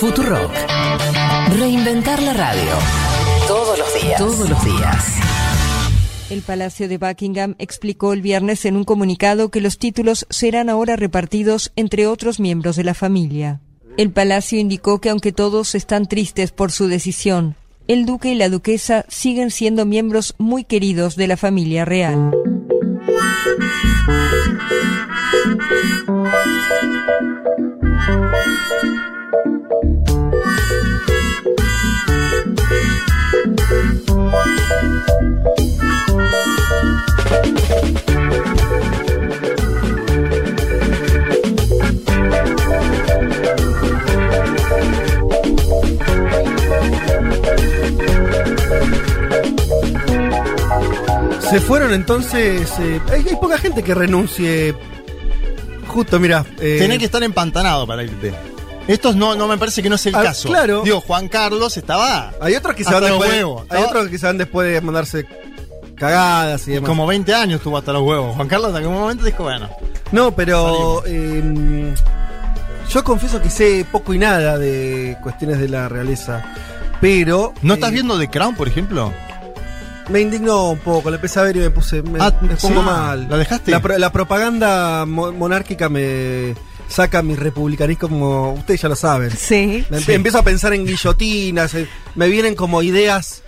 Futurock. Reinventar la radio. Todos los días. Todos los días. El Palacio de Buckingham explicó el viernes en un comunicado que los títulos serán ahora repartidos entre otros miembros de la familia. El palacio indicó que aunque todos están tristes por su decisión, el duque y la duquesa siguen siendo miembros muy queridos de la familia real. Se fueron entonces. eh, hay, hay poca gente que renuncie. Justo, mira. eh, Tenés que estar empantanado para irte. Estos no, no me parece que no es el Ah, caso. claro. Digo, Juan Carlos estaba Hay otros que se van los después. huevos. Hay otros que se van después de mandarse cagadas y demás. como 20 años estuvo hasta los huevos. Juan Carlos que un momento dijo, bueno. No, pero eh, yo confieso que sé poco y nada de cuestiones de la realeza. Pero. ¿No eh, estás viendo The Crown, por ejemplo? Me indignó un poco, le empecé a ver y me puse. Me, Ah, me pongo sí. mal. ¿La dejaste? La, pro- la propaganda mo- monárquica me saca mi republicanismo como. Ustedes ya lo saben. Sí. Me empe- Sí. Empiezo a pensar en guillotinas, eh, me vienen como ideas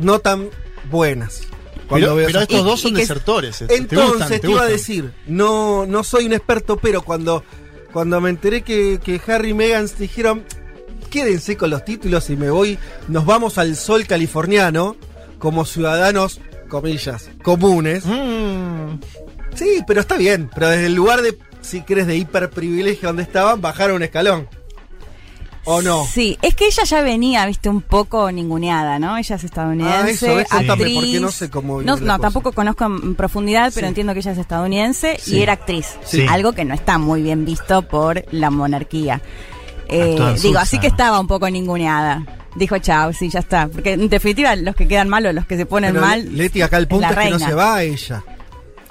no tan buenas. Cuando Pero, veo pero esas- estos Y- dos son desertores. este, Entonces te, gustan, iba a decir, no, no soy un experto, pero cuando, cuando me enteré que, que Harry y Meghan dijeron, quédense con los títulos y me voy, nos vamos al sol californiano como ciudadanos, comillas, comunes. Mm. Sí, pero está bien, pero desde el lugar de, si crees, de hiperprivilegio donde estaban, bajaron un escalón. ¿O no? Sí, es que ella ya venía, viste, un poco ninguneada, ¿no? Ella es estadounidense, Ah, actriz. porque no sé cómo No, no, tampoco conozco en profundidad, pero Sí. entiendo que ella es estadounidense Sí. y era actriz. Sí. Algo que no está muy bien visto por la monarquía. Eh, digo, Susa. así que estaba un poco ninguneada. Dijo, chao, sí, ya está. Porque en definitiva, los que quedan mal o los que se ponen Pero, mal. Leti, acá el punto es que no se va ella.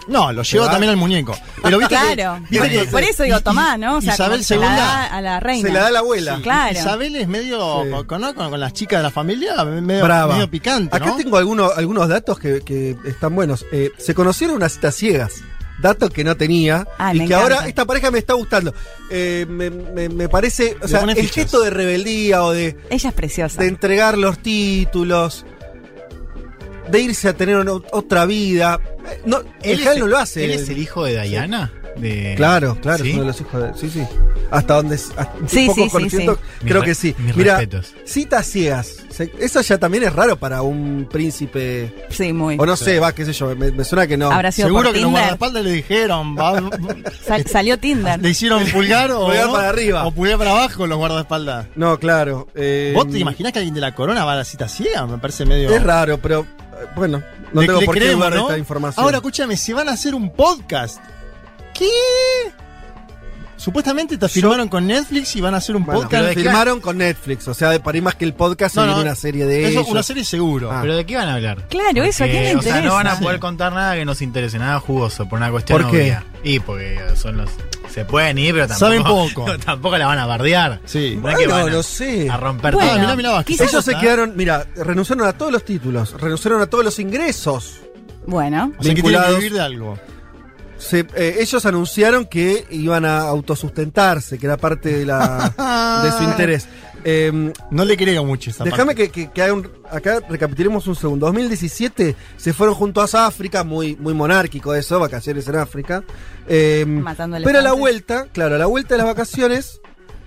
No, lo llevo va? también al muñeco. Pero viste que- Claro, viste por, que- por eso digo, tomá, ¿no? O sea, Isabel se la II da a la reina. Se la da la abuela. Claro. Isabel es medio, Sí. con, con, con las chicas de la familia, medio, Brava. medio picante, Acá tengo algunos, algunos datos que, que están buenos. Eh, se conocieron unas citas ciegas. Datos que no tenía. Ay, y que encanta. ahora esta pareja me está gustando. Eh, me, me- me parece. O Le sea, el fichas. gesto de rebeldía o de, Ella es preciosa. de entregar los títulos. De irse a tener una- otra vida. Eh, No, el Hal no lo hace. ¿Él es el hijo de Diana? De... Claro, claro, ¿Sí? es uno de los hijos de. Sí, sí. Hasta donde. Hasta Sí, un poco sí, sí. creo Mis que sí. mis Mira, respetos. citas ciegas. Eso ya también es raro para un príncipe. Sí, muy. O no sé, va, qué sé yo, me, me suena que no. Habrá sido Seguro por que los Tinder. guardaespaldas le dijeron, va- Sal- salió Tinder. le hicieron pulgar o, Pulgar para arriba. o pulgar para abajo los guardaespaldas. No, claro. eh, ¿Vos te imaginás que alguien de la corona va a la cita ciega? Me parece medio... Es raro, pero eh, bueno, no Le- tengo le por qué creemos, dudar esta información. Ahora, escúchame, si van a hacer un podcast. ¿Qué? Supuestamente te firmaron con Netflix y van a hacer un Bueno, podcast. pero firmaron con Netflix, o sea, para ir más que el podcast, No, se no, viene una serie de Eso, ellos. una serie seguro. Ah. ¿Pero de qué van a hablar? Claro, eso, ¿a quién le o sea, no van a interesa? poder contar nada que nos interese, nada jugoso, por una cuestión ¿Por qué? obvia. Y porque son los... Se pueden ir, pero tampoco... Saben poco. tampoco la van a bardear. Sí. No es que Bueno, van a, no sé. a romper Bueno, todo. Ah, mirá, mirá, Vázquez. quizás- Ellos se quedaron, mira, renunciaron a todos los títulos, renunciaron a todos los ingresos. Bueno, O sea, que tienen que vinculados. vivir de algo. Se- eh, ellos anunciaron que iban a autosustentarse, que era parte de, la, de su interés. Eh, No le creo mucho esa Déjame parte. que, que- que haga un- acá recapitulemos un segundo. 2017 se fueron juntos a África, muy, muy monárquico eso, vacaciones en África. Eh, pero a la vuelta, claro, a la vuelta de las vacaciones,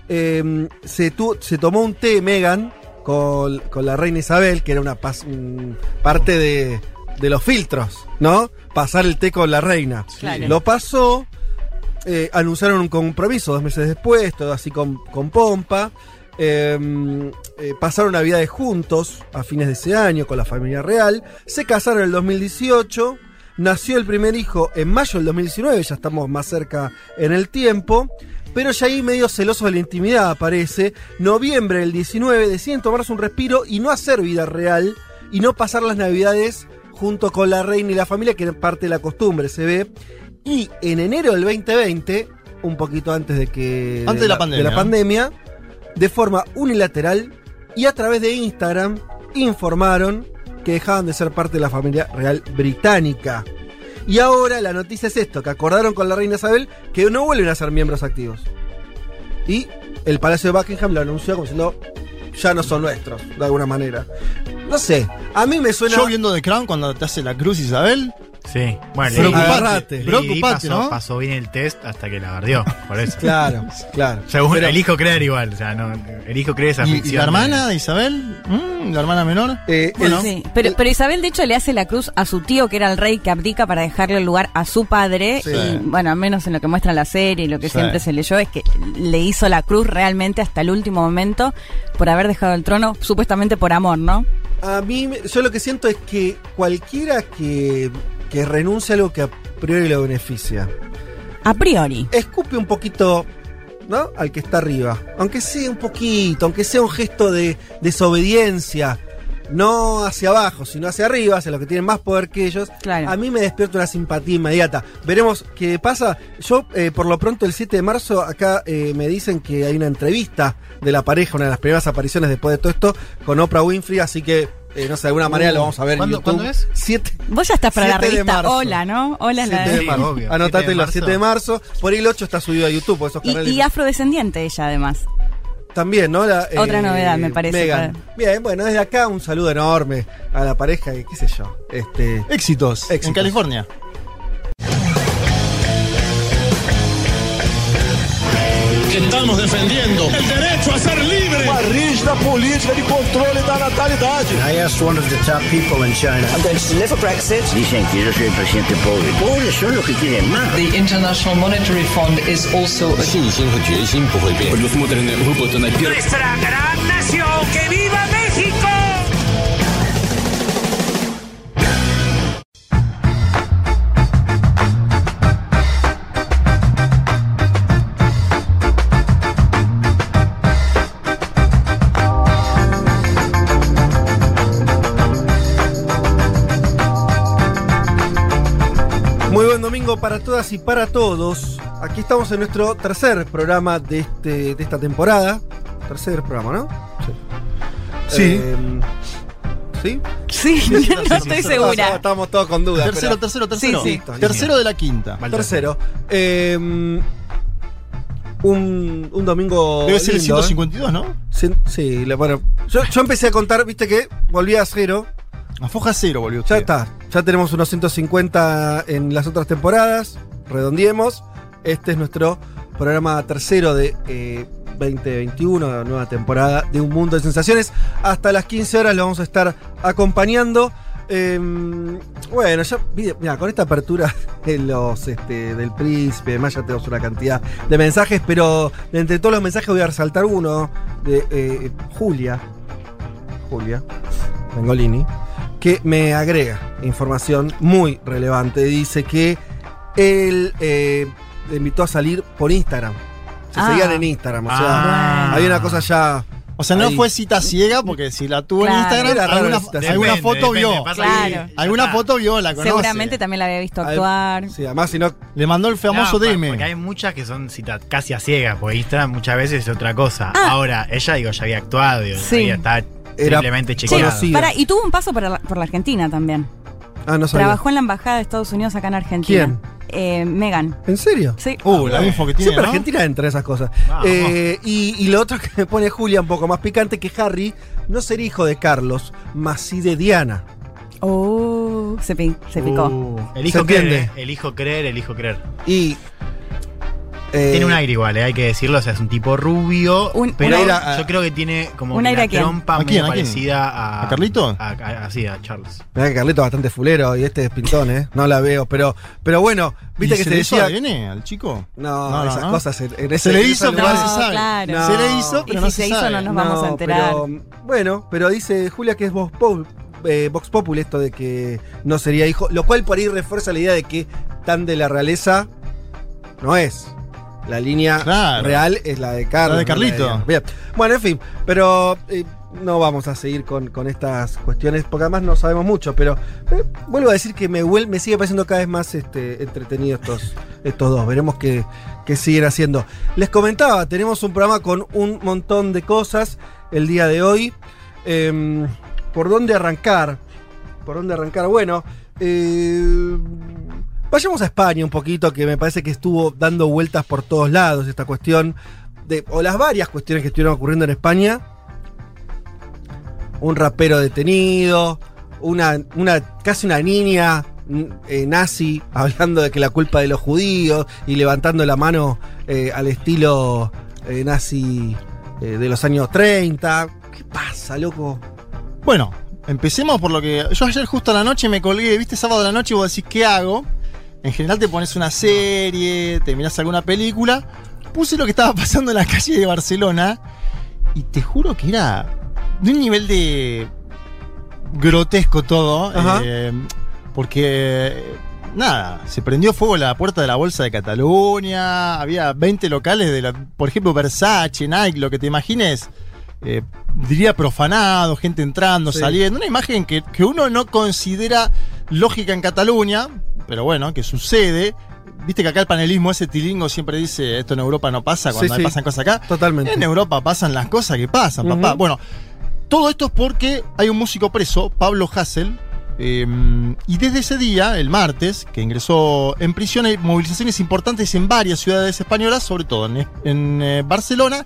eh, se, tu- se tomó un té Megan con, con la reina Isabel, que era una pas- un- parte de, de los filtros, ¿no? Pasar el té con la reina. Claro. Lo pasó, eh, anunciaron un compromiso dos meses después, todo así con, con pompa. Eh, eh, pasaron navidades juntos a fines de ese año con la familia real. Se casaron en el 2018. Nació el primer hijo en mayo del 2019, ya estamos más cerca en el tiempo. Pero ya ahí medio celoso de la intimidad aparece. Noviembre del 19 deciden tomarse un respiro y no hacer vida real y no pasar las navidades junto con la reina y la familia, que era parte de la costumbre, se ve. Y en enero del 2020, un poquito antes de que. Antes de la pandemia, de la ¿no? pandemia, de forma unilateral y a través de Instagram informaron que dejaban de ser parte de la familia real británica. Y ahora la noticia es esto, que acordaron con la reina Isabel que no vuelven a ser miembros activos. Y el Palacio de Buckingham lo anunció como diciendo, ya no son nuestros, de alguna manera. No sé, a mí me suena... Yo viendo The Crown cuando te hace la cruz Isabel. Sí, bueno, agarrate. Lady Preocupate, pasó, ¿no? pasó bien el test hasta que la bardió, por eso. Claro, claro. Según Pero- elijo creer igual, o sea, no, elijo creer esa ¿Y, y ficción. la hermana de- Isabel? ¿Mm? ¿La hermana menor? Eh, Bueno. Sí, pero, pero Isabel de hecho le hace la cruz a su tío que era el rey que abdica para dejarle el lugar a su padre Sí. y bueno, al menos en lo que muestra la serie y lo que Sí. siempre se leyó es que le hizo la cruz realmente hasta el último momento por haber dejado el trono supuestamente por amor, ¿no? A mí, yo lo que siento es que cualquiera que, que renuncie a algo que a priori lo beneficia, A priori. escupe un poquito, ¿no? Al que está arriba. Aunque sea un poquito, aunque sea un gesto de desobediencia. No hacia abajo, sino hacia arriba, hacia los que tienen más poder que ellos. Claro. A mí me despierta una simpatía inmediata. Veremos qué pasa. Yo, eh, por lo pronto, el 7 de marzo, acá eh, me dicen que hay una entrevista de la pareja, una de las primeras apariciones después de todo esto, con Oprah Winfrey, así que, eh, no sé, de alguna manera lo vamos a ver en ¿Cuándo- YouTube. cuándo es? 7 Vos ya estás para la 7 de revista. Hola, ¿no? Hola es la 7 de- de marzo. obvio, Anotate 7 de los 7 de marzo. Por ahí el 8 está subido a YouTube, por esos y afrodescendiente ella además. También, ¿no? La, eh, Otra novedad, me parece, Megan. para- Bien, bueno, desde acá un saludo enorme a la pareja y qué sé yo. Este, Éxitos, en. California. que estamos defendiendo el derecho a ser libre. Uma rígida política de controle da natalidade. I asked one of the top people in China. I'm going to live for Brexit. Dicen que yo soy el presidente pobre. Pobres son los que quieren más. The International Monetary Fund is also a 信心和决心不会变。Предусмотрены выплаты на первый. nuestra gran nación. ¡Que viva México! Domingo para todas y para todos. Aquí estamos en nuestro tercer programa de, este, de esta temporada. Tercer programa, ¿no? Sí. Eh, ¿Sí? Sí, no estoy segura. Estamos todos con dudas. Tercero, pero- tercero, tercero. Sí, sí. Tercero de la quinta. Tercero. Eh, un, un domingo. Debe ser el lindo, ¿eh? 152, ¿no? Sí, sí, bueno. Yo, yo empecé a contar, viste que volví a cero. A cero volvió Ya está. Ya tenemos unos 150 en las otras temporadas. Redondiemos. Este es nuestro programa tercero de eh, 2021, nueva temporada de Un Mundo de Sensaciones. Hasta las 15 horas lo vamos a estar acompañando. Eh, bueno, ya, mira, con esta apertura de los, este, del príncipe, además ya tenemos una cantidad de mensajes, pero de entre todos los mensajes voy a resaltar uno de eh, Julia. Julia Bengolini, que me agrega información muy relevante. Dice que él eh, le invitó a salir por Instagram. Se Ah. seguían en Instagram, o sea, Ah. había una cosa ya. O sea, no Ahí. fue cita ciega porque si la tuvo Claro. en Instagram, Era raro alguna, situación. alguna Depende, foto depende, vio. Claro. Alguna foto vio, la conoce. Seguramente también la había visto actuar. Sí, además, si no. Le mandó el famoso No, DM. Porque hay muchas que son citas casi a ciegas, porque Instagram muchas veces es otra cosa. Ah. Ahora, ella, digo, ya había actuado, digo, Sí. ya está Era simplemente Sí, conocida. para, y tuvo un paso por la, por la Argentina también. Ah, no sabía. Trabajó en la embajada de Estados Unidos acá en Argentina. ¿Quién? Eh, Megan. ¿En serio? Sí. Uh, la info que tiene, Siempre ¿no? Argentina entra en esas cosas. Eh, y, y lo otro que me pone Julia un poco más picante que Harry no sería hijo de Carlos, más sí de Diana. Oh, se, pi- se picó. Uh, ¿Se elijo creer, entiende? eh, elijo creer, elijo creer. Y. eh, Tiene un aire igual, eh, hay que decirlo, o sea, es un tipo rubio, Un- pero un aire a- yo creo que tiene como ¿Un una aire a quién? trompa ¿A muy quién, a quién? parecida a... ¿A Carlito? A, a- a- sí, a Charles. Mirá que Carleto es bastante fulero y este es pintón, ¿eh? No la veo, pero, pero bueno, viste ¿Y que se se, le hizo decía. ADN al chico? No, No, no, esas no. cosas en, en Se ese- le en hizo, pero no se sabe. claro. Se le hizo, Y pero si no se se hizo, sabe. no nos vamos a enterar. Pero, bueno, pero dice Julia que es Vox, Pop- eh, Vox Populi esto de que no sería hijo, lo cual por ahí refuerza la idea de que tan de la realeza no es. La línea Claro. real es la de Carlos. La de Carlito. Bien. Bueno, en fin, pero eh, no vamos a seguir con, con estas cuestiones porque además no sabemos mucho, pero eh, vuelvo a decir que me, me sigue pareciendo cada vez más este, entretenido estos, estos dos. Veremos qué, que siguen haciendo. Les comentaba, tenemos un programa con un montón de cosas el día de hoy. Em, ¿Por dónde arrancar? ¿Por dónde arrancar? Bueno, eh, vayamos a España un poquito, que me parece que estuvo dando vueltas por todos lados esta cuestión, de, o las varias cuestiones que estuvieron ocurriendo en España. Un rapero detenido, una, casi una niña eh, nazi hablando de que la culpa de los judíos y levantando la mano eh, al estilo eh, nazi de los años 30. ¿Qué pasa, loco? Bueno, empecemos por lo que. Yo ayer justo a la noche me colgué, viste, sábado a la noche y vos decís, ¿qué hago? En general te pones una serie, te mirás alguna película. Puse lo que estaba pasando en la calle de Barcelona y te juro que era de un nivel de grotesco todo. Eh, porque, nada, se prendió fuego la puerta de la Bolsa de Cataluña. Había 20 locales de, la, por ejemplo, Versace, Nike, lo que te imagines. eh, diría profanado, gente entrando, Sí. saliendo. Una imagen que, que uno no considera lógica en Cataluña, pero bueno, que sucede. Viste que acá el panelismo ese tilingo siempre dice esto en Europa no pasa cuando Sí, sí. pasan cosas acá. Totalmente. En Europa pasan las cosas que pasan, papá. Bueno, todo esto es porque hay un músico preso, Pablo Hassel, eh, y desde ese día, el martes, que ingresó en prisión, hay movilizaciones importantes en varias ciudades españolas, sobre todo en, en, eh, Barcelona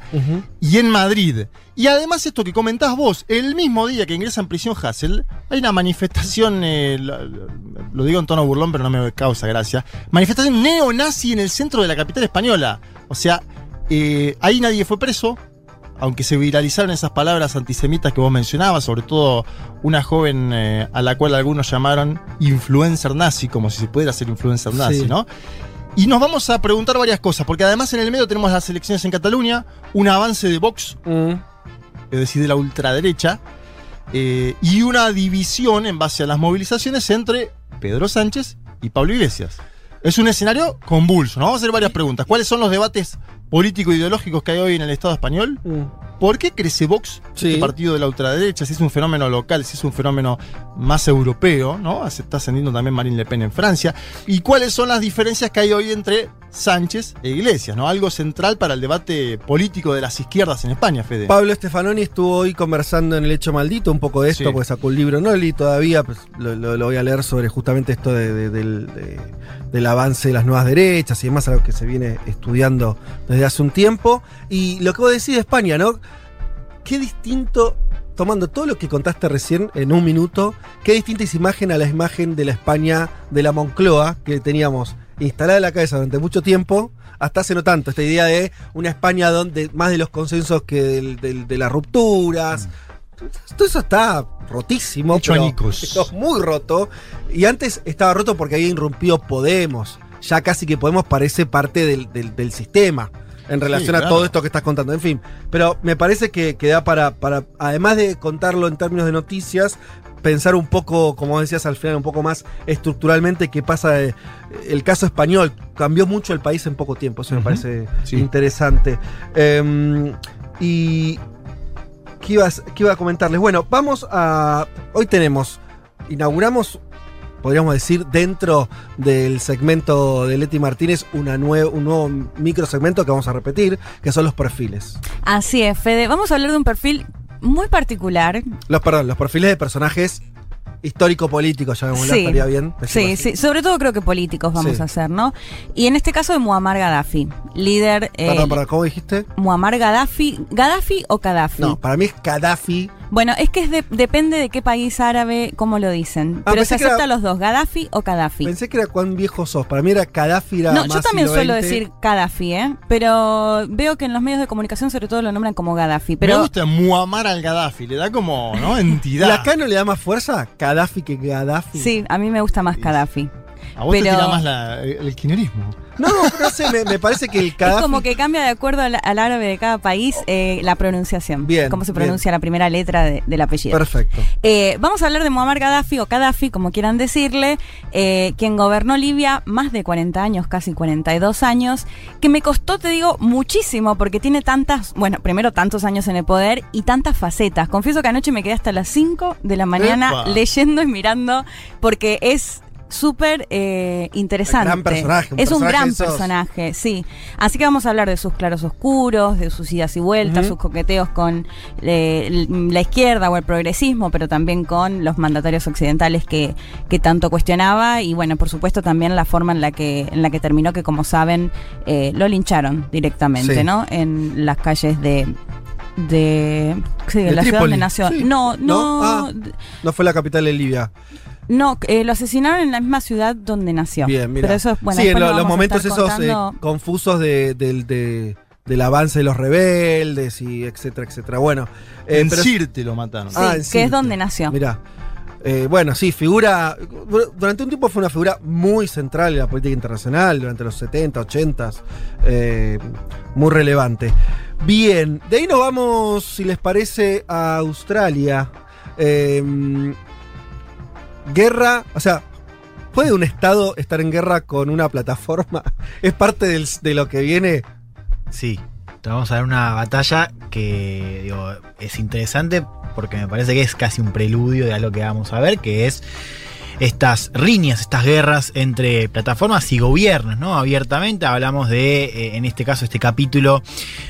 y en Madrid. Y además esto que comentás vos, el mismo día que ingresa en prisión Hassel, hay una manifestación, eh, lo, lo digo en tono burlón, pero no me causa gracia, manifestación neonazi en el centro de la capital española. O sea, eh, ahí nadie fue preso, aunque se viralizaron esas palabras antisemitas que vos mencionabas, sobre todo una joven eh, a la cual algunos llamaron influencer nazi, como si se pudiera ser influencer nazi, Sí. ¿no? Y nos vamos a preguntar varias cosas, porque además en el medio tenemos las elecciones en Cataluña, un avance de Vox, Mm. es decir, de la ultraderecha, eh, y una división en base a las movilizaciones entre Pedro Sánchez y Pablo Iglesias. Es un escenario convulso, ¿no? Vamos a hacer varias preguntas. ¿Cuáles son los debates político-ideológicos que hay hoy en el Estado español? Mm. ¿Por qué crece Vox, Sí. este partido de la ultraderecha? Si es un fenómeno local, si es un fenómeno más europeo, ¿no? Se está ascendiendo también Marine Le Pen en Francia. ¿Y cuáles son las diferencias que hay hoy entre Sánchez e Iglesias, ¿no? Algo central para el debate político de las izquierdas en España, Fede. Pablo Stefanoni estuvo hoy conversando en El Hecho Maldito un poco de esto, Sí. porque sacó un libro, no leí todavía, pues lo, lo- lo voy a leer sobre justamente esto de- de- del, de- del avance de las nuevas derechas y demás, algo que se viene estudiando desde hace un tiempo. Y lo que vos decís de España, ¿no? Qué distinto, tomando todo lo que contaste recién en un minuto, qué distinta es imagen a la imagen de la España de la Moncloa que teníamos instalada en la cabeza durante mucho tiempo, hasta hace no tanto, esta idea de una España donde más de los consensos que del- del- de las rupturas. Todo eso está rotísimo, Hecho pero muy roto. Y antes estaba roto porque había irrumpido Podemos. Ya casi que Podemos parece parte del, del- del sistema en relación a claro. todo esto que estás contando. En fin, pero me parece que, que da para, para, además de contarlo en términos de noticias, pensar un poco, como decías al final, un poco más estructuralmente qué pasa. el caso español cambió mucho el país en poco tiempo, eso me parece Sí. interesante. Em, y. ¿qué, ibas- qué iba a comentarles? Bueno, vamos a. Hoy tenemos. Inauguramos, podríamos decir, dentro del segmento de Leti Martínez, una nue- un nuevo micro segmento que vamos a repetir, que son los perfiles. Así es, Fede. Vamos a hablar de un perfil muy particular. Los, perdón, los perfiles de personajes histórico-políticos, llamémoslo, Sí. estaría bien. Sí, sí, sobre todo creo que políticos vamos Sí. a hacer, ¿no? Y en este caso de Muammar Gaddafi, líder... eh, Perdón, perdón, ¿cómo dijiste? Muammar Gaddafi, ¿Gaddafi o Gaddafi? No, para mí es Gaddafi. Bueno, es que es de- depende de qué país árabe, cómo lo dicen. Ah, Pero se que era- aceptan los dos, Gaddafi o Gaddafi. Pensé que era cuán viejo sos. Para mí era Gaddafi, era No, más yo también suelo decir Gaddafi, ¿eh? Pero veo que en los medios de comunicación sobre todo lo nombran como Gaddafi. Me Pero gusta Muammar al Gaddafi, le da como, ¿no? Entidad. ¿Y acá no le da más fuerza? Gaddafi que Gaddafi. sí, a mí me gusta más Gaddafi. A vos te tira más la- el, el kirchnerismo. No, no sé, me, me parece que el Gaddafi. Es como que cambia de acuerdo al, al árabe de cada país eh, la pronunciación. Bien, Cómo se bien. pronuncia la primera letra de- del apellido. Perfecto. Eh, vamos a hablar de Muammar Gaddafi o Gaddafi, como quieran decirle, eh, quien gobernó Libia más de 40 años, casi 42 años, que me costó, te digo, muchísimo porque tiene tantas, bueno, primero tantos años en el poder y tantas facetas. Confieso que anoche me quedé hasta las 5 de la mañana Epa. leyendo y mirando porque es súper eh, interesante. Gran personaje, un es un gran de personaje, sí. Así que vamos a hablar de sus claros oscuros, de sus idas y vueltas, sus coqueteos con eh, la izquierda o el progresismo, pero también con los mandatarios occidentales que, que tanto cuestionaba y bueno, por supuesto también la forma en la que en la que terminó, que como saben eh, lo lincharon directamente, Sí. ¿no? En las calles de de, sí, De la ciudad donde nació. Sí. No, no, Ah, no fue la capital de Libia. No, eh, lo asesinaron en la misma ciudad donde nació. Bien, mira. Pero eso es bueno. sí, en después lo- lo los momentos esos eh, confusos de, del- de- del avance de los rebeldes y etcétera, etcétera. Bueno, eh, en pero- Sirte lo mataron. Sí, Ah, en que Sirte. es donde nació. Mirá. Eh, bueno, sí, figura. Durante un tiempo fue una figura muy central en la política internacional, durante los 70, 80, eh, muy relevante. Bien, de ahí nos vamos, si les parece, a Australia. Eh, guerra, o sea, ¿puede un Estado estar en guerra con una plataforma? ¿Es parte de lo que viene? Sí, vamos a dar una batalla que es interesante porque me parece que es casi un preludio de algo que vamos a ver, que es estas riñas, estas guerras entre plataformas y gobiernos, ¿no? Abiertamente hablamos de, eh, en este caso, este capítulo,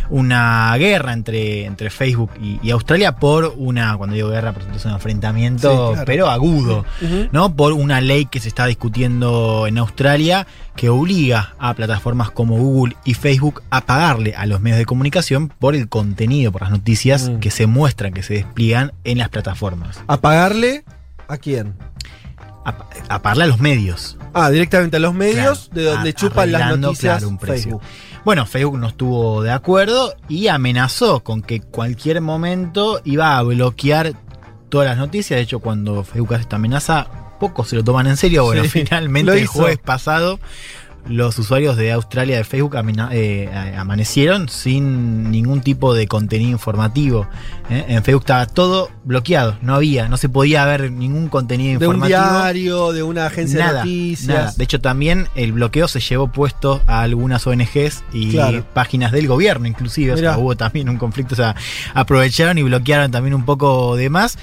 una guerra entre, entre Facebook y, y Australia por una, cuando digo guerra, por supuesto es un enfrentamiento, Sí, claro. pero agudo, ¿no? Por una ley que se está discutiendo en Australia que obliga a plataformas como Google y Facebook a pagarle a los medios de comunicación por el contenido, por las noticias Mm. que se muestran, que se despliegan en las plataformas. ¿A pagarle a quién? A, a a los medios. Ah, directamente a los medios, Claro, de donde a- chupan las noticias claro, un precio. Facebook. Bueno, Facebook no estuvo de acuerdo y amenazó con que cualquier momento iba a bloquear todas las noticias. De hecho, cuando Facebook hace esta amenaza, pocos se lo toman en serio. Bueno, Sí, finalmente el jueves pasado los usuarios de Australia de Facebook eh, eh, amanecieron sin ningún tipo de contenido informativo. ¿eh? En Facebook estaba todo bloqueado, no había, no se podía ver ningún contenido De un informativo. diario, de una agencia Nada, de noticias. nada. De hecho, también el bloqueo se llevó puesto a algunas ONGs y Claro. páginas del gobierno, inclusive. O sea, Mirá. hubo también un conflicto. O sea, aprovecharon y bloquearon también un poco de más.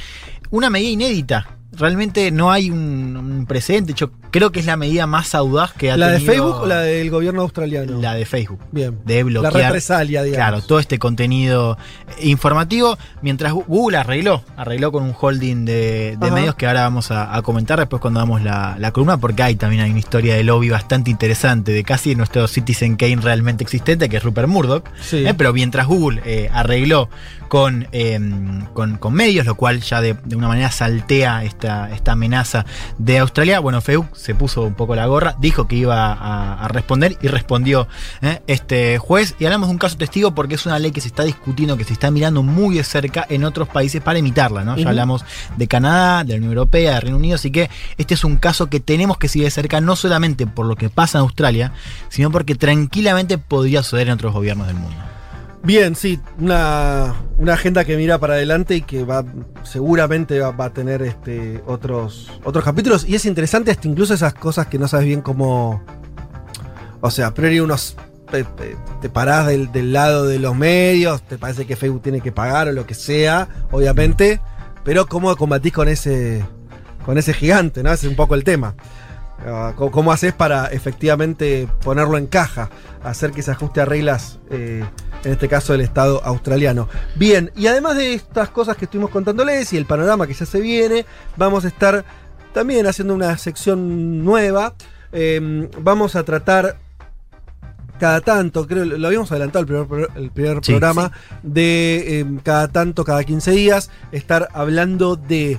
Una medida inédita. Realmente no hay un, un precedente. Yo creo que es la medida más audaz que ha ¿La de tenido Facebook o la del gobierno australiano? la de Facebook. Bien. De bloquear. La represalia, digamos. Claro, todo este contenido informativo, mientras Google arregló, arregló con un holding de, de medios que ahora vamos a, a comentar después cuando damos la, la columna, porque hay también hay una historia de lobby bastante interesante de casi nuestro Citizen Kane realmente existente, que es Rupert Murdoch. Sí. ¿eh? Pero mientras Google eh, arregló con, eh, con, con medios, lo cual ya de, de una manera saltea esta, esta amenaza de Australia, bueno, Facebook se puso un poco la gorra, dijo que iba a, a responder y respondió ¿eh? este juez. Y hablamos de un caso testigo porque es una ley que se está discutiendo, que se está mirando muy de cerca en otros países para imitarla, ¿no? Ya hablamos de Canadá, de la Unión Europea, de Reino Unido, así que este es un caso que tenemos que seguir de cerca, no solamente por lo que pasa en Australia, sino porque tranquilamente podría suceder en otros gobiernos del mundo. Bien, sí, una, una agenda que mira para adelante y que va seguramente va, a tener este, otros, otros capítulos. Y es interesante hasta incluso esas cosas que no sabes bien cómo. O sea, a priori unos. Te, te- te parás del, del lado de los medios, te parece que Facebook tiene que pagar o lo que sea, obviamente. Pero cómo combatís con ese. con ese gigante, ¿no? Ese es un poco el tema. Ah, ¿Cómo, haces para efectivamente ponerlo en caja? Hacer que se ajuste a reglas, eh, en este caso del Estado australiano. Bien, y además de estas cosas que estuvimos contándoles y el panorama que ya se viene, vamos a estar también haciendo una sección nueva. Eh, vamos a tratar cada tanto, creo lo habíamos adelantado el primer, pro- el primer Sí, programa, de eh, cada tanto, cada 15 días, estar hablando de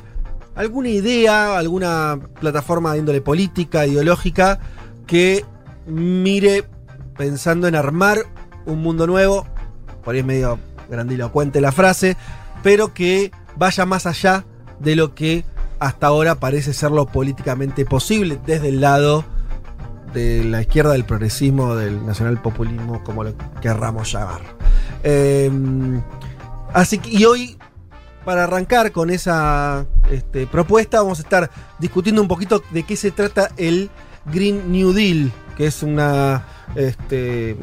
alguna idea, alguna plataforma de índole política, ideológica, que mire pensando en armar un mundo nuevo, por ahí es medio grandilocuente la frase, pero que vaya más allá de lo que hasta ahora parece ser lo políticamente posible desde el lado de la izquierda, del progresismo, del nacionalpopulismo, como lo querramos llamar. Eh, así que, y hoy, para arrancar con esa este, propuesta, vamos a estar discutiendo un poquito de qué se trata el Green New Deal, que es una, este,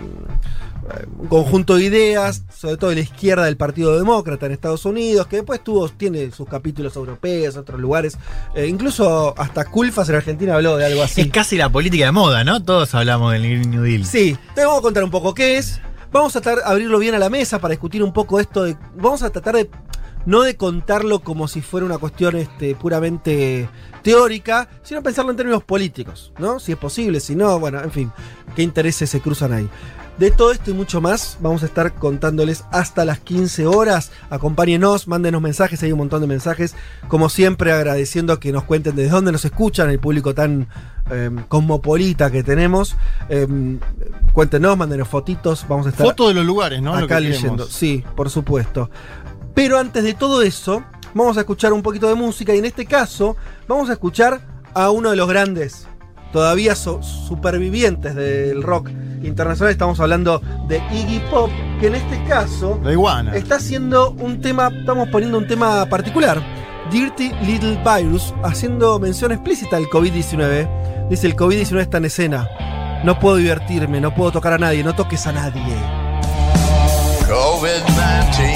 un conjunto de ideas, sobre todo de la izquierda del Partido Demócrata en Estados Unidos, que después tuvo, tiene sus capítulos europeos, otros lugares. Eh, incluso hasta Culfas en Argentina habló de algo así. Es casi la política de moda, ¿no? Todos hablamos del Green New Deal. Sí, te vamos a contar un poco qué es. Vamos a tratar de abrirlo bien a la mesa para discutir un poco esto de. Vamos a tratar de. No de contarlo como si fuera una cuestión este, puramente teórica, sino pensarlo en términos políticos, ¿no? Si es posible, si no, bueno, en fin, qué intereses se cruzan ahí. De todo esto y mucho más, vamos a estar contándoles hasta las 15 horas. Acompáñenos, mándenos mensajes, hay un montón de mensajes. Como siempre, agradeciendo que nos cuenten desde dónde nos escuchan, el público tan eh, cosmopolita que tenemos. Eh, cuéntenos, mándenos fotitos, vamos a estar Foto de los lugares, ¿no? Acá leyendo. Sí, por supuesto. Pero antes de todo eso, vamos a escuchar un poquito de música y en este caso vamos a escuchar a uno de los grandes, todavía so- supervivientes del rock internacional. Estamos hablando de Iggy Pop, que en este caso La iguana. está haciendo un tema, estamos poniendo un tema particular. Dirty Little Virus, haciendo mención explícita al COVID-19. Dice, el COVID-19 está en escena. No puedo divertirme, no puedo tocar a nadie, no toques a nadie. COVID-19 is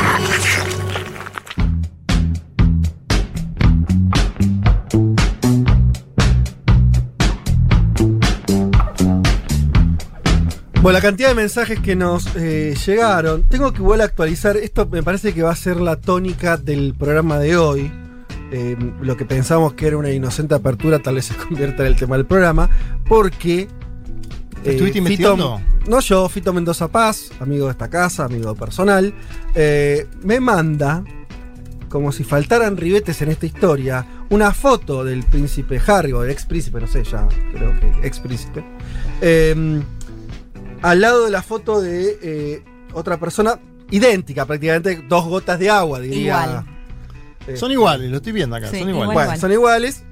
Bueno, la cantidad de mensajes que nos eh, llegaron. Tengo que igual actualizar. Esto me parece que va a ser la tónica del programa de hoy. Eh, lo que pensamos que era una inocente apertura tal vez se convierta en el tema del programa. Porque. eh, ¿Estuviste investigando? no yo, Fito Mendoza Paz, amigo de esta casa, amigo personal, me manda, como si faltaran ribetes en esta historia, una foto del príncipe Harry, o del ex príncipe, no sé, ya creo que ex príncipe. Al lado de la foto de eh, otra persona idéntica, prácticamente dos gotas de agua, diría. Igual. Eh, Son iguales, lo estoy viendo acá. Sí, son iguales. igual. Bueno, son iguales.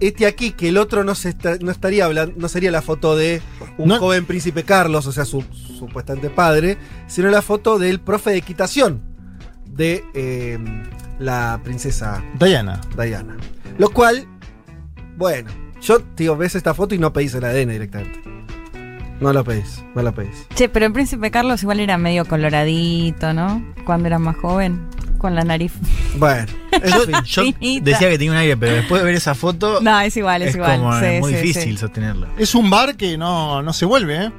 Este aquí, que el otro no, se está- no estaría hablando, no sería la foto de un No- joven príncipe Carlos, o sea, su supuestamente padre, sino la foto del profe de equitación de eh, la princesa Diana. Diana. Lo cual, bueno, yo, tío, ves esta foto y no pedís el ADN directamente. No lo pedís, no lo pedís. Che, pero el príncipe Carlos igual era medio coloradito, ¿no? Cuando era más joven, con la nariz. Bueno, en fin. Yo decía que tenía un aire, pero después de ver esa foto No, es igual, es, es igual. como Sí, eh, muy sí, difícil sí. sostenerlo. Es un bar que no, no se vuelve, ¿eh?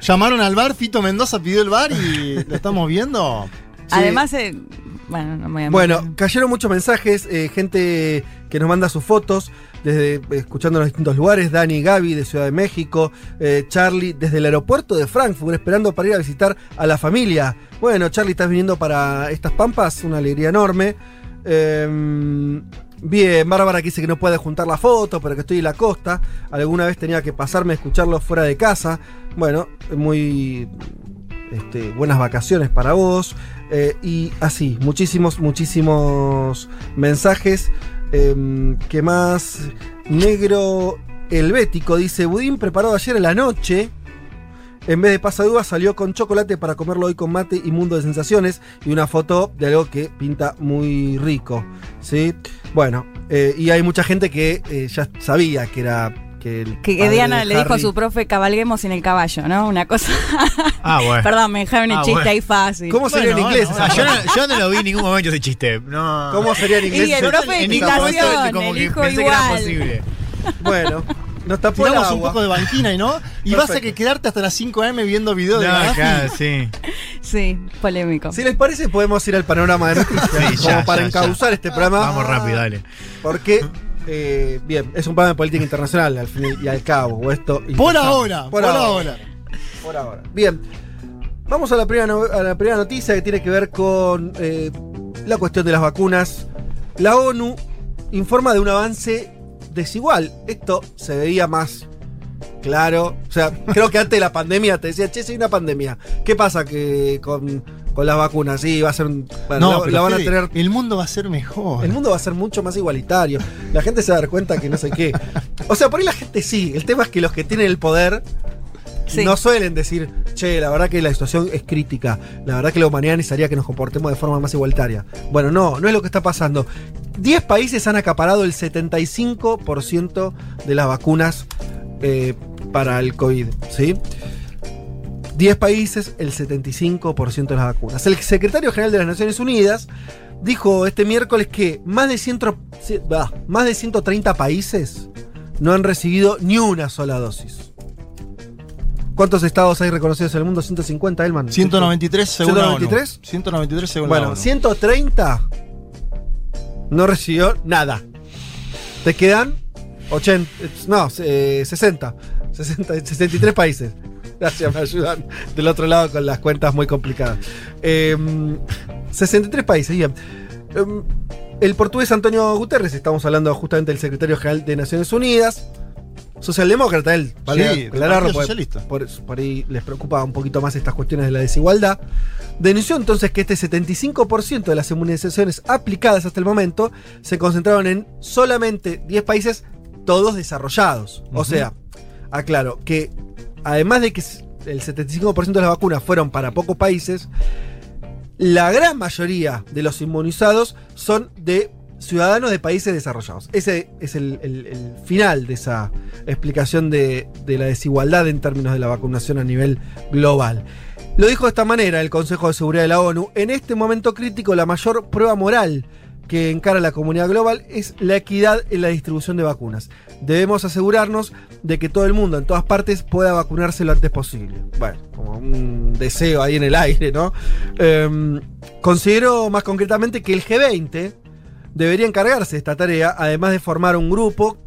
Llamaron al bar, Fito Mendoza pidió el bar y lo estamos viendo. Además, eh, bueno, no me voy a Bueno, cayeron muchos mensajes, eh, gente que nos manda sus fotos, escuchando en los distintos lugares, Dani y Gaby de Ciudad de México, eh, Charlie desde el aeropuerto de Frankfurt, esperando para ir a visitar a la familia. Bueno, Charlie, estás viniendo para estas pampas, una alegría enorme. Eh, bien, Bárbara que dice que no puede juntar la foto, pero que estoy en la costa. Alguna vez tenía que pasarme a escucharlo fuera de casa. Bueno, muy este, buenas vacaciones para vos. Eh, y así, muchísimos, muchísimos mensajes. Eh, ¿Qué más? Negro Helvético dice: Budín preparado ayer en la noche. En vez de pasadúa salió con chocolate para comerlo hoy con mate y mundo de sensaciones. Y una foto de algo que pinta muy rico. ¿sí? Bueno, eh, y hay mucha gente que eh, ya sabía que era. Que, el Que, que padre Diana de le dijo a su profe, cabalguemos sin el caballo, ¿no? Una cosa. Ah, bueno. Perdón, me dejaron el Ah, chiste bueno. ahí fácil. ¿Cómo sería Bueno, en inglés? bueno, O sea, yo, no, yo no lo vi en ningún momento ese chiste. No. ¿Cómo sería en inglés? Y el profe de en ningún momento como el que pensé que era posible. Bueno, nos tapó el un poco de banquina y no. Y vas a que quedarte hasta las 5 am viendo videos de No, Gaddafi. claro, sí. Sí, polémico. Si les parece, podemos ir al panorama de noticias. Sí, como ya, para ya, encauzar ya. este programa. Vamos rápido, dale. Porque, eh, bien, es un programa de política internacional, al fin y al cabo. O esto, Por ahora, por ahora. Por ahora. Bien. Vamos a la primera, no- a la primera noticia que tiene que ver con eh, la cuestión de las vacunas. La ONU informa de un avance desigual. Esto se veía más claro. O sea, creo que antes de la pandemia te decía, che, si hay una pandemia. ¿Qué pasa? Que con con las vacunas. Sí, va a ser. un- bueno, la, pero la van a tener. El mundo va a ser mejor. El mundo va a ser mucho más igualitario. La gente se va a dar cuenta que no sé qué. O sea, por ahí la gente sí. El tema es que los que tienen el poder Sí. no suelen decir, che, la verdad que la situación es crítica. La verdad que la humanidad necesitaría que nos comportemos de forma más igualitaria. Bueno, no, no es lo que está pasando. 10 países han acaparado el 75% de las vacunas eh, para el COVID. ¿Sí? 10 países, el 75% de las vacunas. El secretario general de las Naciones Unidas dijo este miércoles que más de, 100 ci- bah, más de 130 países no han recibido ni una sola dosis. ¿Cuántos estados hay reconocidos en el mundo? 150, Elman. 193 según la ONU. 193. 193 según la Bueno, ONU. 130 no recibió nada. Te quedan 80, no, eh, 60, 60, 63 países. Gracias, me ayudan del otro lado con las cuentas muy complicadas. Eh, 63 países, bien. Eh, el portugués Antonio Guterres, estamos hablando justamente del secretario general de Naciones Unidas, socialdemócrata, él, vale Sí, aclararlo, porque Socialista. por, por ahí les preocupa un poquito más estas cuestiones de la desigualdad. Denunció entonces que este 75% de las inmunizaciones aplicadas hasta el momento se concentraron en solamente 10 países, todos desarrollados. O sea, aclaro que además de que el 75% de las vacunas fueron para pocos países, la gran mayoría de los inmunizados son de ciudadanos de países desarrollados. Ese es el, final de esa explicación de la desigualdad en términos de la vacunación a nivel global. Lo dijo de esta manera el Consejo de Seguridad de la ONU. En este momento crítico, la mayor prueba moral que encara la comunidad global es la equidad en la distribución de vacunas. Debemos asegurarnos de que todo el mundo en todas partes pueda vacunarse lo antes posible. Bueno, como un deseo ahí en el aire, ¿no? Em, considero más concretamente que el G20 debería encargarse de esta tarea, además de formar un grupo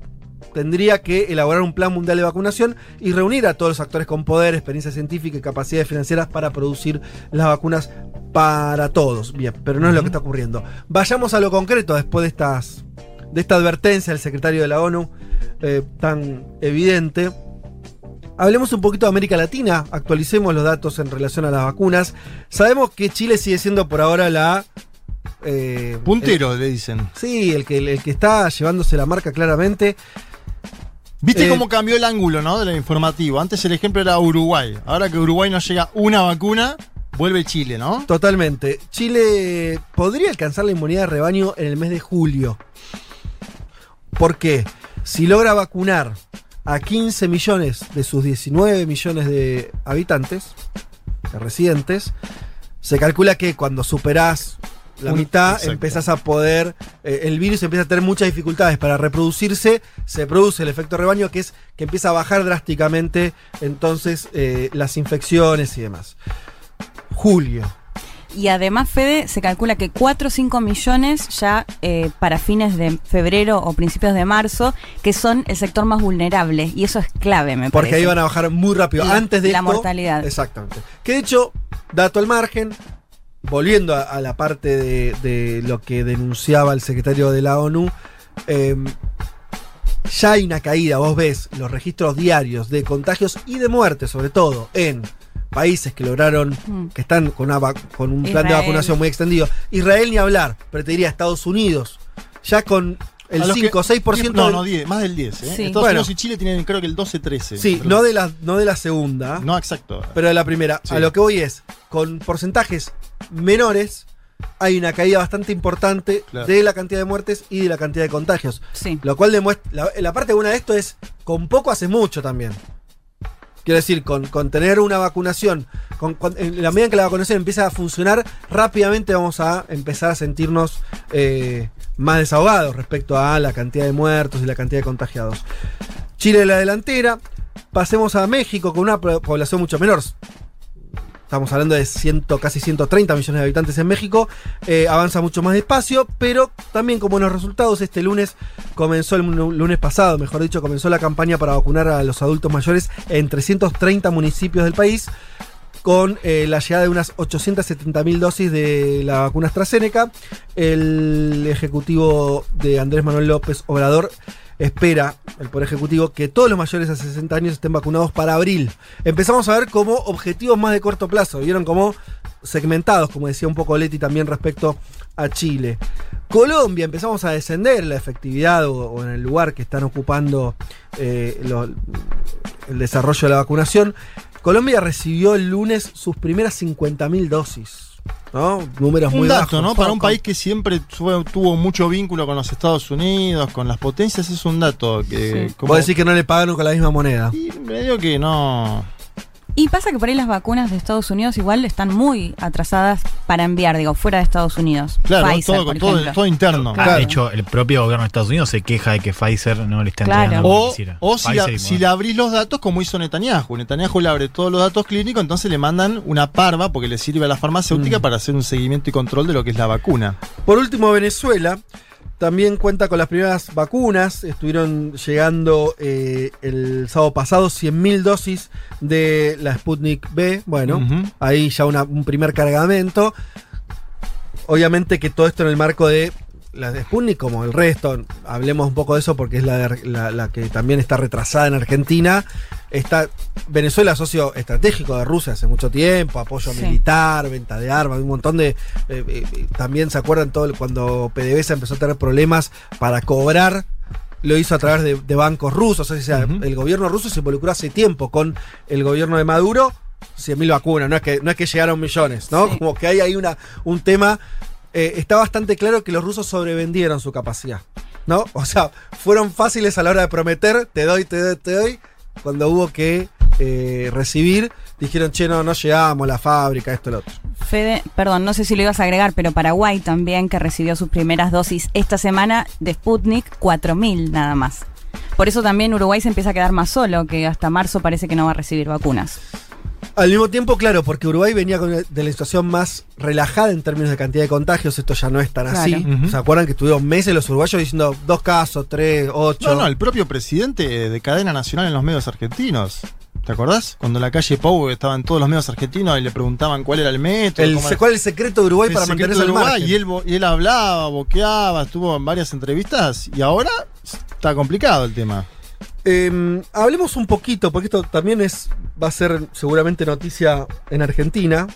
tendría que elaborar un plan mundial de vacunación y reunir a todos los actores con poder, experiencia científica y capacidades financieras para producir las vacunas para todos. Bien, pero no es lo que está ocurriendo. Vayamos a lo concreto después de estas de esta advertencia del secretario de la ONU eh, tan evidente. Hablemos un poquito de América Latina, actualicemos los datos en relación a las vacunas. Sabemos que Chile sigue siendo por ahora la... eh, Puntero, le dicen. sí, el que, el que está llevándose la marca claramente. ¿Viste Eh, cómo cambió el ángulo, no? Del informativo. Antes el ejemplo era Uruguay. Ahora que Uruguay no llega una vacuna, vuelve Chile, ¿no? Totalmente. Chile podría alcanzar la inmunidad de rebaño en el mes de julio. ¿Por qué? Si logra vacunar a 15 millones de sus 19 millones de habitantes, de residentes, se calcula que cuando superás la mitad, exacto. empezás a poder, eh, el virus empieza a tener muchas dificultades para reproducirse, se produce el efecto rebaño, que es que empieza a bajar drásticamente entonces eh, las infecciones y demás. Julio. Y además, Fede, se calcula que 4 o 5 millones ya eh, para fines de febrero o principios de marzo, que son el sector más vulnerable. Y eso es clave, me Porque parece. ahí van a bajar muy rápido. La- Antes de la esto- mortalidad. Exactamente. Que de hecho, dato al margen, volviendo a, a la parte de, de lo que denunciaba el secretario de la ONU, eh, ya hay una caída, vos ves los registros diarios de contagios y de muertes, sobre todo en países que lograron, Mm. que están con, una vac- con un plan de vacunación muy extendido. Israel ni hablar, pero te diría Estados Unidos, ya con el A los que- 5 o 6%. No, no, 10, más del 10. ¿eh? Sí. Estados Bueno. Unidos y Chile tienen creo que el 12-13. Sí, no de, la, no de la segunda. No, exacto. Pero de la primera, Sí. a lo que voy es, con porcentajes menores, hay una caída bastante importante Claro. de la cantidad de muertes y de la cantidad de contagios. Sí. Lo cual demuestra, la, la parte buena de esto es, con poco hace mucho también. Quiero decir, con, con tener una vacunación, con, con- en la medida en que la vacunación empieza a funcionar, rápidamente vamos a empezar a sentirnos eh, más desahogados respecto a la cantidad de muertos y la cantidad de contagiados. Chile la delantera. Pasemos a México con una po- población mucho menor. Estamos hablando de casi 130 millones de habitantes en México. Eh, avanza mucho más despacio, pero también con buenos resultados. Este lunes comenzó, el lu- lunes pasado, mejor dicho, comenzó la campaña para vacunar a los adultos mayores en 330 municipios del país con eh, la llegada de unas 870.000 dosis de la vacuna AstraZeneca. El ejecutivo de Andrés Manuel López Obrador espera, el Poder Ejecutivo, que todos los mayores de 60 años estén vacunados para abril. Empezamos a ver como objetivos más de corto plazo. Vieron cómo segmentados, como decía un poco Leti también respecto a Chile. Colombia, empezamos a descender en la efectividad o, en el lugar que están ocupando eh, el desarrollo de la vacunación. Colombia recibió el lunes sus primeras 50.000 dosis. ¿No? Números Un muy dato, bajos. ¿no? Para un país que siempre tuvo mucho vínculo con los Estados Unidos, con las potencias, es un dato que. Sí. como- Vos decís que no le pagaron con la misma moneda. y medio que no. Y pasa que por ahí las vacunas de Estados Unidos igual están muy atrasadas para enviar, digo, fuera de Estados Unidos. Claro, Pfizer, todo, por todo, todo interno. Claro. De hecho, el propio gobierno de Estados Unidos se queja de que Pfizer no le está Claro. entregando que O, o si, la- le abrís los datos, como hizo Netanyahu. Netanyahu le abre todos los datos clínicos, entonces le mandan una parva porque le sirve a la Mm. farmacéutica para hacer un seguimiento y control de lo que es la vacuna. Por último, Venezuela también cuenta con las primeras vacunas. Estuvieron llegando eh, el sábado pasado 100.000 dosis de la Sputnik B. Bueno, ahí ya una- un primer cargamento. Obviamente que todo esto en el marco de la de Sputnik, como el resto, hablemos un poco de eso porque es la- la que también está retrasada en Argentina. Está Venezuela, socio estratégico de Rusia hace mucho tiempo, apoyo Sí. militar, venta de armas, un montón de. eh, eh, también se acuerdan todo el- cuando PDVSA empezó a tener problemas para cobrar. Lo hizo a través de, de bancos rusos. O sea, el gobierno ruso se involucró hace tiempo con el gobierno de Maduro. 100.000 vacunas, no es, que, no es que llegaron millones, ¿no? Sí. Como que hay ahí una, un tema. eh, está bastante claro que los rusos sobrevendieron su capacidad, ¿no? O sea, fueron fáciles a la hora de prometer, te doy, te doy, te doy. Cuando hubo que eh, recibir, dijeron, che, no, no llegamos, la fábrica, esto, lo otro. Fede, perdón, no sé si lo ibas a agregar, pero Paraguay también, que recibió sus primeras dosis esta semana de Sputnik, 4.000 nada más. Por eso también Uruguay se empieza a quedar más solo, que hasta marzo parece que no va a recibir vacunas. Al mismo tiempo, claro, porque Uruguay venía con, de la situación más relajada en términos de cantidad de contagios, esto ya no es tan así. ¿Se acuerdan que estuvieron meses los uruguayos diciendo dos casos, tres, ocho? No, no, el propio presidente de cadena nacional en los medios argentinos. ¿Te acordás? Cuando en la calle Pau estaban todos los medios argentinos y le preguntaban cuál era el método. El- cómo- ¿Cuál es el secreto de Uruguay el para mantenerse al Uruguay, margen? y él, y él hablaba, boqueaba, estuvo en varias entrevistas y ahora está complicado el tema. Eh, hablemos un poquito, porque esto también es va a ser seguramente noticia en Argentina.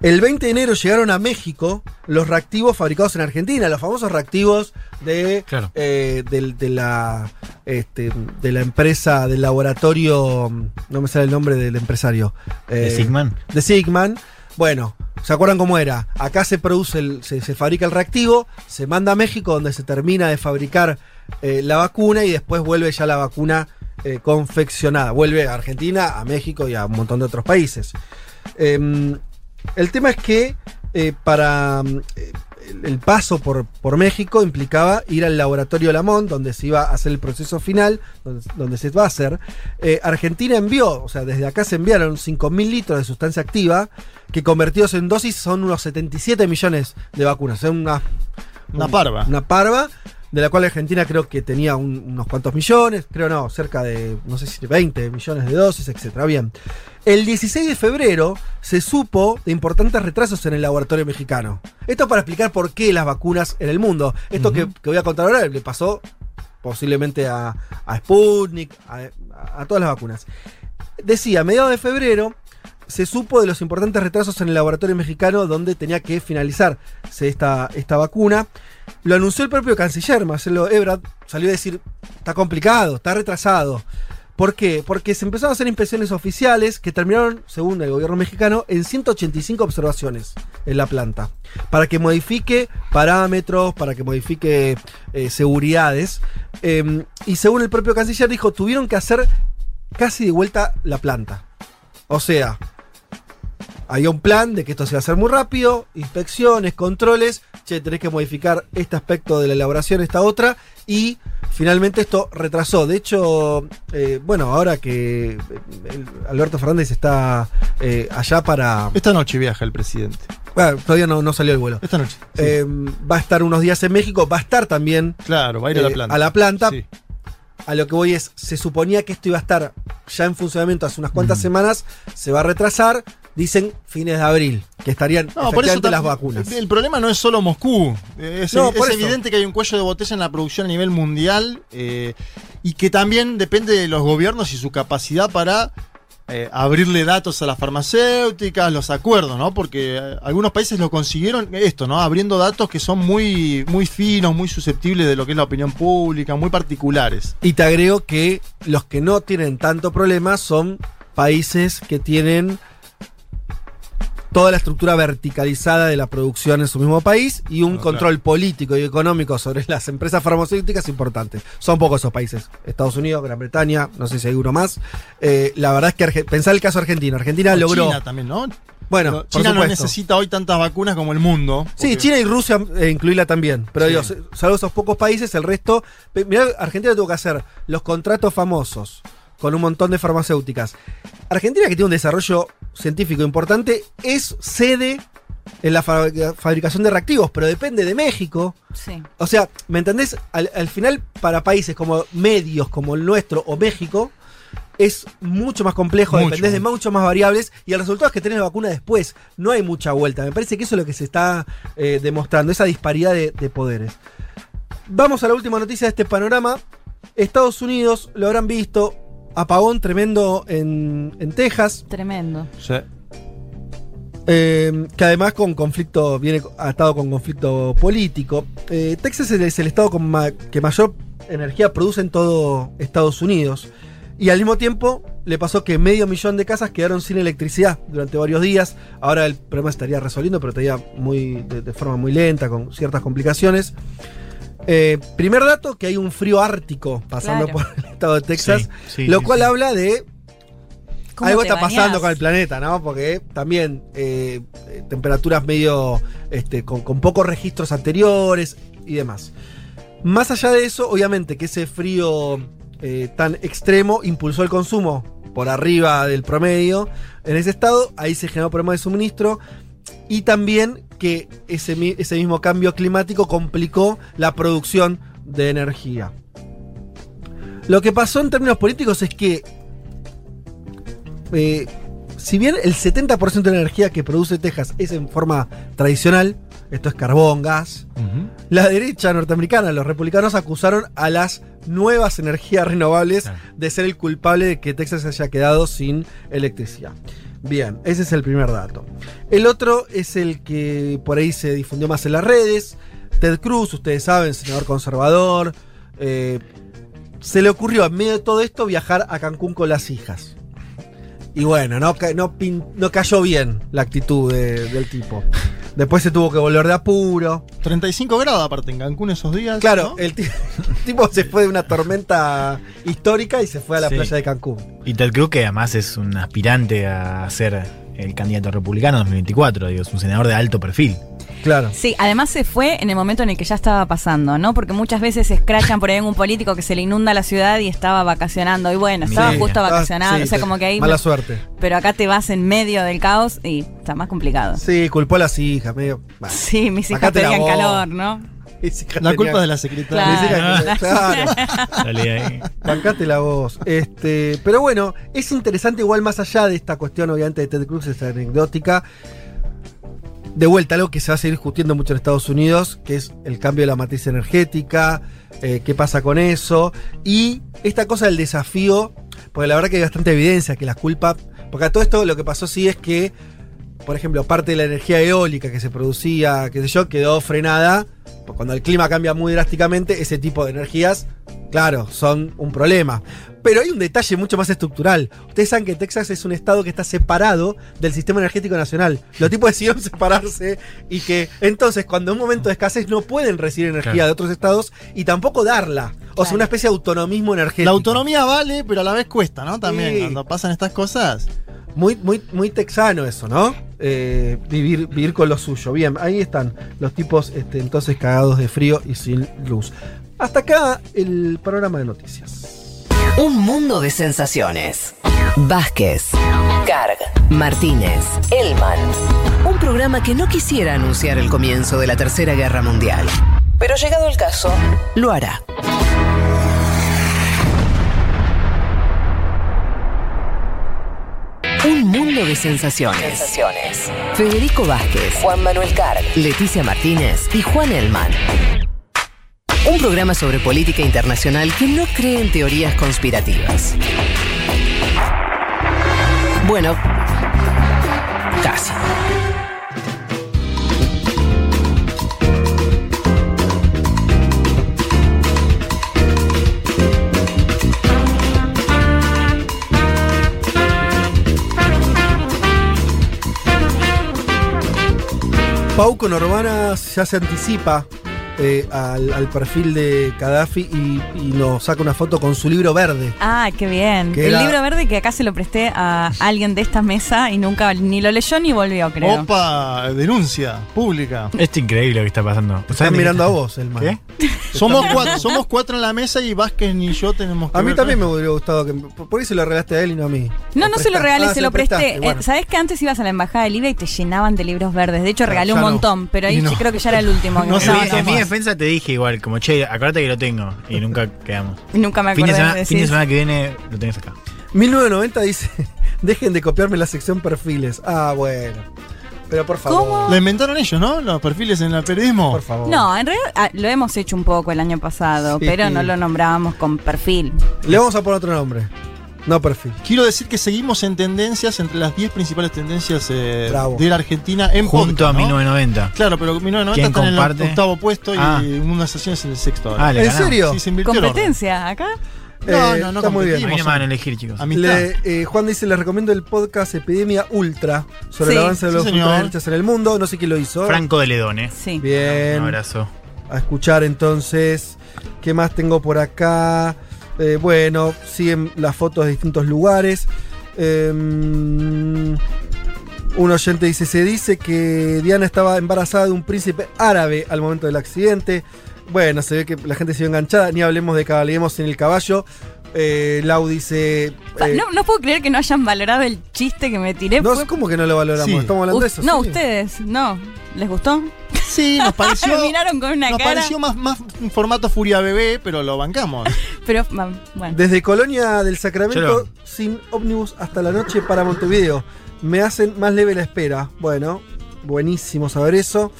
El 20 de enero llegaron a México los reactivos fabricados en Argentina, los famosos reactivos de, Claro. eh, de, la, este, de la empresa, del laboratorio, no me sale el nombre del empresario. ¿De Eh, Sigman? de Sigman. Bueno, ¿se acuerdan cómo era? Acá se produce, el- se, se fabrica el reactivo, se manda a México donde se termina de fabricar eh, la vacuna y después vuelve ya la vacuna eh, confeccionada. Vuelve a Argentina, a México y a un montón de otros países. Em, el tema es que eh, para mm, el- el paso por, por México implicaba ir al laboratorio Lamont, donde se iba a hacer el proceso final, donde, donde se va a hacer. Eh, Argentina envió, o sea, desde acá se enviaron 5.000 litros de sustancia activa, que convertidos en dosis son unos 77 millones de vacunas. O sea, una, Una un- parva. Una parva, de la cual Argentina creo que tenía un- unos cuantos millones, creo no, cerca de, no sé si 20 millones de dosis, etcétera. Bien. El 16 de febrero se supo de importantes retrasos en el laboratorio mexicano. Esto para explicar por qué las vacunas en el mundo. Esto que, que voy a contar ahora le pasó posiblemente a, a Sputnik, a, a todas las vacunas. Decía, a mediados de febrero se supo de los importantes retrasos en el laboratorio mexicano donde tenía que finalizarse esta, esta vacuna. Lo anunció el propio canciller, Marcelo Ebrard, salió a decir, está complicado, está retrasado. ¿Por qué? Porque se empezaron a hacer inspecciones oficiales que terminaron, según el gobierno mexicano, en 185 observaciones en la planta. Para que modifique parámetros, para que modifique eh, seguridades. Eh, y según el propio canciller dijo, tuvieron que hacer casi de vuelta la planta. O sea, había un plan de que esto se iba a hacer muy rápido, inspecciones, controles, che, tenés que modificar este aspecto de la elaboración, esta otra, y finalmente esto retrasó. De hecho, eh, bueno, ahora que eh, Alberto Fernández está eh, allá para... Esta noche viaja el presidente. Bueno, todavía no, no salió el vuelo. Esta noche. sí. Eh, va a estar unos días en México, va a estar también claro, va a ir a la planta. a la planta. Sí. A lo que voy es, se suponía que esto iba a estar ya en funcionamiento hace unas cuantas semanas, se va a retrasar, dicen fines de abril, que estarían No, por eso efectivamente las vacunas. El problema no es solo Moscú. Es, No, es evidente que hay un cuello de botella en la producción a nivel mundial eh, y que también depende de los gobiernos y su capacidad para eh, abrirle datos a las farmacéuticas, los acuerdos, ¿no? Porque eh, algunos países lo consiguieron esto, ¿no? Abriendo datos que son muy, muy finos, muy susceptibles de lo que es la opinión pública, muy particulares. Y te agrego que los que no tienen tanto problema son países que tienen toda la estructura verticalizada de la producción en su mismo país y un Ah, control político y económico sobre las empresas farmacéuticas importante. Son pocos esos países. Estados Unidos, Gran Bretaña, no sé si hay uno más. Eh, la verdad es que Arge- pensá el caso argentino. Argentina O logró. China también, ¿no? Bueno, Pero por China no necesita hoy tantas vacunas como el mundo. Sí, porque- China y Rusia, eh, incluirla también. Pero Sí. digo, salvo esos pocos países, el resto. Mirá, Argentina tuvo que hacer los contratos famosos con un montón de farmacéuticas. Argentina, que tiene un desarrollo científico importante, es sede en la fa- fabricación de reactivos, pero depende de México. Sí. O sea, ¿me entendés? Al, al final, para países como medios como el nuestro o México, es mucho más complejo, Mucho. dependés de mucho más variables y el resultado es que tenés la vacuna después. No hay mucha vuelta. Me parece que eso es lo que se está eh, demostrando, esa disparidad de, de poderes. Vamos a la última noticia de este panorama. Estados Unidos, lo habrán visto, apagón tremendo en, en Texas. Tremendo. Sí. Eh, que además con conflicto, viene atado con conflicto político. Eh, Texas es el, es el estado con ma- que mayor energía produce en todo Estados Unidos. Y al mismo tiempo le pasó que medio millón de casas quedaron sin electricidad durante varios días. Ahora el problema se estaría resolviendo, pero todavía muy, de, de forma muy lenta, con ciertas complicaciones. Eh, primer dato, que hay un frío ártico pasando Claro. por el estado de Texas, Sí, sí, lo sí, cual sí. habla de ¿Cómo algo está bañás? pasando con el planeta, ¿no? Porque también eh, eh, temperaturas medio este, con, con pocos registros anteriores y demás. Más allá de eso, obviamente que ese frío eh, tan extremo impulsó el consumo por arriba del promedio en ese estado, ahí se generó problema de suministro y también que ese, ese mismo cambio climático complicó la producción de energía. Lo que pasó en términos políticos es que eh, si bien el 70% de la energía que produce Texas es en forma tradicional, esto es carbón, gas, la derecha norteamericana, los republicanos acusaron a las nuevas energías renovables Claro. de ser el culpable de que Texas haya quedado sin electricidad. Bien, ese es el primer dato. El otro es el que por ahí se difundió más en las redes. Ted Cruz, ustedes saben, senador conservador, eh, se le ocurrió en medio de todo esto viajar a Cancún con las hijas. Y bueno, no, no, no cayó bien la actitud de- del tipo. Después se tuvo que volver de apuro. 35 grados aparte en Cancún esos días. Claro, ¿no? el, ti- el tipo se fue de una tormenta histórica y se fue a la Sí. playa de Cancún. Y Ted Cruz, que además es un aspirante a ser el candidato republicano en 2024, digo, es un senador de alto perfil. Claro. Sí, además se fue en el momento en el que ya estaba pasando, ¿no? Porque muchas veces se escrachan por ahí en un político que se le inunda la ciudad y estaba vacacionando. Y bueno, estaba Sí. justo Ah, vacacionando. sí, o sea, como que ahí. Mala suerte. Pero acá te vas en medio del caos y está más complicado. Sí, culpó a las hijas, medio. bueno. Sí, mis hijas pedían voz. calor, ¿no? La culpa es de la secretaria. Claro. claro. Salí ahí. Bancate la voz. Este, pero bueno, es interesante igual más allá de esta cuestión, obviamente, de Ted Cruz, es anecdótica. De vuelta, algo que se va a seguir discutiendo mucho en Estados Unidos, que es el cambio de la matriz energética, eh, qué pasa con eso, y esta cosa del desafío, porque la verdad que hay bastante evidencia que la culpa, porque a todo esto lo que pasó sí es que, por ejemplo, parte de la energía eólica que se producía, qué sé yo, quedó frenada, cuando el clima cambia muy drásticamente, ese tipo de energías, claro, son un problema. Pero hay un detalle mucho más estructural. Ustedes saben que Texas es un estado que está separado del sistema energético nacional. Los tipos decidieron separarse y que entonces cuando en un momento de escasez no pueden recibir energía Claro. de otros estados y tampoco darla. O sea, una especie de autonomismo energético. La autonomía vale, pero a la vez cuesta, ¿no? También, Sí. cuando pasan estas cosas. Muy, muy, muy texano eso, ¿no? Eh, vivir, vivir con lo suyo. Bien, ahí están los tipos este, entonces cagados de frío y sin luz. Hasta acá el programa de noticias. Un mundo de sensaciones. Vázquez, Carg, Martínez, Elman. Un programa que no quisiera anunciar el comienzo de la Tercera Guerra Mundial. Pero llegado el caso, lo hará. Un mundo de sensaciones. Federico Vázquez, Juan Manuel Carg, Leticia Martínez y Juan Elman. Un programa sobre política internacional que no cree en teorías conspirativas. Bueno, casi. Pau con Urbana ya se anticipa eh, al, al perfil de Gaddafi y, y nos saca una foto con su libro verde. Ah, qué bien. Que el era- libro verde que acá se lo presté a alguien de esta mesa y nunca ni lo leyó ni volvió, creo. Opa, denuncia pública. Esto es increíble lo que está pasando. Están mirando a vos, el man. ¿Qué? Somos cuatro, somos cuatro en la mesa y Vázquez ni yo tenemos que A mí ver- también me hubiera gustado que. Por ahí se lo regalaste a él y no a mí. No, no se lo regalé, Ah, se lo presté. Eh, bueno. ¿Sabés que antes ibas a la embajada de Libia y te llenaban de libros verdes? De hecho, regalé ya un no. montón, pero ahí no. creo que ya era el último. que No me Defensa te dije igual, como che, acuérdate que lo tengo. Y nunca quedamos. Y Nunca me Fin acordé de, semana, de fin de semana que viene lo tenés acá. 1990 dice: Dejen de copiarme la sección perfiles. Ah, bueno. Pero por favor. ¿Cómo? La inventaron ellos, ¿no? Los perfiles en el periodismo. Por favor. No, en realidad ah, lo hemos hecho un poco el año pasado, Sí. pero no lo nombrábamos con perfil. Le vamos a poner otro nombre. No perfil. Quiero decir que seguimos en tendencias entre las 10 principales tendencias eh, de la Argentina en Junto podcast, a ¿no? 1990. Claro, pero 1990 ¿Quién están en comparte? el octavo puesto Ah. y unas sesiones en el sexto. Ah, ¿En serio? Sí, se invirtió. ¿Competencia acá? No, Eh, no, no está muy bien. A mí no me van a elegir, chicos. Le- eh, Juan dice: Les recomiendo el podcast Epidemia Ultra sobre Sí. el avance de Sí, los ultraderechas en el mundo. No sé quién lo hizo. Franco de Ledone. Sí. Bien. Un abrazo. a escuchar entonces. ¿Qué más tengo por acá? Eh, bueno, siguen las fotos de distintos lugares. Em, un oyente dice, se dice que Diana estaba embarazada de un príncipe árabe al momento del accidente. Bueno, se ve que la gente se vio enganchada, ni hablemos de cabalguemos en el caballo. Eh, Lau dice... O sea, eh, no, no puedo creer que no hayan valorado el chiste que me tiré. no, Fue- ¿cómo que no lo valoramos? Sí. Estamos hablando de eso. no, sí. ustedes, no. ¿Les gustó? Sí, nos pareció. Miraron con una nos cara. pareció más, más un formato Furia Bebé, pero lo bancamos. Pero, bueno. Desde Colonia del Sacramento, Chelo. sin ómnibus hasta la noche para Montevideo. Me hacen más leve la espera. Bueno, buenísimo saber eso.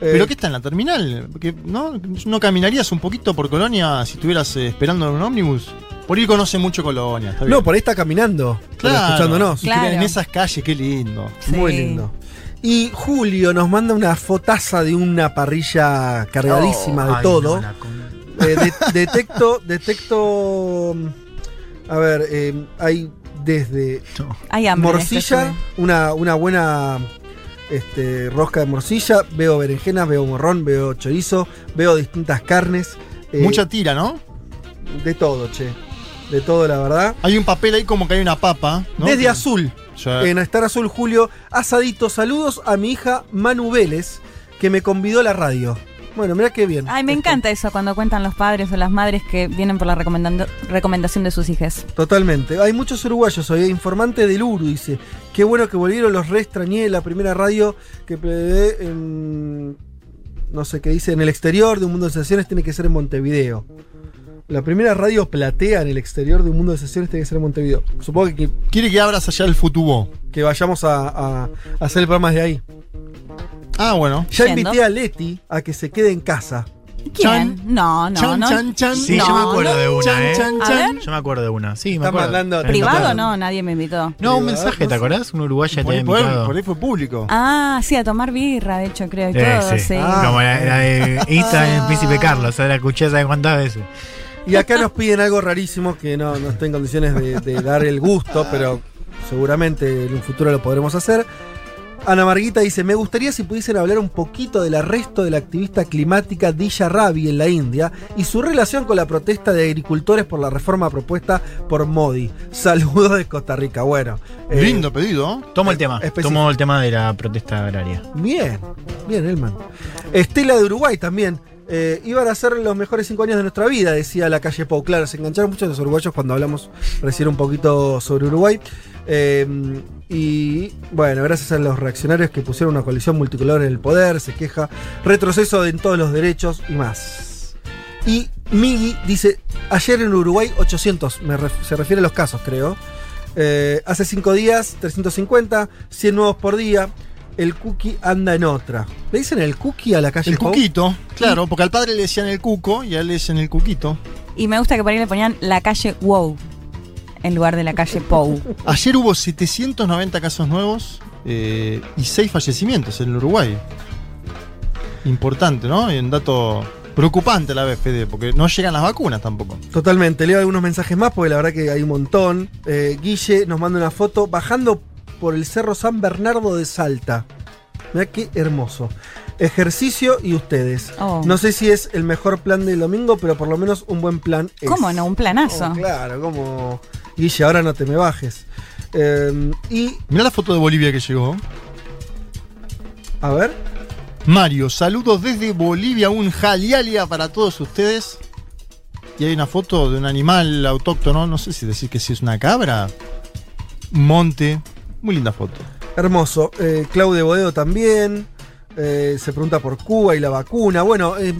Eh, ¿Pero qué está en la terminal? ¿no? ¿No caminarías un poquito por Colonia si estuvieras eh, esperando en un ómnibus? Por ahí conoce mucho Colonia, está bien. No, por ahí está caminando. Claro. escuchándonos. Claro. En esas calles, qué lindo. Muy lindo. Y Julio nos manda una fotaza de una parrilla cargadísima de Ay, todo. no, la con- Eh, de- detecto, detecto. A ver, eh, hay desde no. Hay hambre. este morcilla, una buena este, rosca de morcilla, veo berenjenas, veo morrón, veo chorizo, veo distintas carnes. eh, Mucha tira, ¿no? De todo, che. De todo, la verdad. Hay un papel ahí como que hay una papa. ¿no? Desde azul. Ya- En Estar Azul Julio, asadito. Saludos a mi hija Manu Vélez, que me convidó a la radio. Bueno, mira qué bien. Ay, me Esto. encanta eso cuando cuentan los padres o las madres que vienen por la recomendando- recomendación de sus hijas. Totalmente. Hay muchos uruguayos hoy. Informante del Uru dice: Qué bueno que volvieron, los re extrañé. La primera radio que prevé en. No sé qué dice. En el exterior de un mundo de sensaciones tiene que ser en Montevideo. La primera radio platea en el exterior de un mundo de sensaciones tiene que ser en Montevideo. Supongo que, que, Quiere que abras allá el futubó. que vayamos a, a- a hacer el programa de ahí. Ah, bueno. Ya Yendo. invité a Leti a que se quede en casa. ¿Quién? No, no, chan, no. chan, chan. Sí, No, yo me acuerdo no. de una, Chan, ¿eh? chan, A chan. ver. Yo me acuerdo de una. Sí, me Está acuerdo. mandando- Tenés ¿Privado no? Nadie me invitó. No, un mensaje, ¿te acordás? Un uruguayo te Por ahí, había por ahí- invitado. por ahí fue público. Ah, sí, a tomar birra, de hecho, creo, y Eh, todo, sí. sí. Ah. Como la, la de Insta en el Príncipe Carlos, o sea, la escuché ¿sabes cuántas veces? Y acá nos piden algo rarísimo que no, no estoy en condiciones de, de dar el gusto, pero seguramente en un futuro lo podremos hacer. Ana Marguita dice, me gustaría si pudiesen hablar un poquito del arresto de la activista climática Disha Rabi en la India y su relación con la protesta de agricultores por la reforma propuesta por Modi. Saludos de Costa Rica. Bueno. eh, Lindo pedido. Tomo el tema. Específico. Tomo el tema de la protesta agraria. Bien, bien, Elman. Estela de Uruguay también. Eh, iban a ser los mejores cinco años de nuestra vida, decía la calle Pau. Claro, se engancharon muchos los uruguayos cuando hablamos recién un poquito sobre Uruguay. Eh, y bueno, gracias a los reaccionarios que pusieron una coalición multicolor en el poder, se queja, retroceso en todos los derechos y más. Y Migi dice, ayer en Uruguay 800, me ref- se refiere a los casos creo. Eh, hace 5 días 350, 100 nuevos por día. El cookie anda en otra. ¿Le dicen el cookie a la calle El Pau? cuquito, claro, porque al padre le decían el cuco y a él le decían el cuquito. Y me gusta que por ahí le ponían la calle Wow. en lugar de la calle Pou. Ayer hubo 790 casos nuevos eh, y 6 fallecimientos en el Uruguay. Importante, ¿no? Y un dato preocupante a la vez, Fede, porque no llegan las vacunas tampoco. Totalmente. Leo algunos mensajes más porque la verdad que hay un montón. Eh, Guille nos manda una foto bajando por el cerro San Bernardo de Salta. Mirá qué hermoso. Ejercicio y ustedes. Oh. No sé si es el mejor plan del domingo, pero por lo menos un buen plan es. ¿Cómo no? Un planazo. Oh, claro, como. Guille, ahora no te me bajes. Eh, y, Mirá la foto de Bolivia que llegó. a ver. Mario, saludos desde Bolivia, un jalialia para todos ustedes. Y hay una foto de un animal autóctono, no sé si decir que si es una cabra, un monte. Muy linda foto. Hermoso. Eh, Claudio Bodedo también. Eh, se pregunta por Cuba y la vacuna. Bueno, eh,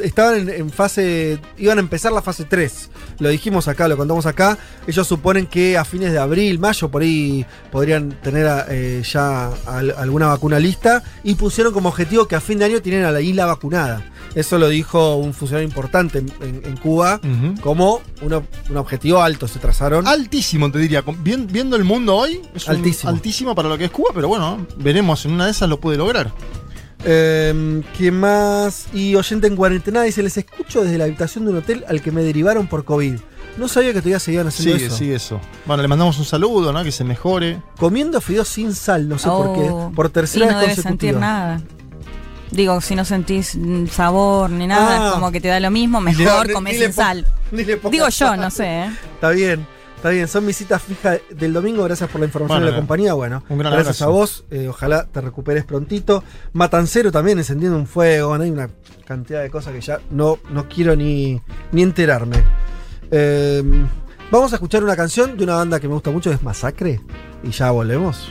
estaban en, fase. iban a empezar la fase 3. Lo dijimos acá, lo contamos acá. Ellos suponen que a fines de abril, mayo, por ahí podrían tener eh, ya al- alguna vacuna lista. Y pusieron como objetivo que a fin de año tienen a la isla vacunada. Eso lo dijo un funcionario importante en, en- en Cuba. Como una- un objetivo alto se trazaron. Altísimo, te diría. Viendo el mundo hoy, es un Altísimo. altísimo para lo que es Cuba, pero bueno, veremos. En una de esas lo puede lograr. Eh, ¿Qué más? Y oyente en cuarentena dice: Les escucho desde la habitación de un hotel al que me derivaron por COVID. No sabía que todavía seguían haciendo Sigue, eso. sigue eso. Bueno, le mandamos un saludo, ¿no? Que se mejore. Comiendo fideos sin sal, no sé por Oh. qué. Por Y tercera no vez debes sentir consecutiva. nada. Digo, si no sentís sabor ni nada, Ah. como que te da lo mismo, mejor le sin sal. ni le pongas Digo yo, no sé, ¿eh? Está bien, está bien. Son mis citas fijas del domingo. Gracias por la información Bueno, de la compañía. Bueno, un gran gracias abrazo. a vos. eh, ojalá te recuperes prontito. Matancero también encendiendo un fuego. Hay una cantidad de cosas que ya no, no quiero ni, ni enterarme. Eh, vamos a escuchar una canción de una banda que me gusta mucho, es Masacre. Y ya volvemos.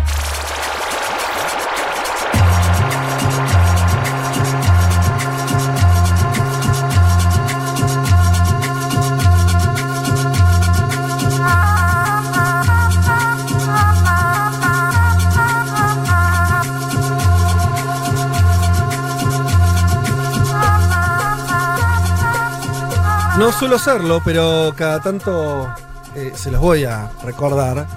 No suelo hacerlo, pero cada tanto eh, se los voy a recordar.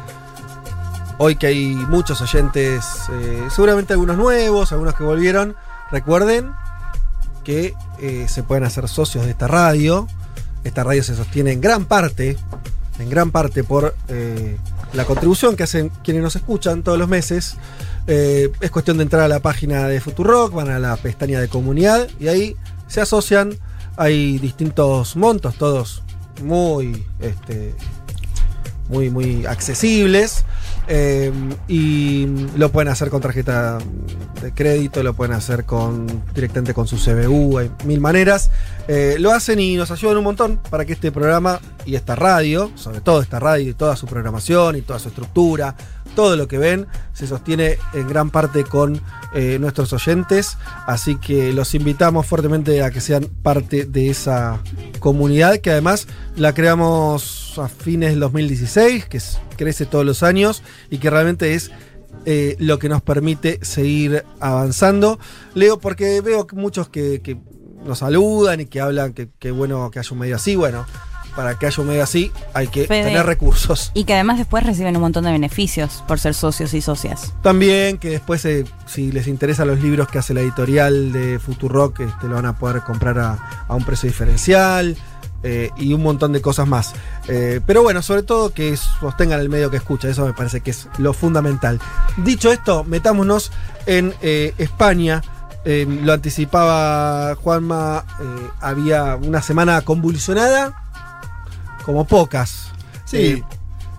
Hoy que hay muchos oyentes, eh, seguramente algunos nuevos, algunos que volvieron, recuerden que eh, se pueden hacer socios de esta radio. Esta radio se sostiene en gran parte, en gran parte por la contribución que hacen quienes nos escuchan todos los meses. Es cuestión de entrar a la página de Futurock, van a la pestaña de comunidad y ahí se asocian. Hay distintos montos, todos muy, este, muy, muy accesibles. eh, y lo pueden hacer con tarjeta de crédito, lo pueden hacer directamente con su CBU, hay mil maneras. Eh, lo hacen y nos ayudan un montón para que este programa y esta radio, sobre todo esta radio y toda su programación y toda su estructura, todo lo que ven, se sostiene en gran parte con eh, nuestros oyentes. Así que los invitamos fuertemente a que sean parte de esa comunidad que además la creamos a fines del 2016, que crece todos los años y que realmente es eh, lo que nos permite seguir avanzando. Leo, porque veo muchos que, que nos saludan y que hablan que, que bueno que haya un medio así. Bueno, para que haya un medio así hay que Fede. tener recursos. Y que además después reciben un montón de beneficios por ser socios y socias. También que después, eh, si les interesan los libros que hace la editorial de Futurock, este, lo van a poder comprar a, a un precio diferencial eh, y un montón de cosas más. Eh, pero bueno, sobre todo que sostengan el medio que escucha, eso me parece que es lo fundamental. Dicho esto, metámonos en eh, España. Lo anticipaba Juanma, había una semana convulsionada, como pocas. Sí. Eh,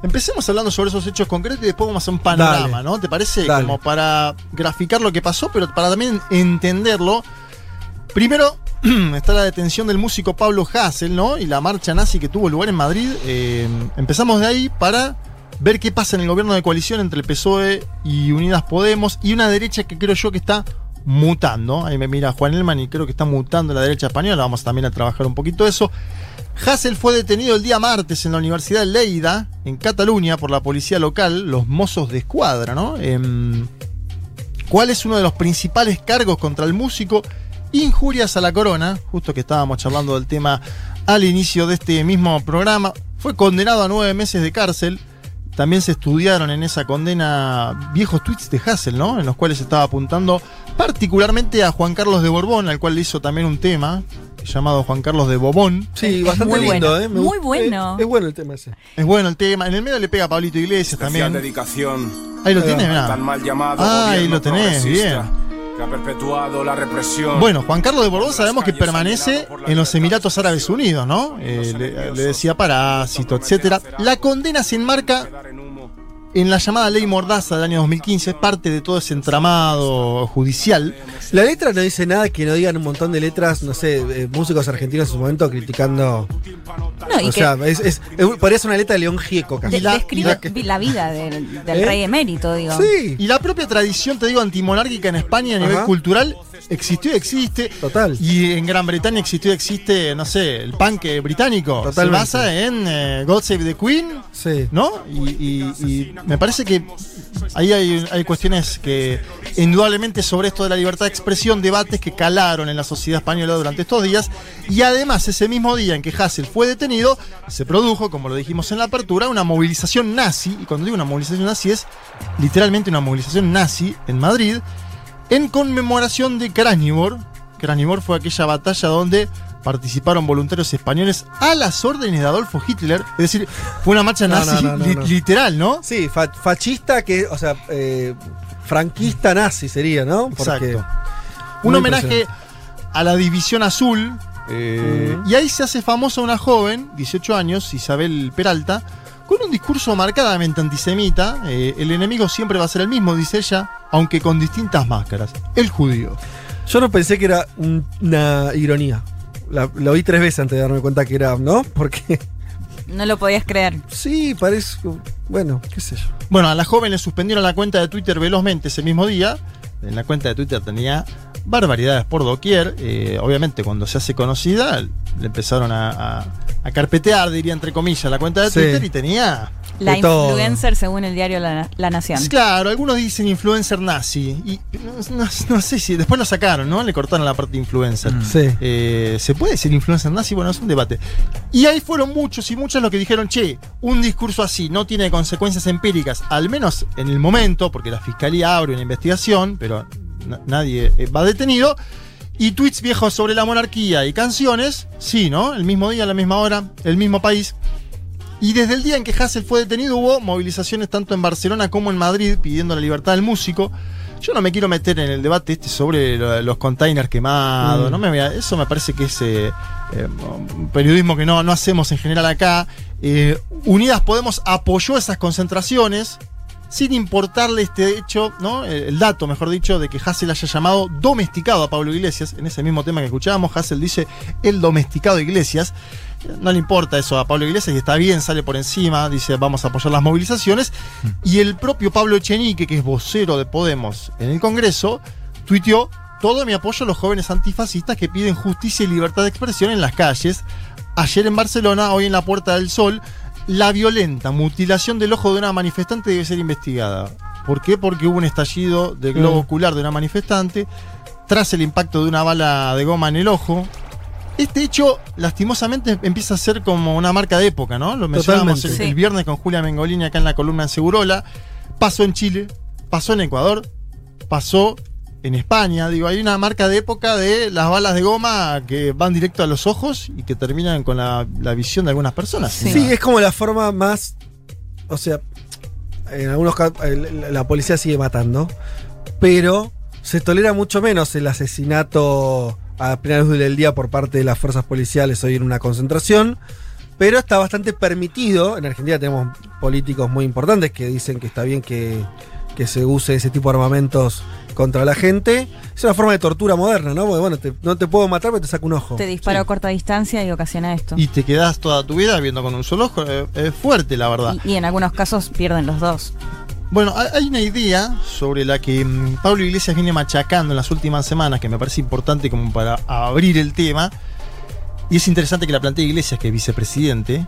Empecemos hablando sobre esos hechos concretos y después vamos a hacer un panorama, Dale. ¿no? ¿Te parece? Dale. Como para graficar lo que pasó, pero para también entenderlo. Primero, está la detención del músico Pablo Hassel, ¿no? Y la marcha nazi que tuvo lugar en Madrid. Eh, empezamos de ahí para ver qué pasa en el gobierno de coalición entre el PSOE y Unidas Podemos y una derecha que creo yo que está mutando. Ahí me mira Juan Elman y creo que está mutando la derecha española. Vamos también a trabajar un poquito eso. Hassel fue detenido el día martes en la Universidad de Lleida, en Cataluña, por la policía local, los mozos de escuadra, ¿no? Em, ¿Cuál es uno de los principales cargos contra el músico? Injurias a la corona, justo que estábamos charlando del tema al inicio de este mismo programa. Fue condenado a nueve meses de cárcel. También se estudiaron en esa condena viejos tweets de Hassel, ¿no? En los cuales estaba apuntando particularmente a Juan Carlos de Borbón, al cual le hizo también un tema llamado Juan Carlos de Bobón. Sí, Es bastante muy lindo, bueno, ¿eh? Me muy bueno. Es, es bueno el tema ese. Es bueno el tema. En el medio le pega a Pablito Iglesias Especial también. dedicación Ahí lo tienes, mirá. tan mal llamado Ah, ahí lo tenés, que ha perpetuado la represión. Bueno, Juan Carlos de Borbón sabemos que permanece en los Emiratos Árabes Unidos, ¿no? Eh, le, le decía parásito, etcétera. La condena se enmarca en la llamada ley Mordaza del año 2015, es parte de todo ese entramado judicial. La letra no dice nada que no digan un montón de letras, no sé, eh, músicos argentinos en su momento criticando. No, y o que sea, es, es, es- parece una letra de León Gieco casi. de- describe vi- la vida del, del ¿Eh? rey emérito, digo. Sí, Y la propia tradición, te digo, antimonárquica en España a nivel Ajá. cultural existió y existe. total. Y en Gran Bretaña existió y existe, no sé, el punk eh, británico. Totalmente. Se basa en eh, God Save the Queen, Sí. ¿no? Y, y- y me parece que ahí hay, hay cuestiones que indudablemente sobre esto de la libertad de expresión, debates que calaron en la sociedad española durante estos días. Y además, ese mismo día en que Hassel fue detenido, se produjo, como lo dijimos en la apertura, una movilización nazi. Y cuando digo una movilización nazi es literalmente una movilización nazi en Madrid, en conmemoración de Krasnivor. Krasnivor fue aquella batalla donde participaron voluntarios españoles a las órdenes de Adolfo Hitler. Es decir, fue una marcha No, nazi no, no, no, li- no. literal, ¿no? Sí, fa- fascista que, o sea, eh, franquista nazi sería, ¿no? Exacto. muy Un homenaje a la División Azul. eh. Y ahí se hace famosa una joven, 18 años, Isabel Peralta, con un discurso marcadamente antisemita. eh, el enemigo siempre va a ser el mismo, dice ella, aunque con distintas máscaras. El judío. Yo no pensé que era un- una ironía. La, lo oí tres veces antes de darme cuenta que era, ¿no? Porque No lo podías creer. sí, parece. Bueno, qué sé yo. Bueno, a la joven le suspendieron la cuenta de Twitter velozmente ese mismo día. En la cuenta de Twitter tenía barbaridades por doquier. Eh, obviamente, cuando se hace conocida, le empezaron a, a- a carpetear, diría entre comillas, la cuenta de Sí. Twitter y tenía. La todo. influencer según el diario La, La Nación. Claro, algunos dicen influencer nazi. Y no, no- no sé si. Después lo sacaron, ¿no? Le cortaron la parte influencer. Sí. Eh, ¿Se puede decir influencer nazi? Bueno, es un debate. Y ahí fueron muchos y muchas los que dijeron, che, un discurso así no tiene consecuencias empíricas, al menos en el momento, porque la fiscalía abre una investigación, pero nadie eh, va detenido. Y tweets viejos sobre la monarquía y canciones, sí, ¿no? El mismo día, la misma hora, el mismo país. Y desde el día en que Hassel fue detenido hubo movilizaciones tanto en Barcelona como en Madrid pidiendo la libertad del músico. Yo no me quiero meter en el debate este sobre lo- los containers quemados. Mm. No me eso me parece que es eh, eh, un periodismo que no, no hacemos en general acá. Eh, Unidas Podemos apoyó esas concentraciones sin importarle este hecho, ¿no? El, dato, mejor dicho, de que Hassel haya llamado domesticado a Pablo Iglesias. En ese mismo tema que escuchábamos, Hassel dice el domesticado Iglesias. No le importa eso a Pablo Iglesias y está bien, sale por encima, dice vamos a apoyar las movilizaciones. Y el propio Pablo Echenique, que es vocero de Podemos en el Congreso, tuiteó todo mi apoyo a los jóvenes antifascistas que piden justicia y libertad de expresión en las calles. Ayer en Barcelona, hoy en la Puerta del Sol, la violenta mutilación del ojo de una manifestante debe ser investigada. ¿Por qué? Porque hubo un estallido del globo Mm. ocular de una manifestante tras el impacto de una bala de goma en el ojo. Este hecho, lastimosamente, empieza a ser como una marca de época, ¿no? Lo mencionábamos el, el viernes con Julia Mengolini acá en la columna en Segurola. Pasó en Chile, pasó en Ecuador, pasó en España. Digo, hay una marca de época de las balas de goma que van directo a los ojos y que terminan con la, la visión de algunas personas. Sí. es como la forma más. O sea, en algunos casos la policía sigue matando, pero se tolera mucho menos el asesinato a plena luz del día por parte de las fuerzas policiales hoy en una concentración. Pero está bastante permitido. En Argentina tenemos políticos muy importantes que dicen que está bien que, que se use ese tipo de armamentos contra la gente. Es una forma de tortura moderna, ¿no? Porque bueno, te- no te puedo matar, pero te saco un ojo. Te disparo a corta distancia y ocasiona esto. Y te quedas toda tu vida viendo con un solo ojo. eh, Es fuerte, la verdad. Y, y en algunos casos pierden los dos. Bueno, hay- una idea sobre la que mm, Pablo Iglesias viene machacando en las últimas semanas que me parece importante como para abrir el tema. Y es interesante que la plantee Iglesias, que es vicepresidente.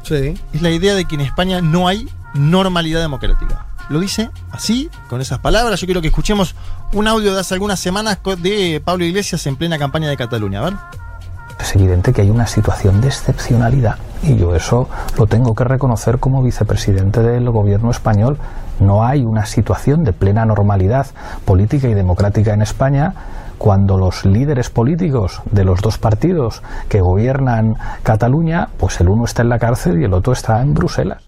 Es la idea de que en España no hay normalidad democrática. Lo dice así, con esas palabras. Yo quiero que escuchemos un audio de hace algunas semanas de Pablo Iglesias en plena campaña de Cataluña. A ver. Es evidente que hay una situación de excepcionalidad y yo eso lo tengo que reconocer como vicepresidente del gobierno español. No hay una situación de plena normalidad política y democrática en España cuando los líderes políticos de los dos partidos que gobiernan Cataluña, pues el uno está en la cárcel y el otro está en Bruselas.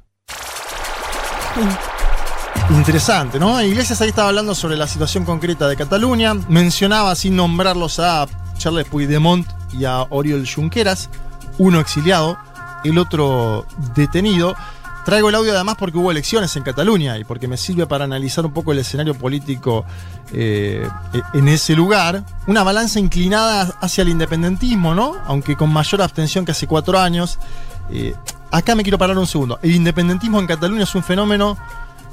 Interesante, ¿no? Iglesias ahí estaba hablando sobre la situación concreta de Cataluña. Mencionaba, sin nombrarlos, a Charles Puigdemont y a Oriol Junqueras, uno exiliado, el otro detenido. Traigo el audio además porque hubo elecciones en Cataluña y porque me sirve para analizar un poco el escenario político eh, en ese lugar. Una balanza inclinada hacia el independentismo, ¿no? Aunque con mayor abstención que hace cuatro años. Eh, acá me quiero parar un segundo. El independentismo en Cataluña es un fenómeno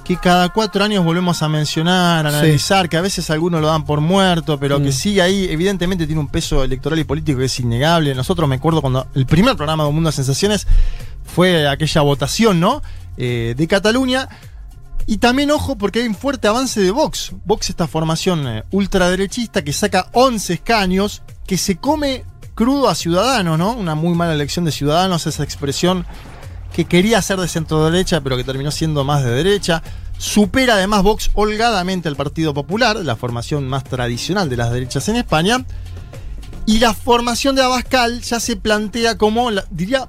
que cada cuatro años volvemos a mencionar, a Sí. analizar, que a veces algunos lo dan por muerto, pero que Mm. sigue ahí, evidentemente tiene un peso electoral y político que es innegable. Nosotros me acuerdo cuando el primer programa de Un Mundo de Sensaciones fue aquella votación, ¿no? Eh, de Cataluña. Y también ojo porque hay un fuerte avance de Vox. Vox, esta formación eh, ultraderechista que saca 11 escaños, que se come crudo a Ciudadanos, ¿no? Una muy mala elección de Ciudadanos, esa expresión que quería ser de centro derecha, pero que terminó siendo más de derecha. Supera además Vox holgadamente al Partido Popular, la formación más tradicional de las derechas en España. Y la formación de Abascal ya se plantea como, la- diría,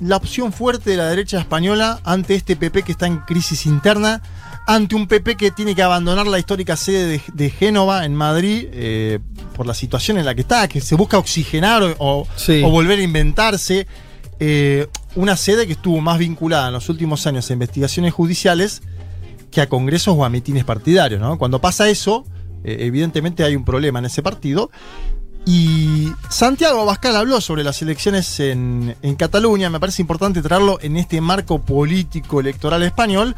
la opción fuerte de la derecha española ante este PP que está en crisis interna, ante un PP que tiene que abandonar la histórica sede de, de Génova en Madrid eh, por la situación en la que está, que se busca oxigenar o, o- Sí. o volver a inventarse. Eh, una sede que estuvo más vinculada en los últimos años a investigaciones judiciales que a congresos o a mitines partidarios. ¿no? Cuando pasa eso, eh, evidentemente hay un problema en ese partido. Y Santiago Abascal habló sobre las elecciones en, en Cataluña. Me parece importante traerlo en este marco político electoral español,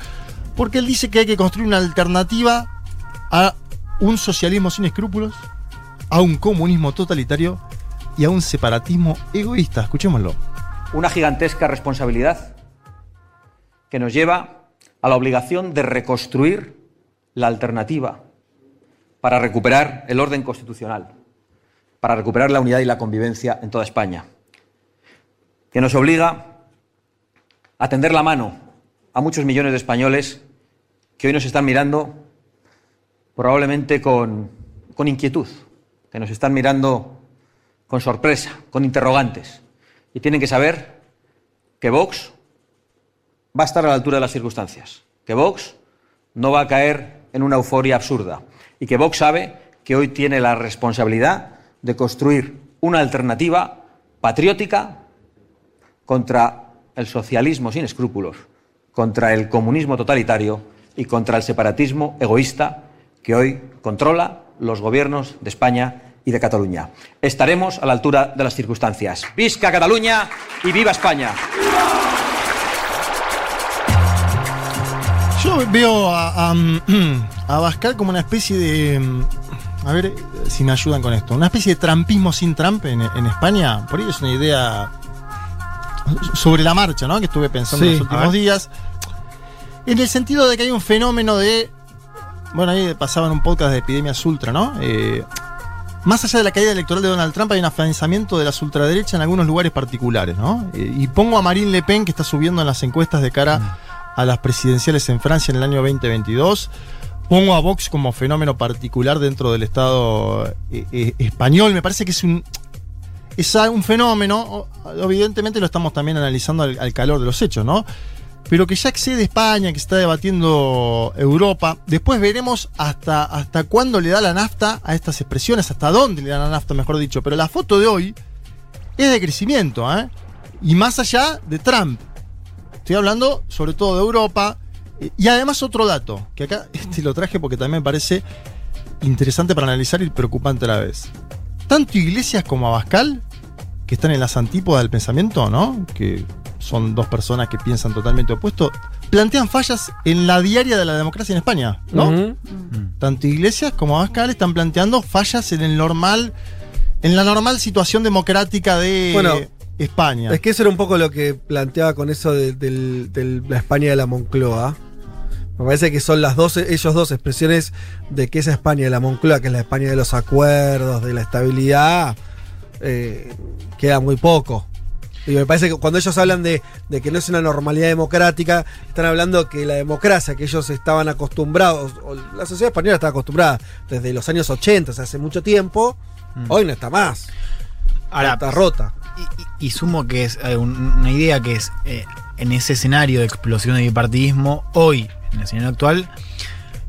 porque él dice que hay que construir una alternativa a un socialismo sin escrúpulos, a un comunismo totalitario y a un separatismo egoísta. Escuchémoslo. Una gigantesca responsabilidad que nos lleva a la obligación de reconstruir la alternativa para recuperar el orden constitucional, para recuperar la unidad y la convivencia en toda España, que nos obliga a tender la mano a muchos millones de españoles que hoy nos están mirando probablemente con, inquietud, que nos están mirando con sorpresa, con interrogantes, y tienen que saber que Vox va a estar a la altura de las circunstancias, que Vox no va a caer en una euforia absurda y que Vox sabe que hoy tiene la responsabilidad de construir una alternativa patriótica contra el socialismo sin escrúpulos, contra el comunismo totalitario y contra el separatismo egoísta que hoy controla los gobiernos de España y de Cataluña. Estaremos a la altura de las circunstancias. Visca Cataluña y viva España. Yo veo a, a, a Abascal como una especie de. A ver si me ayudan con esto. Una especie de trampismo sin Trump en, en España. Por ahí es una idea sobre la marcha, ¿no? Que estuve pensando en los últimos días. En el sentido de que hay un fenómeno de. Bueno, ahí pasaban un podcast de epidemias ultra, ¿no? Eh, más allá de la caída electoral de Donald Trump, hay un afianzamiento de las ultraderechas en algunos lugares particulares, ¿no? Eh, y pongo a Marine Le Pen, que está subiendo en las encuestas de cara a las presidenciales en Francia en el año 2022. Pongo a Vox como fenómeno particular dentro del Estado eh, eh, español. Me parece que es un, es un fenómeno, evidentemente lo estamos también analizando al, al calor de los hechos, ¿no? Pero que ya excede España, que está debatiendo Europa. Después veremos hasta, hasta cuándo le da la nafta a estas expresiones, hasta dónde le da la nafta, mejor dicho. Pero la foto de hoy es de crecimiento, ¿eh? Y más allá de Trump. Estoy hablando sobre todo de Europa. Y además otro dato, que acá este lo traje porque también me parece interesante para analizar y preocupante a la vez. Tanto Iglesias como Abascal, que están en las antípodas del pensamiento, ¿no? Que son dos personas que piensan totalmente opuesto, plantean fallas en la diaria de la democracia en España, ¿no? Ujú. Tanto Iglesias como Abascal están planteando fallas en el normal, en la normal situación democrática de Bueno, España. Es que eso era un poco lo que planteaba con eso de, la España de la Moncloa. Me parece que son las dos, ellos dos expresiones de que esa España de la Moncloa, que es la España de los acuerdos, de la estabilidad, eh, queda muy poco. Y me parece que cuando ellos hablan de, de que no es una normalidad democrática, están hablando que la democracia que ellos estaban acostumbrados, o la sociedad española estaba acostumbrada desde los años 80, o sea, hace mucho tiempo, hoy no está más. Ahora, está rota. Y sumo que es eh, un- una idea que es eh, en ese escenario de explosión de bipartidismo, hoy, en el escenario actual,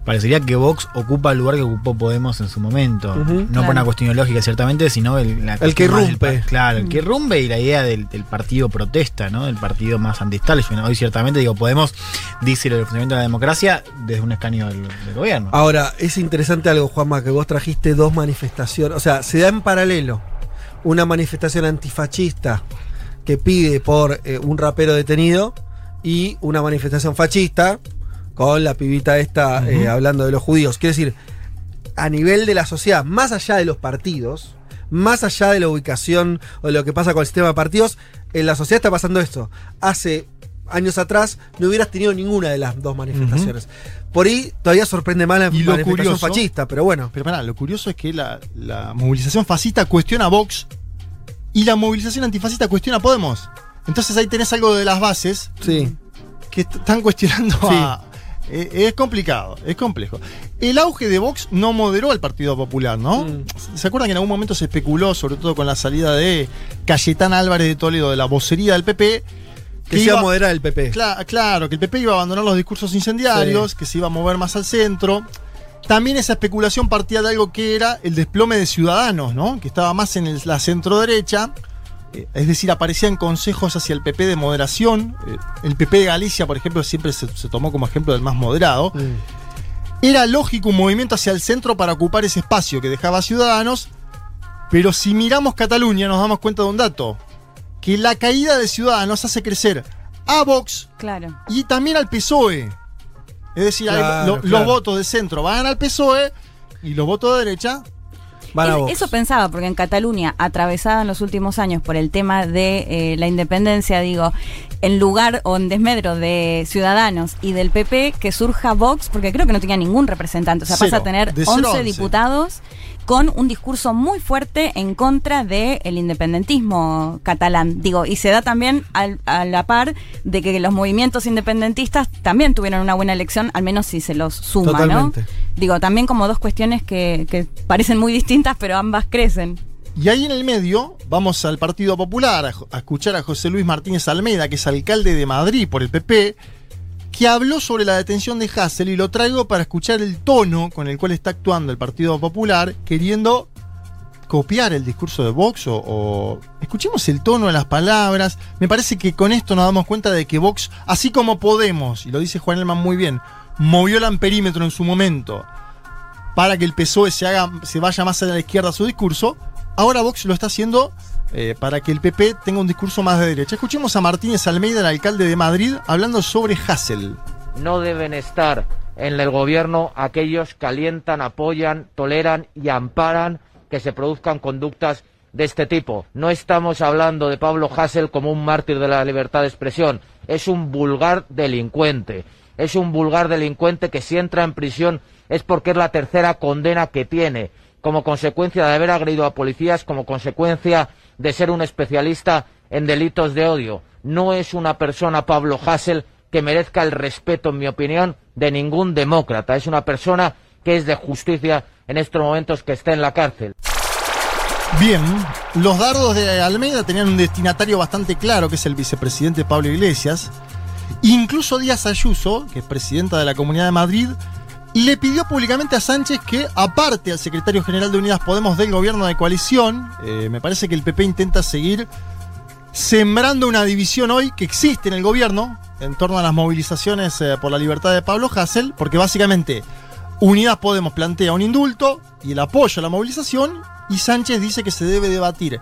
parecería que Vox ocupa el lugar que ocupó Podemos en su momento. No Claro. por una cuestión ideológica, ciertamente, sino el, la El que irrumpe. claro, el que Mm. irrumpe y la idea del, del partido protesta, ¿no? Del partido más anti-establishment. Hoy, ciertamente, digo, Podemos dice el funcionamiento de la democracia desde un escaño del, del gobierno. Ahora, es interesante algo, Juanma, que vos trajiste dos manifestaciones. O sea, se da en paralelo una manifestación antifascista que pide por eh, un rapero detenido y una manifestación fascista con la pibita esta eh, hablando de los judíos. Quiero decir, a nivel de la sociedad, más allá de los partidos, más allá de la ubicación o de lo que pasa con el sistema de partidos, en la sociedad está pasando esto. Hace años atrás no hubieras tenido ninguna de las dos manifestaciones. Por ahí todavía sorprende más la Y manifestación curioso- fascista, pero bueno. Pero pará, lo curioso es que la, la movilización fascista cuestiona a Vox y la movilización antifascista cuestiona a Podemos. Entonces ahí tenés algo de las bases Sí. que est- están cuestionando a. Eh, Es complicado, es complejo. El auge de Vox no moderó al Partido Popular, ¿no? Mm. ¿Se acuerdan que en algún momento se especuló, sobre todo con la salida de Cayetán Álvarez de Toledo de la vocería del PP? Que se iba a moderar el PP. Cla- claro, que el PP iba a abandonar los discursos incendiarios, que se iba a mover más al centro. También esa especulación partía de algo que era el desplome de Ciudadanos, ¿no? Que estaba más en el- la centro-derecha. Eh, Es decir, aparecían consejos hacia el PP de moderación. Eh, El PP de Galicia, por ejemplo, siempre se, se tomó como ejemplo del más moderado. Era lógico un movimiento hacia el centro para ocupar ese espacio que dejaba Ciudadanos. Pero si miramos Cataluña nos damos cuenta de un dato. Que la caída de Ciudadanos hace crecer a Vox Claro. y también al PSOE. Es decir, hay- lo- claro. los votos de centro van al PSOE y los votos de derecha Es-. Eso pensaba, porque en Cataluña, atravesada en los últimos años por el tema de eh, la independencia, digo, en lugar o en desmedro de Ciudadanos y del PP, que surja Vox, porque creo que no tenía ningún representante, o sea, pasa a tener de cero 11 a 11. diputados con un discurso muy fuerte en contra del independentismo catalán. Digo, y se da también al- a la par de que los movimientos independentistas también tuvieron una buena elección, al menos si se los suma, Totalmente. ¿no? Digo, también como dos cuestiones que, que parecen muy distintas, pero ambas crecen. Y ahí en el medio vamos al Partido Popular a escuchar a José Luis Martínez Almeida, que es alcalde de Madrid por el PP, que habló sobre la detención de Hassel y lo traigo para escuchar el tono con el cual está actuando el Partido Popular, queriendo copiar el discurso de Vox o, escuchemos el tono de las palabras. Me parece que con esto nos damos cuenta de que Vox, así como Podemos, y lo dice Juan Elman muy bien, movió el amperímetro en su momento para que el PSOE se, haga, se vaya más a la izquierda su discurso, ahora Vox lo está haciendo eh, para que el PP tenga un discurso más de derecha. Escuchemos a Martínez Almeida, el alcalde de Madrid, hablando sobre Hassel. No deben estar en el gobierno aquellos que alientan, apoyan, toleran y amparan que se produzcan conductas de este tipo. No estamos hablando de Pablo Hassel como un mártir de la libertad de expresión. Es un vulgar delincuente. Es un vulgar delincuente que si entra en prisión es porque es la tercera condena que tiene como consecuencia de haber agredido a policías, como consecuencia de ser un especialista en delitos de odio. No es una persona, Pablo Hassel, que merezca el respeto, en mi opinión, de ningún demócrata. Es una persona que es de justicia en estos momentos que está en la cárcel. Bien, los dardos de Almeida tenían un destinatario bastante claro, que es el vicepresidente Pablo Iglesias. Incluso Díaz Ayuso, que es presidenta de la Comunidad de Madrid, le pidió públicamente a Sánchez que aparte al secretario general de Unidas Podemos del gobierno de coalición. Eh, me parece que el PP intenta seguir sembrando una división hoy que existe en el gobierno en torno a las movilizaciones eh, por la libertad de Pablo Hassel, porque básicamente Unidas Podemos plantea un indulto y el apoyo a la movilización, y Sánchez dice que se debe debatir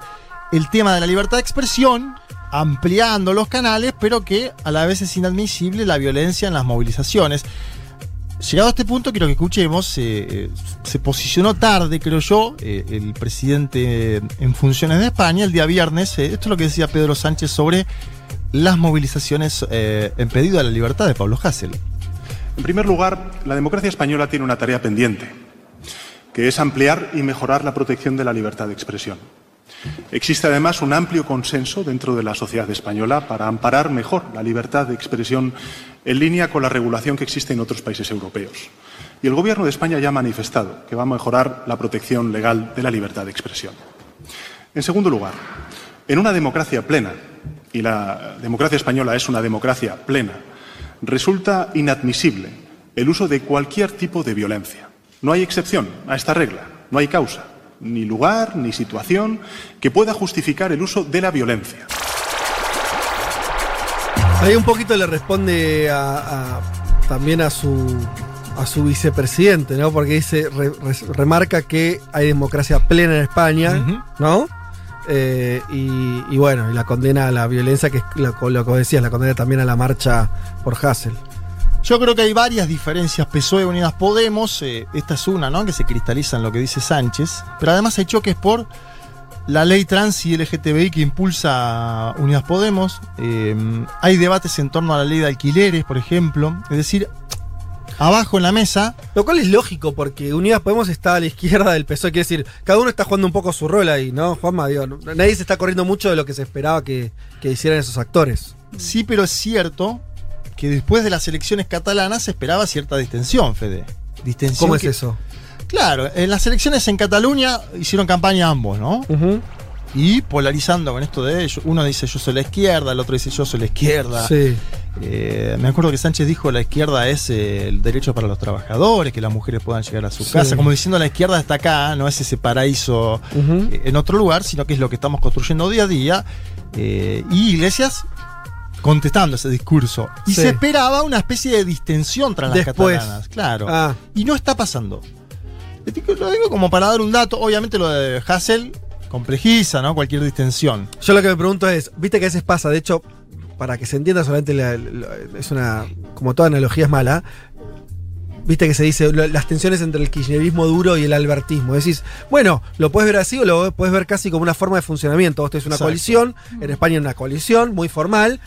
el tema de la libertad de expresión ampliando los canales, pero que a la vez es inadmisible la violencia en las movilizaciones. Llegado a este punto, quiero que escuchemos, eh, eh, se posicionó tarde, creo yo, eh, el presidente en funciones de España el día viernes. esto es lo que decía Pedro Sánchez sobre las movilizaciones en pedido a la libertad de Pablo Hassel. En primer lugar, la democracia española tiene una tarea pendiente, que es ampliar y mejorar la protección de la libertad de expresión. Existe además un amplio consenso dentro de la sociedad española para amparar mejor la libertad de expresión en línea con la regulación que existe en otros países europeos. Y el Gobierno de España ya ha manifestado que va a mejorar la protección legal de la libertad de expresión. En segundo lugar, en una democracia plena, y la democracia española es una democracia plena, resulta inadmisible el uso de cualquier tipo de violencia. No hay excepción a esta regla, no hay causa, ni lugar, ni situación que pueda justificar el uso de la violencia. Ahí un poquito le responde a, a- también a su a su vicepresidente, ¿no? Porque dice, re- re- remarca que hay democracia plena en España, ¿no? Eh, y, y bueno, y la condena a la violencia, que es lo, lo que vos decías, la condena también a la marcha por Hassel. Yo creo que hay varias diferencias PSOE Unidas Podemos. eh, esta es una, ¿no? Que se cristaliza en lo que dice Sánchez. Pero además hay choques por la ley trans y LGTBI que impulsa Unidas Podemos. eh, hay debates en torno a la ley de alquileres, por ejemplo. Es decir, abajo en la mesa. Lo cual es lógico, porque Unidas Podemos está a la izquierda del PSOE, quiere decir, cada uno está jugando un poco su rol ahí, ¿no, Juanma? Digo, nadie se está corriendo mucho de lo que se esperaba que, que hicieran esos actores. Sí, pero es cierto que después de las elecciones catalanas se esperaba cierta distensión, Fede. Distensión ¿Cómo es eso? Claro, en las elecciones en Cataluña hicieron campaña ambos, ¿no? Y polarizando con esto de ellos. Uno dice yo soy la izquierda, el otro dice yo soy la izquierda. Sí. Eh, me acuerdo que Sánchez dijo la izquierda es eh, el derecho para los trabajadores, que las mujeres puedan llegar a su Sí. casa. Como diciendo la izquierda está acá, no es ese paraíso eh, en otro lugar, sino que es lo que estamos construyendo día a día. Eh, y Iglesias contestando ese discurso. Y Sí. se esperaba una especie de distensión tras las Después. catalanas. Claro. Ah. Y no está pasando. Lo digo- como para dar un dato. Obviamente lo de Hassel complejiza, ¿no? Cualquier distensión. Yo lo que me pregunto es, viste que a veces pasa, de hecho, para que se entienda solamente, la- la- es una, como toda analogía es mala, viste que se dice las tensiones entre el kirchnerismo duro y el albertismo. Decís, bueno, lo puedes ver así o lo puedes ver casi como una forma de funcionamiento. Vos tenés una Exacto. coalición, en España una coalición muy formal.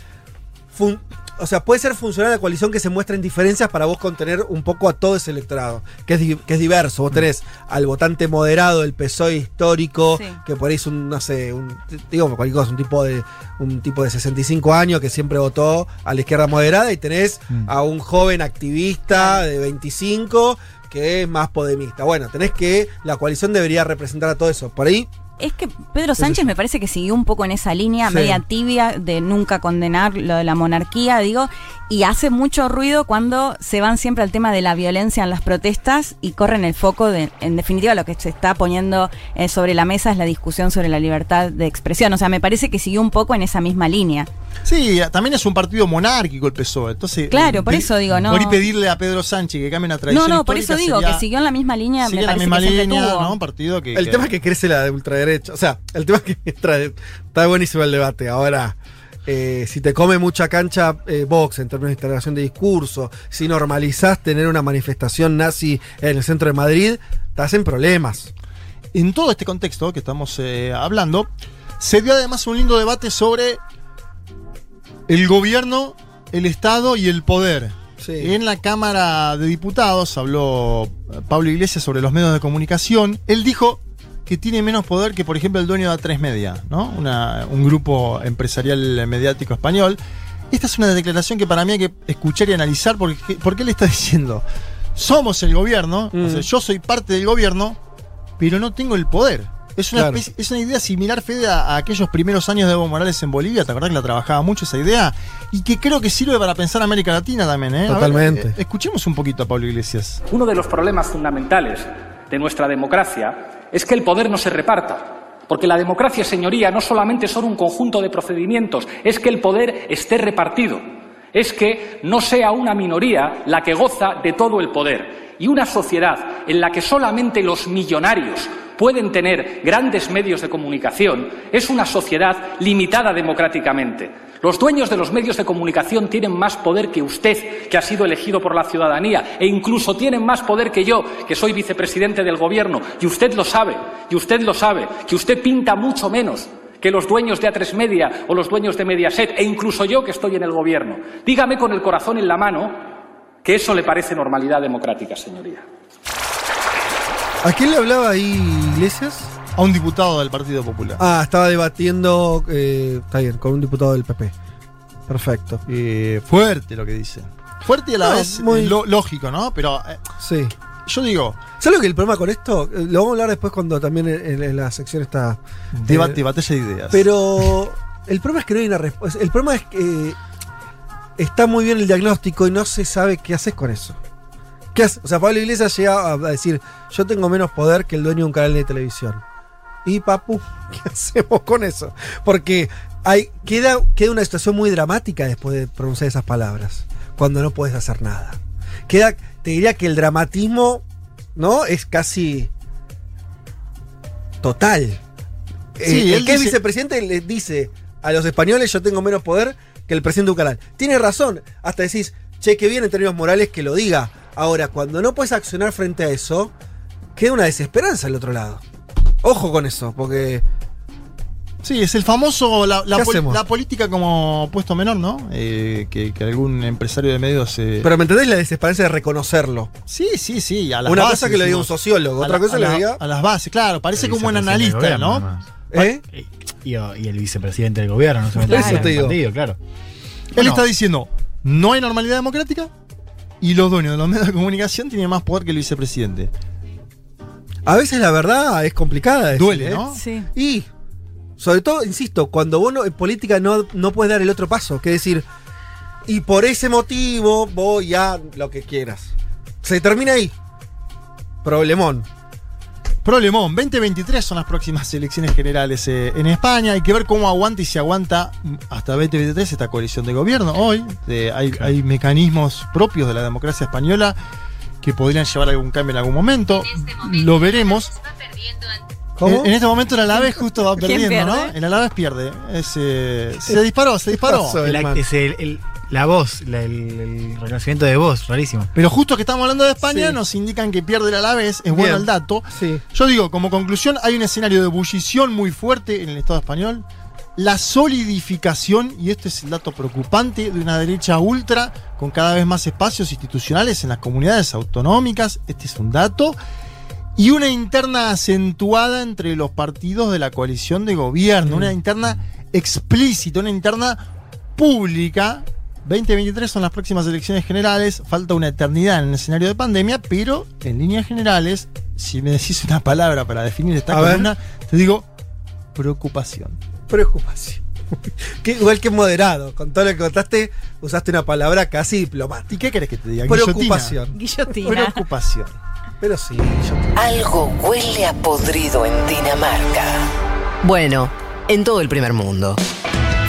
Fun- o sea, puede ser funcional la coalición que se muestra en diferencias para vos contener un poco a todo ese electorado, que es, di- que es diverso. Vos tenés al votante moderado del PSOE histórico, Sí. que por ahí es un, no sé, un, digo cualquier cosa, un tipo de un tipo de 65 años que siempre votó a la izquierda moderada y tenés a un joven activista de 25 que es más podemista. Bueno, tenés que la coalición debería representar a todo eso. Por ahí Es que Pedro Sánchez me parece que siguió un poco en esa línea Sí. media tibia de nunca condenar lo de la monarquía, digo, y hace mucho ruido cuando se van siempre al tema de la violencia en las protestas y corren el foco de, en definitiva, lo que se está poniendo eh, sobre la mesa es la discusión sobre la libertad de expresión. O sea, me parece que siguió un poco en esa misma línea. Sí, también es un partido monárquico el PSOE. Entonces, Claro, por pe- eso digo, no. Por pedirle a Pedro Sánchez que cambie una tradición. No, no, por eso digo sería- que siguió en la misma línea, sigue me la misma que línea, tuvo. ¿no? Un partido que. El que- tema es que crece la ultraderecha. O sea, el tema es que está buenísimo el debate. Ahora, eh, si te come mucha cancha eh, Vox en términos de integración de discurso, si normalizás tener una manifestación nazi en el centro de Madrid, te hacen problemas. En todo este contexto que estamos eh, hablando, se dio además un lindo debate sobre el gobierno, el Estado y el poder. En la Cámara de Diputados habló Pablo Iglesias sobre los medios de comunicación. Él dijo que tiene menos poder que, por ejemplo, el dueño de A3 Media, ¿no? Una- un grupo empresarial mediático español. Esta es una declaración que para mí hay que escuchar y analizar porque, porque él está diciendo, somos el gobierno, o sea, yo soy parte del gobierno, pero no tengo el poder. Es una, Claro. especie- es una idea similar, Fede, a, a aquellos primeros años de Evo Morales en Bolivia. ¿Te acordás que la trabajaba mucho esa idea? Y que creo que sirve para pensar América Latina también, ¿eh? Ver, Totalmente. eh, escuchemos un poquito a Pablo Iglesias. Uno de los problemas fundamentales de nuestra democracia es que el poder no se reparta. Porque la democracia, señoría, no solamente son un conjunto de procedimientos, es que el poder esté repartido. Es que no sea una minoría la que goza de todo el poder. Y una sociedad en la que solamente los millonarios pueden tener grandes medios de comunicación, es una sociedad limitada democráticamente. Los dueños de los medios de comunicación tienen más poder que usted, que ha sido elegido por la ciudadanía, e incluso tienen más poder que yo, que soy vicepresidente del Gobierno, y usted lo sabe, y usted lo sabe, que usted pinta mucho menos que los dueños de A3 Media o los dueños de Mediaset, e incluso yo que estoy en el Gobierno. Dígame con el corazón en la mano que eso le parece normalidad democrática, señoría. ¿A quién le hablaba ahí Iglesias? A un diputado del Partido Popular. Ah, estaba debatiendo, eh, está bien, con un diputado del PP. Perfecto. Eh, fuerte lo que dice. Fuerte y a la No, vez muy- lo- lógico, ¿no? Pero eh, Sí. yo digo, ¿Sabes lo que el problema con esto? Eh, Lo vamos a hablar después cuando también en, en la sección está. debate, eh, batalla de ideas. Pero el problema es que no hay una respuesta. El problema es que está muy bien el diagnóstico y no se sabe qué haces con eso. ¿Qué hace? O sea, Pablo Iglesias llega a decir: Yo tengo menos poder que el dueño de un canal de televisión. Y papu, ¿qué hacemos con eso? Porque hay, queda, queda una situación muy dramática después de pronunciar esas palabras. Cuando no puedes hacer nada. Queda, te diría que el dramatismo, ¿no? Es casi total. Sí, Eh, el que es vicepresidente le dice a los españoles yo tengo menos poder que el presidente de un canal. Tiene razón. Hasta decís, che, que bien en términos morales que lo diga. Ahora, cuando no puedes accionar frente a eso, queda una desesperanza al otro lado. Ojo con eso, porque Sí, es el famoso, la, la ¿Qué pol- hacemos? la política como puesto menor, ¿no? Eh, que, que algún empresario de medios... eh, Pero ¿me entendés la desesperanza de reconocerlo? sí, sí, sí. A las Una bases, cosa que lo diga un sociólogo, otra la- cosa que lo la- diga. A las bases, claro. Parece como un analista, gobierno, ¿no? además. ¿Eh? Y, el vicepresidente del gobierno, no Eso te digo. partido, claro. Él Bueno. está diciendo, no hay normalidad democrática y los dueños de los medios de comunicación tienen más poder que el vicepresidente. A veces la verdad es complicada. decir, Duele, ¿eh? ¿no? Sí. Y, sobre todo, insisto, cuando vos no- en política no, no puedes dar el otro paso, que es decir, y por ese motivo voy a lo que quieras. Se termina ahí. Problemón. Problemón, 2023 son las próximas elecciones generales eh, en España. Hay que ver cómo aguanta y si aguanta mm, hasta 2023 esta coalición de gobierno. Hoy eh, hay, hay mecanismos propios de la democracia española que podrían llevar a algún cambio en algún momento. Lo veremos. ¿Cómo? En, en este momento el Alaves justo va ¿Quién perdiendo, ¿no? pierde? El Alaves pierde. Es, eh, se disparó, se disparó. pasó? El- hermano. es el- el- la voz, la- el, el reconocimiento de voz, rarísimo. Pero justo que estamos hablando de España, Sí. nos indican que pierde el Alavés, es bueno el dato. Sí. Yo digo, como conclusión, hay un escenario de ebullición muy fuerte en el Estado español. La solidificación, y este es el dato preocupante, de una derecha ultra con cada vez más espacios institucionales en las comunidades autonómicas. Este es un dato. Y una interna acentuada entre los partidos de la coalición de gobierno. Una interna explícita, una interna pública. 2023 son las próximas elecciones generales. Falta una eternidad en el escenario de pandemia, pero en líneas generales, si me decís una palabra para definir esta A ver. columna, te digo preocupación. Preocupación. Que, igual que moderado. Con todo lo que contaste, usaste una palabra casi diplomática. ¿Y qué querés que te diga? Preocupación. Guillotina. Preocupación. Pero sí, yo Algo huele a podrido en Dinamarca. Bueno, en todo el primer mundo.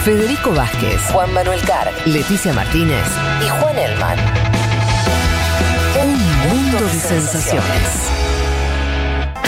Federico Vázquez, Juan Manuel Carg, Leticia Martínez y Juan Elman. Un mundo de sensaciones.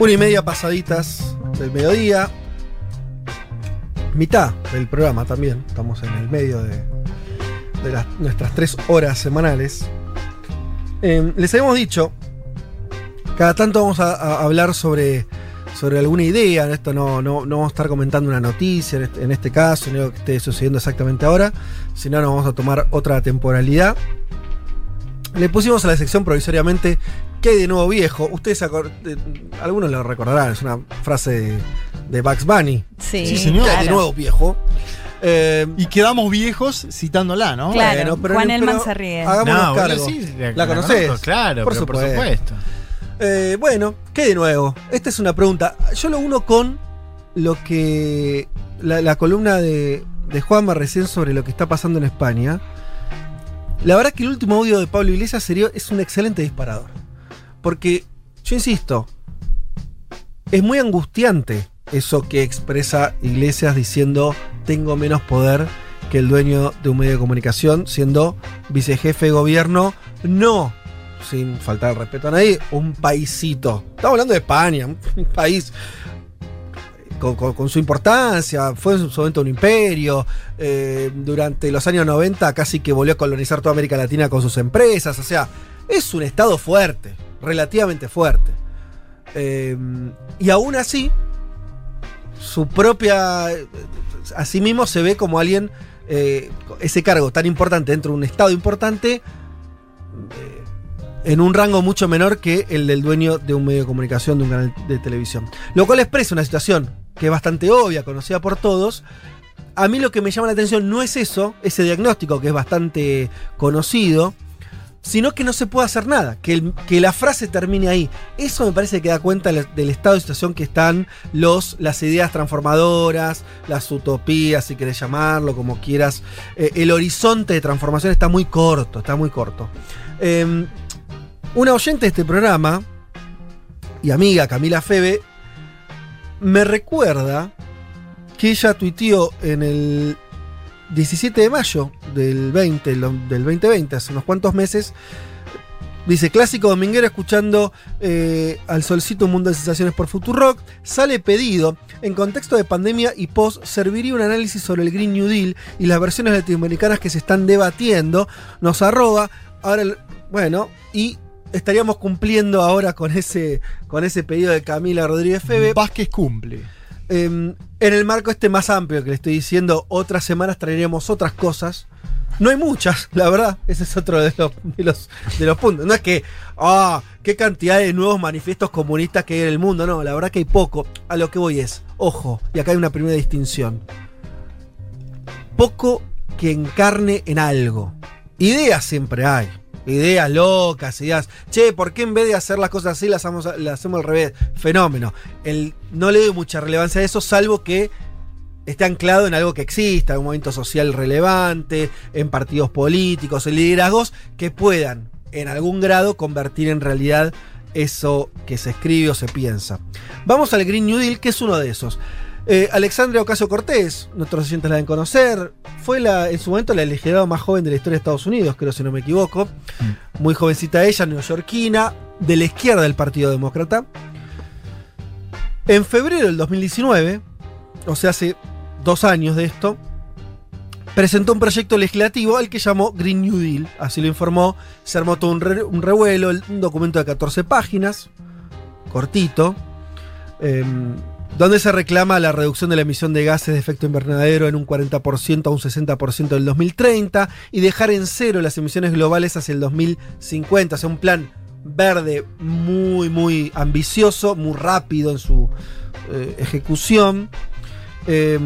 Una y media pasaditas del mediodía. Mitad del programa también. Estamos en el medio de, de nuestras tres horas semanales. Eh, les habíamos dicho, cada tanto vamos a, hablar sobre, sobre alguna idea. En esto no, no, no vamos a estar comentando una noticia en este, en este caso, no que esté sucediendo exactamente ahora, sino nos vamos a tomar otra temporalidad. Le pusimos a la sección provisoriamente ¿Qué hay de nuevo viejo? Ustedes, eh, algunos lo recordarán, es una frase de, de Bugs Bunny. Sí, Sí, señor. ¿Qué hay de nuevo viejo? Eh, Y quedamos viejos citándola, ¿no? Claro. bueno, pero- Juan pero Elman se ríe. Hagámonos No, cargo. sí, ¿La conocés? conozco, claro, Por pero por supuesto. Eh, bueno, ¿qué de nuevo? Esta es una pregunta. Yo lo uno con lo que. La, la columna de, de Juanma recién sobre lo que está pasando en España. La verdad que el último audio de Pablo Iglesias sería, es un excelente disparador. Porque, yo insisto, es muy angustiante eso que expresa Iglesias diciendo tengo menos poder que el dueño de un medio de comunicación, siendo vicejefe de gobierno, no, sin faltar respeto a nadie, un paisito. Estamos hablando de España, un país con, con- con su importancia, fue en su momento un imperio, eh, durante los años 90 casi que volvió a colonizar toda América Latina con sus empresas, o sea, es un estado fuerte, relativamente fuerte. Eh, y aún así, su propia. Así mismo se ve como alguien. eh, ese cargo tan importante dentro de un estado importante. eh, en un rango mucho menor que el del dueño de un medio de comunicación, de un canal de televisión. Lo cual expresa una situación que es bastante obvia, conocida por todos. A mí lo que me llama la atención no es eso, ese diagnóstico que es bastante conocido, sino que no se puede hacer nada, que, que la frase termine ahí. Eso me parece que da cuenta del estado de situación que están los, las ideas transformadoras, las utopías, si querés llamarlo, como quieras. Eh, el horizonte de transformación está muy corto, está muy corto. Eh, una oyente de este programa y amiga, Camila Febe, me recuerda que ella tuiteó en el 17 de mayo del 20, lo- del 2020, hace unos cuantos meses. Dice, clásico dominguero escuchando eh, al solcito un mundo de sensaciones por Futurock. Sale pedido. En contexto de pandemia y post, serviría un análisis sobre el Green New Deal y las versiones latinoamericanas que se están debatiendo. Nos arroba. Ahora, el- bueno, y estaríamos cumpliendo ahora con ese, con ese pedido de Camila Rodríguez Febe. Vázquez cumple. Eh, en el marco este más amplio que le estoy diciendo, otras semanas traeremos otras cosas. No hay muchas, la verdad. Ese es otro de los, de los, de los puntos. No es que, ah, qué cantidad de nuevos manifiestos comunistas que hay en el mundo. No, la verdad que hay poco. A lo que voy es, ojo, y acá hay una primera distinción. Poco que encarne en algo. Ideas siempre hay. Ideas locas, ideas. Che, ¿por qué en vez de hacer las cosas así las hacemos, las hacemos al revés? Fenómeno. El, no le doy mucha relevancia a eso, salvo que esté anclado en algo que exista, en un movimiento social relevante, en partidos políticos, en liderazgos que puedan, en algún grado, convertir en realidad eso que se escribe o se piensa. Vamos al Green New Deal, que es uno de esos. Eh, Alexandria Ocasio Cortés, nuestros oyentes la deben conocer, fue la, en su momento la legisladora más joven de la historia de Estados Unidos, creo si no me equivoco. Muy jovencita ella, neoyorquina, de la izquierda del Partido Demócrata. En febrero del 2019, o sea, hace dos años de esto, presentó un proyecto legislativo al que llamó Green New Deal. Así lo informó. Se armó todo un, re- un revuelo, el- un documento de 14 páginas, cortito, em, donde se reclama la reducción de la emisión de gases de efecto invernadero en un 40% a un 60% del 2030 y dejar en cero las emisiones globales hacia el 2050. O sea, un plan verde muy, muy ambicioso, muy rápido en su eh, ejecución. Eh,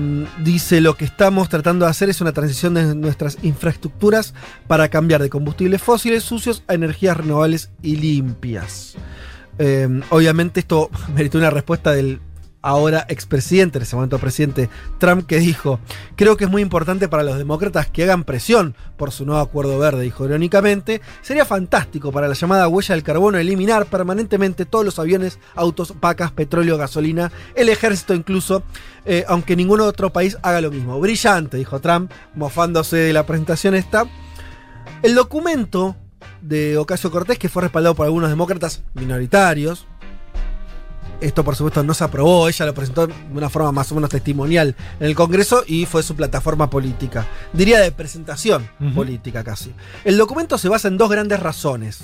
dice lo que estamos tratando de hacer es una transición de nuestras infraestructuras para cambiar de combustibles fósiles sucios a energías renovables y limpias. Eh, obviamente esto meritó una respuesta del ahora expresidente, en ese momento presidente Trump, que dijo, creo que es muy importante para los demócratas que hagan presión por su nuevo acuerdo verde, dijo irónicamente, sería fantástico para la llamada huella del carbono eliminar permanentemente todos los aviones, autos, vacas, petróleo, gasolina, el ejército incluso, eh, aunque ningún otro país haga lo mismo. Brillante, dijo Trump, mofándose de la presentación esta. El documento de Ocasio Cortés, que fue respaldado por algunos demócratas minoritarios, esto, por supuesto, no se aprobó. Ella lo presentó de una forma más o menos testimonial en el Congreso y fue su plataforma política. Diría de presentación política casi. El documento se basa en dos grandes razones.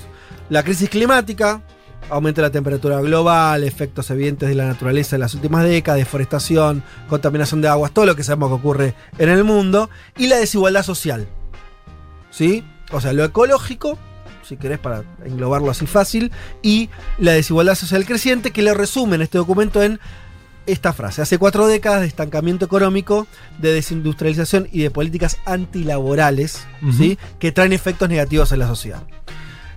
La crisis climática, aumento de la temperatura global, efectos evidentes de la naturaleza en las últimas décadas, deforestación, contaminación de aguas, todo lo que sabemos que ocurre en el mundo, y la desigualdad social. ¿Sí? O sea, lo ecológico, si querés para englobarlo así fácil, y la desigualdad social creciente, que le resumen este documento en esta frase. Hace cuatro décadas de estancamiento económico, de desindustrialización y de políticas antilaborales. ¿sí? que traen efectos negativos en la sociedad.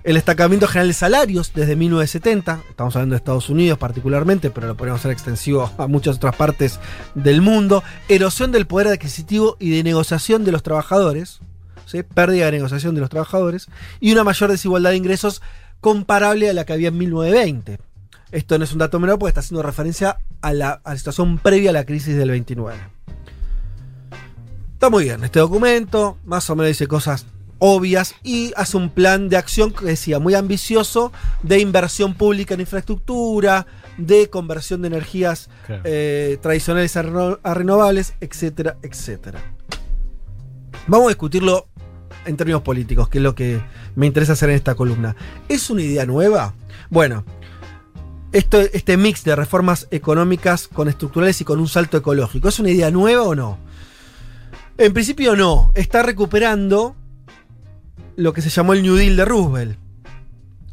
El destacamiento general de salarios desde 1970, estamos hablando de Estados Unidos particularmente, pero lo podemos hacer extensivo a muchas otras partes del mundo. Erosión del poder adquisitivo y de negociación de los trabajadores, ¿sí? pérdida de negociación de los trabajadores, y una mayor desigualdad de ingresos comparable a la que había en 1920. Esto no es un dato menor porque está haciendo referencia a la, a la situación previa a la crisis del 29. Está muy bien, este documento más o menos dice cosas obvias y hace un plan de acción que decía muy ambicioso de inversión pública en infraestructura, de conversión de energías Claro. eh, tradicionales a, reno- a renovables, etcétera, etcétera. Vamos a discutirlo en términos políticos, que es lo que me interesa hacer en esta columna. ¿Es una idea nueva? Bueno, esto, este mix de reformas económicas con estructurales y con un salto ecológico, ¿es una idea nueva o no? En principio no, está recuperando lo que se llamó el New Deal de Roosevelt.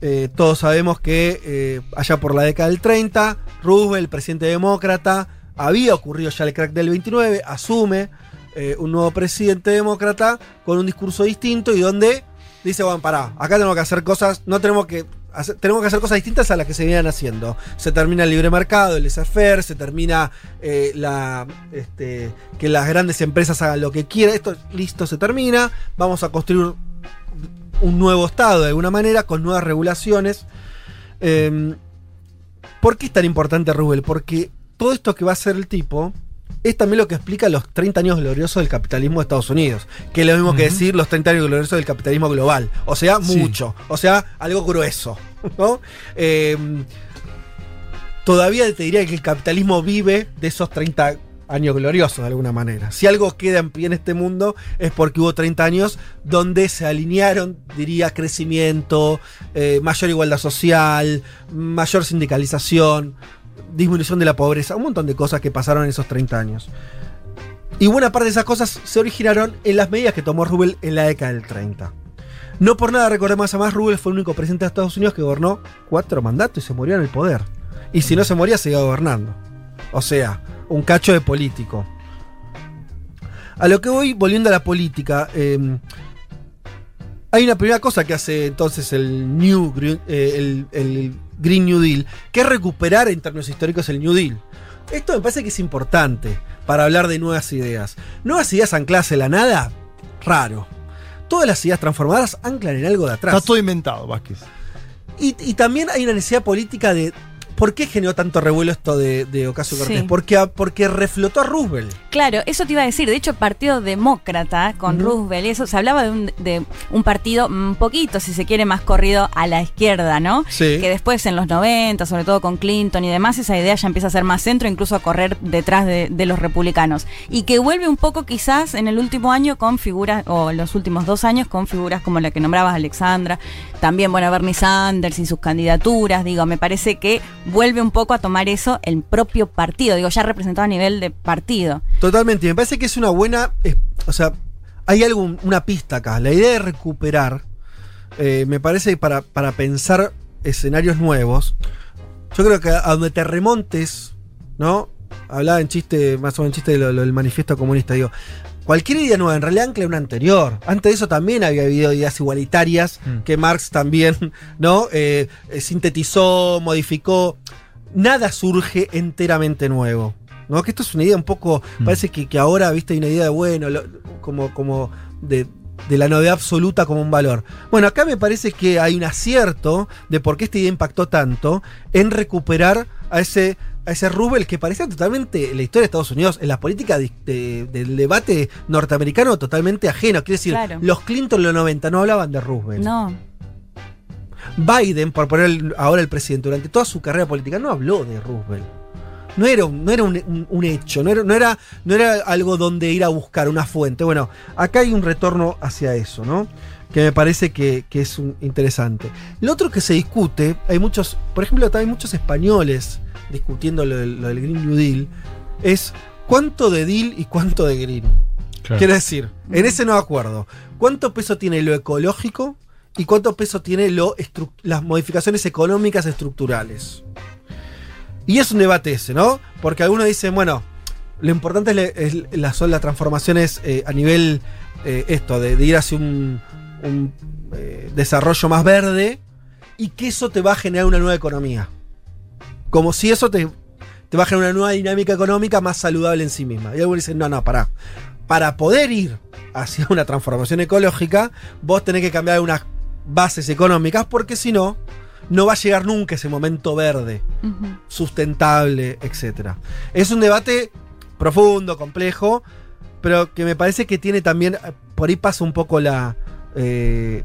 Eh, todos sabemos que eh, allá por la década del 30, Roosevelt, presidente demócrata, había ocurrido ya el crack del 29, asume eh, un nuevo presidente demócrata con un discurso distinto y donde dice, bueno, pará, acá tenemos que hacer cosas, no tenemos que hacer, tenemos que hacer cosas distintas a las que se venían haciendo. Se termina el libre mercado, el laissez-faire, se termina eh, este, que las grandes empresas hagan lo que quieran, esto listo, se termina, vamos a construir un nuevo Estado de alguna manera, con nuevas regulaciones. Eh, ¿Por qué es tan importante Rubel? Porque todo esto que va a hacer el tipo es también lo que explica los 30 años gloriosos del capitalismo de Estados Unidos. Que es lo mismo que decir los 30 años gloriosos del capitalismo global. O sea, Sí. mucho. O sea, algo grueso. ¿no? Eh, todavía te diría que el capitalismo vive de esos 30 años gloriosos de alguna manera. Si algo queda en pie en este mundo es porque hubo 30 años donde se alinearon, diría, crecimiento, eh, mayor igualdad social, mayor sindicalización, disminución de la pobreza, un montón de cosas que pasaron en esos 30 años. Y buena parte de esas cosas se originaron en las medidas que tomó Rubel en la década del 30. No por nada recordemos a más, Rubel fue el único presidente de Estados Unidos que gobernó cuatro mandatos y se murió en el poder. Y si no se moría, seguía gobernando. O sea, un cacho de político. A lo que voy, volviendo a la política, eh, hay una primera cosa que hace entonces el New eh, el Green New Deal, que es recuperar en términos históricos el New Deal. Esto me parece que es importante para hablar de nuevas ideas. Nuevas ideas ancladas en la nada, raro. Todas las ideas transformadas anclan en algo de atrás. Está todo inventado, Vázquez. Y, y también hay una necesidad política de. ¿Por qué generó tanto revuelo esto de, de Ocasio Cortés? Sí. Porque, porque reflotó a Roosevelt. Claro, eso te iba a decir. De hecho, Partido Demócrata con. Roosevelt, eso se hablaba de un, de un partido un poquito, si se quiere, más corrido a la izquierda, ¿no? Sí. Que después en los 90, sobre todo con Clinton y demás, esa idea ya empieza a ser más centro, incluso a correr detrás de, de los republicanos. Y que vuelve un poco quizás en el último año con figuras, o en los últimos dos años con figuras como la que nombrabas, Alexandra, también, bueno, Bernie Sanders y sus candidaturas, digo, me parece que vuelve un poco a tomar eso el propio partido, digo, ya representado a nivel de partido. Totalmente. Me parece que es una buena. o sea, hay algo, una pista acá. La idea de recuperar, eh, me parece para, para pensar escenarios nuevos, yo creo que a donde te remontes, ¿no? Hablaba en chiste, más o menos en chiste del manifiesto comunista, digo. Cualquier idea nueva en realidad ancla una anterior. Antes de eso también había habido ideas igualitarias que Marx también, ¿no? Eh, eh, sintetizó, modificó. Nada surge enteramente nuevo. ¿no? Que esto es una idea un poco. Parece que, que ahora, viste, hay una idea de bueno, lo- como, como de, de la novedad absoluta como un valor. Bueno, acá me parece que hay un acierto de por qué esta idea impactó tanto en recuperar a ese. A ese Rubel que parecía totalmente en la historia de Estados Unidos, en la política de- de- del debate norteamericano, totalmente ajeno. Quiere decir, Claro. los Clinton en los 90 no hablaban de Roosevelt. No. Biden, por poner ahora el presidente, durante toda su carrera política, no habló de Roosevelt. No era, un, no era un, un- un hecho, no era, no, era, no era algo donde ir a buscar una fuente. Bueno, acá hay un retorno hacia eso, ¿no? Que me parece que, que es un- interesante. Lo otro que se discute, hay muchos, por ejemplo, también muchos españoles discutiendo lo del, lo del Green New Deal, es cuánto de deal y cuánto de green. Claro. Quiero decir, en ese no acuerdo, ¿cuánto peso tiene lo ecológico y cuánto peso tiene lo las modificaciones económicas estructurales? Y es un debate ese, ¿no? Porque algunos dicen, bueno, lo importante es, es la- son las transformaciones eh, a nivel eh, esto, de, de ir hacia un, un eh, desarrollo más verde y que eso te va a generar una nueva economía. Como si eso te, te va a generar una nueva dinámica económica más saludable en sí misma. Y algunos dicen, no, no, pará. Para poder ir hacia una transformación ecológica, vos tenés que cambiar unas bases económicas porque si no, no va a llegar nunca ese momento verde, sustentable, etc. Es un debate profundo, complejo, pero que me parece que tiene también, eh, por ahí pasa un poco la, eh,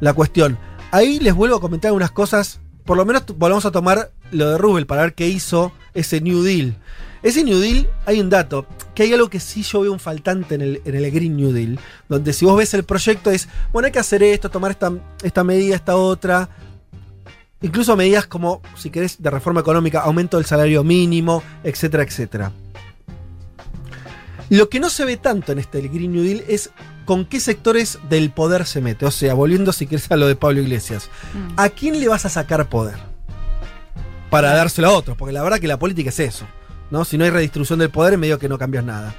la cuestión. Ahí les vuelvo a comentar unas cosas, por lo menos volvamos a tomar lo de Rubel para ver qué hizo ese New Deal. Ese New Deal, hay un dato, que hay algo que sí yo veo un faltante en el, en el Green New Deal, donde si vos ves el proyecto es, bueno, hay que hacer esto, tomar esta, esta medida, esta otra, incluso medidas como, si querés, de reforma económica, aumento del salario mínimo, etcétera, etcétera. Lo que no se ve tanto en este Green New Deal es con qué sectores del poder se mete. O sea, volviendo si querés a lo de Pablo Iglesias. ¿A quién le vas a sacar poder? Para dárselo a otros, porque la verdad que la política es eso. ¿no? Si no hay redistribución del poder, medio que no cambias nada.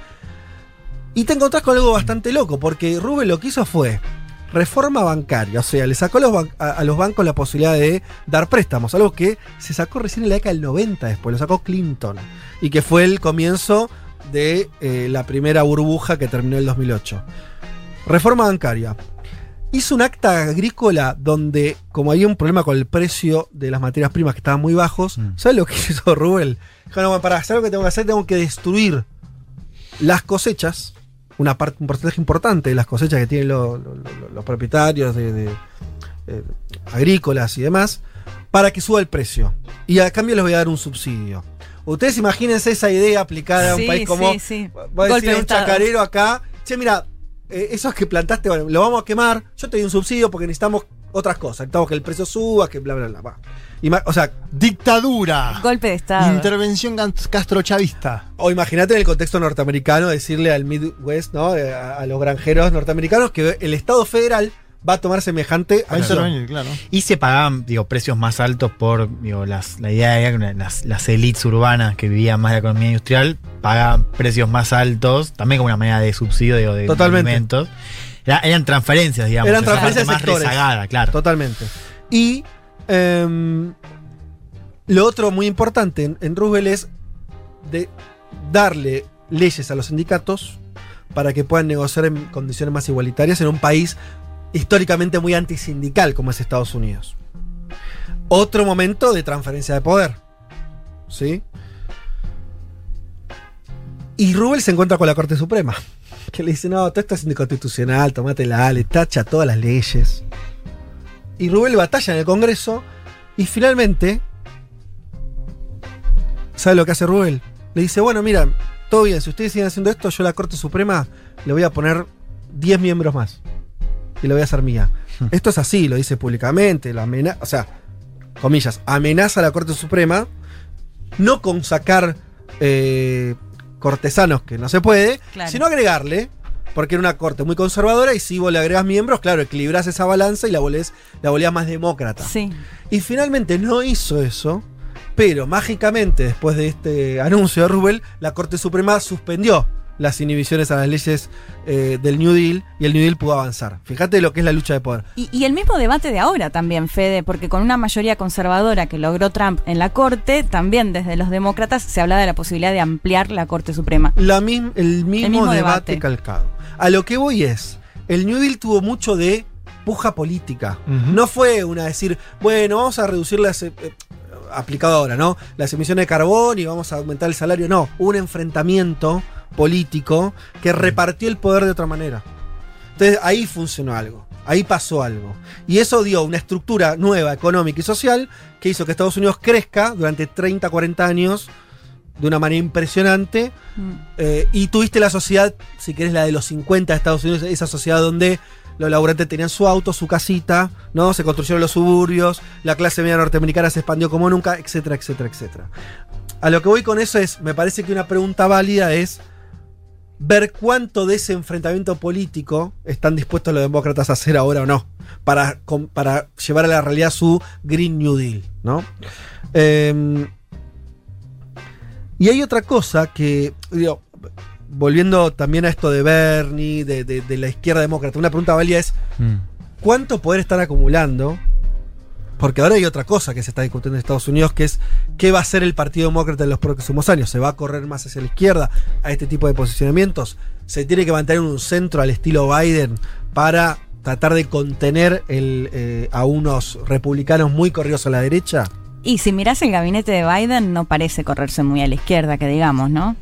Y te encontrás con algo bastante loco, porque Rubén lo que hizo fue reforma bancaria, o sea, le sacó los, a los bancos la posibilidad de dar préstamos, algo que se sacó recién en la década del 90 después, lo sacó Clinton, y que fue el comienzo de eh, la primera burbuja que terminó en el 2008. Reforma bancaria. Hizo un acta agrícola donde, como había un problema con el precio de las materias primas que estaban muy bajos, ¿sabes lo que hizo Rubén? Dijo, no, para hacer lo que tengo que hacer, tengo que destruir las cosechas, una parte, un porcentaje importante de las cosechas que tienen lo- lo- lo- los propietarios de, de, eh, agrícolas y demás, para que suba el precio. Y a cambio les voy a dar un subsidio. Ustedes imagínense esa idea aplicada a un Sí, país como. sí, sí. Va a decir a un chacarero acá. Che, mira, eh, esos que plantaste, bueno, lo vamos a quemar. Yo te doy un subsidio porque necesitamos otras cosas. Necesitamos que el precio suba, que bla, bla, bla. va. O sea, dictadura. Golpe de Estado. Intervención gan- castrochavista. O imagínate en el contexto norteamericano decirle al Midwest, ¿no? Eh, A, a los granjeros norteamericanos que el Estado federal va a tomar semejante acción. intervenir, claro. Y se pagaban, digo, precios más altos por, digo, las, la idea era que las, las élites urbanas que vivían más de la economía industrial pagaban precios más altos, también como una manera de subsidio, digo, de Totalmente. alimentos. Era- eran transferencias, digamos. Eran transferencias más rezagada, claro. Totalmente. Y em, lo otro muy importante en, en Roosevelt es de darle leyes a los sindicatos para que puedan negociar en condiciones más igualitarias en un país históricamente muy antisindical como es Estados Unidos. Otro momento de transferencia de poder. ¿Sí? Y Rubel se encuentra con la Corte Suprema, que le dice, no, todo esto es inconstitucional, tomátela, le tacha todas las leyes. Y Rubel batalla en el Congreso y finalmente, ¿sabe lo que hace Rubel? Le dice, bueno, mira, todo bien, si ustedes siguen haciendo esto, yo a la Corte Suprema le voy a poner 10 miembros más. Y lo voy a hacer mía. Esto es así, lo dice públicamente, lo amena o sea, comillas, amenaza a la Corte Suprema, no con sacar eh, cortesanos que no se puede, Claro. sino agregarle, porque era una corte muy conservadora y si vos le agregas miembros, claro, equilibrás esa balanza y la volvés, la volvías más demócrata. Sí. Y finalmente no hizo eso, pero mágicamente después de este anuncio de Rubel, la Corte Suprema suspendió las inhibiciones a las leyes eh, del New Deal y el New Deal pudo avanzar. Fíjate lo que es la lucha de poder. Y, y el mismo debate de ahora también, Fede, porque con una mayoría conservadora que logró Trump en la Corte, también desde los demócratas se hablaba de la posibilidad de ampliar la Corte Suprema. La mism- el, mismo mismo debate, debate. calcado. A lo que voy es, el New Deal tuvo mucho de puja política. No fue una decir, bueno, vamos a reducir las... eh, eh, aplicado ahora, ¿no? Las emisiones de carbón y vamos a aumentar el salario. No, hubo un enfrentamiento político que repartió el poder de otra manera. Entonces ahí funcionó algo, ahí pasó algo. Y eso dio una estructura nueva, económica y social, que hizo que Estados Unidos crezca durante 30, 40 años de una manera impresionante. Eh, y tuviste la sociedad, si querés, la de los 50 de Estados Unidos, esa sociedad donde los laburantes tenían su auto, su casita, ¿no? Se construyeron los suburbios, la clase media norteamericana se expandió como nunca, etcétera, etcétera, etcétera. A lo que voy con eso es, me parece que una pregunta válida es ver cuánto de ese enfrentamiento político están dispuestos los demócratas a hacer ahora o no, para, para llevar a la realidad su Green New Deal, ¿no? Em, y hay otra cosa que, digo, volviendo también a esto de Bernie, de, de- de la izquierda demócrata, una pregunta válida es, cuánto poder están acumulando. Porque ahora hay otra cosa que se está discutiendo en Estados Unidos, que es qué va a hacer el Partido Demócrata en los próximos años. ¿Se va a correr más hacia la izquierda a este tipo de posicionamientos? ¿Se tiene que mantener un centro al estilo Biden para tratar de contener eh, a unos republicanos muy corridos a la derecha? Y si miras el gabinete de Biden, no parece correrse muy a la izquierda, que digamos, ¿no?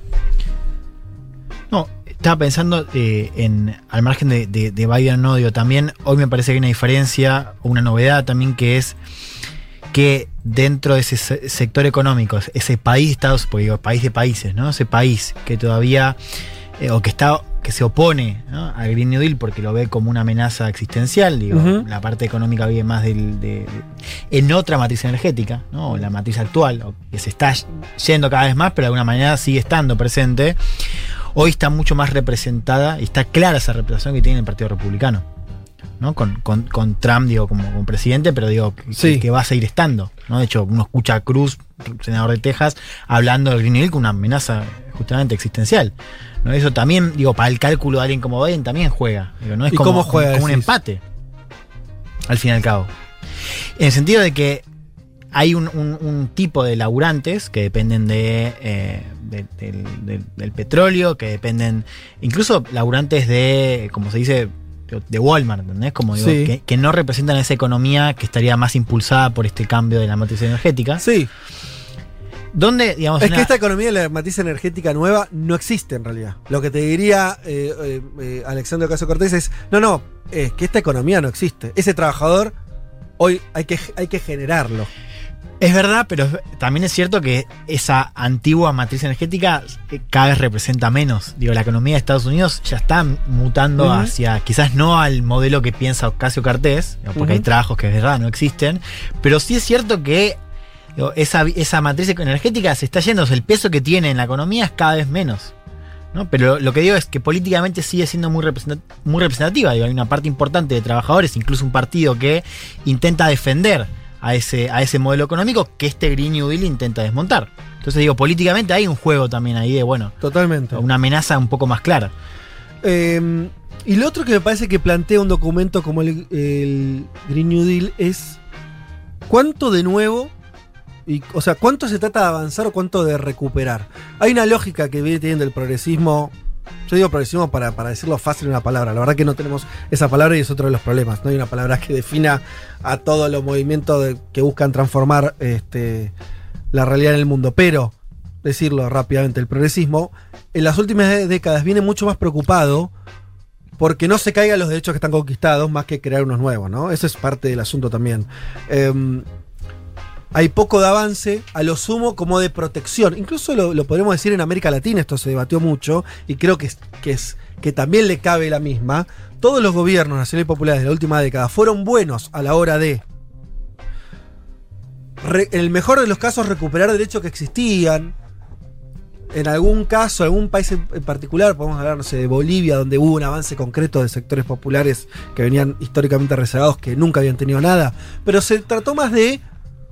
Estaba pensando eh, en, al margen de, de, de Biden, no, digo, también hoy me parece que hay una diferencia, o una novedad también que es que dentro de ese se- sector económico, ese país, Estados, porque digo, país de países, ¿no? Ese país que todavía, eh, o que está, que se opone ¿no? al Green New Deal porque lo ve como una amenaza existencial, digo, la parte económica vive más del, de, de- en otra matriz energética, ¿no? O la matriz actual, o que se está yendo cada vez más, pero de alguna manera sigue estando presente. Hoy está mucho más representada y está clara esa representación que tiene el Partido Republicano. ¿no? Con, con- con Trump, digo, como, como presidente, pero digo, que, Sí. que va a seguir estando. ¿no? De hecho, uno escucha a Cruz, senador de Texas, hablando del Green Deal como una amenaza justamente existencial. ¿no? Eso también, digo, para el cálculo de alguien como Biden también juega. Digo, no es ¿Y como, cómo juega, como un empate. Al fin y al cabo. En el sentido de que hay un, un- un tipo de laburantes que dependen de, eh, de- del, del- del petróleo, que dependen, incluso laburantes de, como se dice, de Walmart, ¿entendés? Como digo, Sí. que, que no representan esa economía que estaría más impulsada por este cambio de la matriz energética. Sí. Donde, digamos, Es una- que esta economía de la matriz energética nueva no existe en realidad. Lo que te diría eh, eh, eh, Alexandro Caso Cortés es, no, no, es que esta economía no existe. Ese trabajador hoy hay que, hay que generarlo. Es verdad, pero también es cierto que esa antigua matriz energética eh, cada vez representa menos. Digo, la economía de Estados Unidos ya está mutando hacia, quizás no al modelo que piensa Ocasio Cortés, digo, porque hay trabajos que es verdad no existen, pero sí es cierto que digo, esa, esa matriz energética se está yendo, o sea, el peso que tiene en la economía es cada vez menos. ¿no? Pero lo que digo es que políticamente sigue siendo muy representativa. Digo, hay una parte importante de trabajadores, incluso un partido que intenta defender a ese, a ese modelo económico que este Green New Deal intenta desmontar. Entonces digo, políticamente hay un juego también ahí de, bueno, Totalmente. una amenaza un poco más clara. Eh, y lo otro que me parece que plantea un documento como el, el Green New Deal es cuánto de nuevo, y, o sea, cuánto se trata de avanzar o cuánto de recuperar. Hay una lógica que viene teniendo el progresismo. Yo digo progresismo para, para decirlo fácil en una palabra. La verdad que no tenemos esa palabra y es otro de los problemas. No hay una palabra que defina a todos los movimientos que buscan transformar este, la realidad en el mundo. Pero, decirlo rápidamente, el progresismo en las últimas dé- décadas viene mucho más preocupado porque no se caigan los derechos que están conquistados más que crear unos nuevos, ¿no? Eso es parte del asunto también. Em, hay poco de avance, a lo sumo como de protección. Incluso lo, podemos decir en América Latina, esto se debatió mucho, y creo que, que, también le cabe la misma. Todos los gobiernos nacionales y populares de la última década fueron buenos a la hora de, en el mejor de los casos, recuperar derechos que existían. En algún caso, algún país en, en particular, podemos hablar, no sé, de Bolivia, donde hubo un avance concreto de sectores populares que venían históricamente rezagados, que nunca habían tenido nada. Pero se trató más de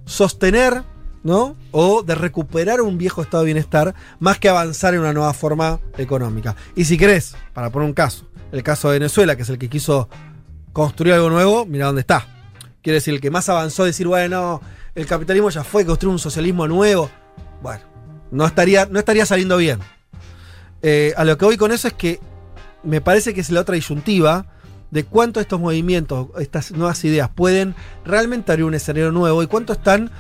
sostener, ¿no? O de recuperar un viejo estado de bienestar, más que avanzar en una nueva forma económica. Y si querés, para poner un caso, el caso de Venezuela, que es el que quiso construir algo nuevo, mira dónde está. Quiere decir, el que más avanzó, decir, bueno, el capitalismo ya fue, construir un socialismo nuevo. Bueno, no estaría, no estaría saliendo bien. Eh, a lo que voy con eso es que me parece que es la otra disyuntiva de cuánto estos movimientos, estas nuevas ideas pueden realmente abrir un escenario nuevo y cuánto están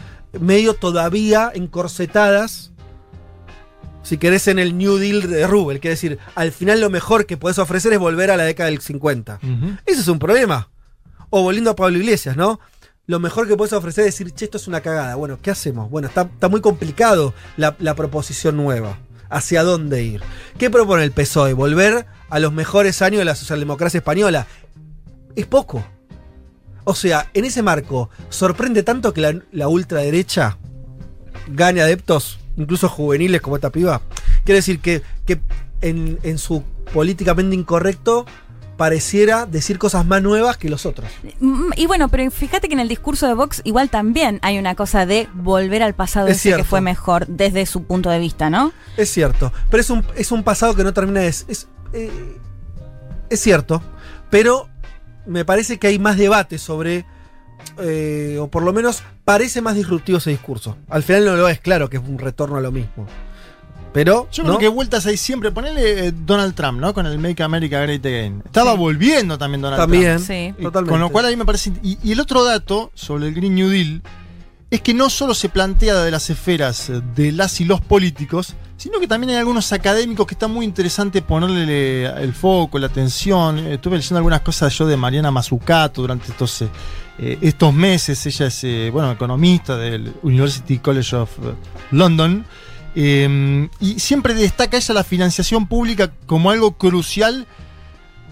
medio todavía encorsetadas, si querés, en el New Deal de Rubel. Que decir, al final lo mejor que puedes ofrecer es volver a la década del 50. Ese es un problema. O volviendo a Pablo Iglesias, ¿no? Lo mejor que puedes ofrecer es decir, che, esto es una cagada. Bueno, ¿qué hacemos? Bueno, está, está muy complicado la, la proposición nueva. ¿Hacia dónde ir? ¿Qué propone el PSOE? ¿Volver a los mejores años de la socialdemocracia española? Es poco. O sea, en ese marco, sorprende tanto que la, la ultraderecha gane adeptos, incluso juveniles como esta piba. Quiere decir que, que en, en su políticamente incorrecto pareciera decir cosas más nuevas que los otros. Mm, Y bueno, pero fíjate que en el discurso de Vox igual también hay una cosa de volver al pasado Es ese que cierto. fue mejor desde su punto de vista, ¿no? Es cierto, pero es un, es un pasado que no termina de... Es, es, eh, es cierto, pero me parece que hay más debate sobre, eh, o por lo menos parece más disruptivo ese discurso. Al final no lo es, claro que es un retorno a lo mismo. Pero, Yo ¿no? creo que vueltas hay siempre. Ponele eh, Donald Trump, ¿no? Con el Make America Great Again. Estaba Sí. volviendo también Donald También, Trump. Sí. Y totalmente. Con lo cual ahí me parece. Y, y el otro dato sobre el Green New Deal es que no solo se plantea de las esferas de las y los políticos, sino que también hay algunos académicos que está muy interesante ponerle el foco, la atención. Estuve leyendo algunas cosas yo de Mariana Mazzucato durante estos, eh, estos meses. Ella es, eh, bueno, economista del University College of eh, London. Y siempre destaca ella la financiación pública como algo crucial,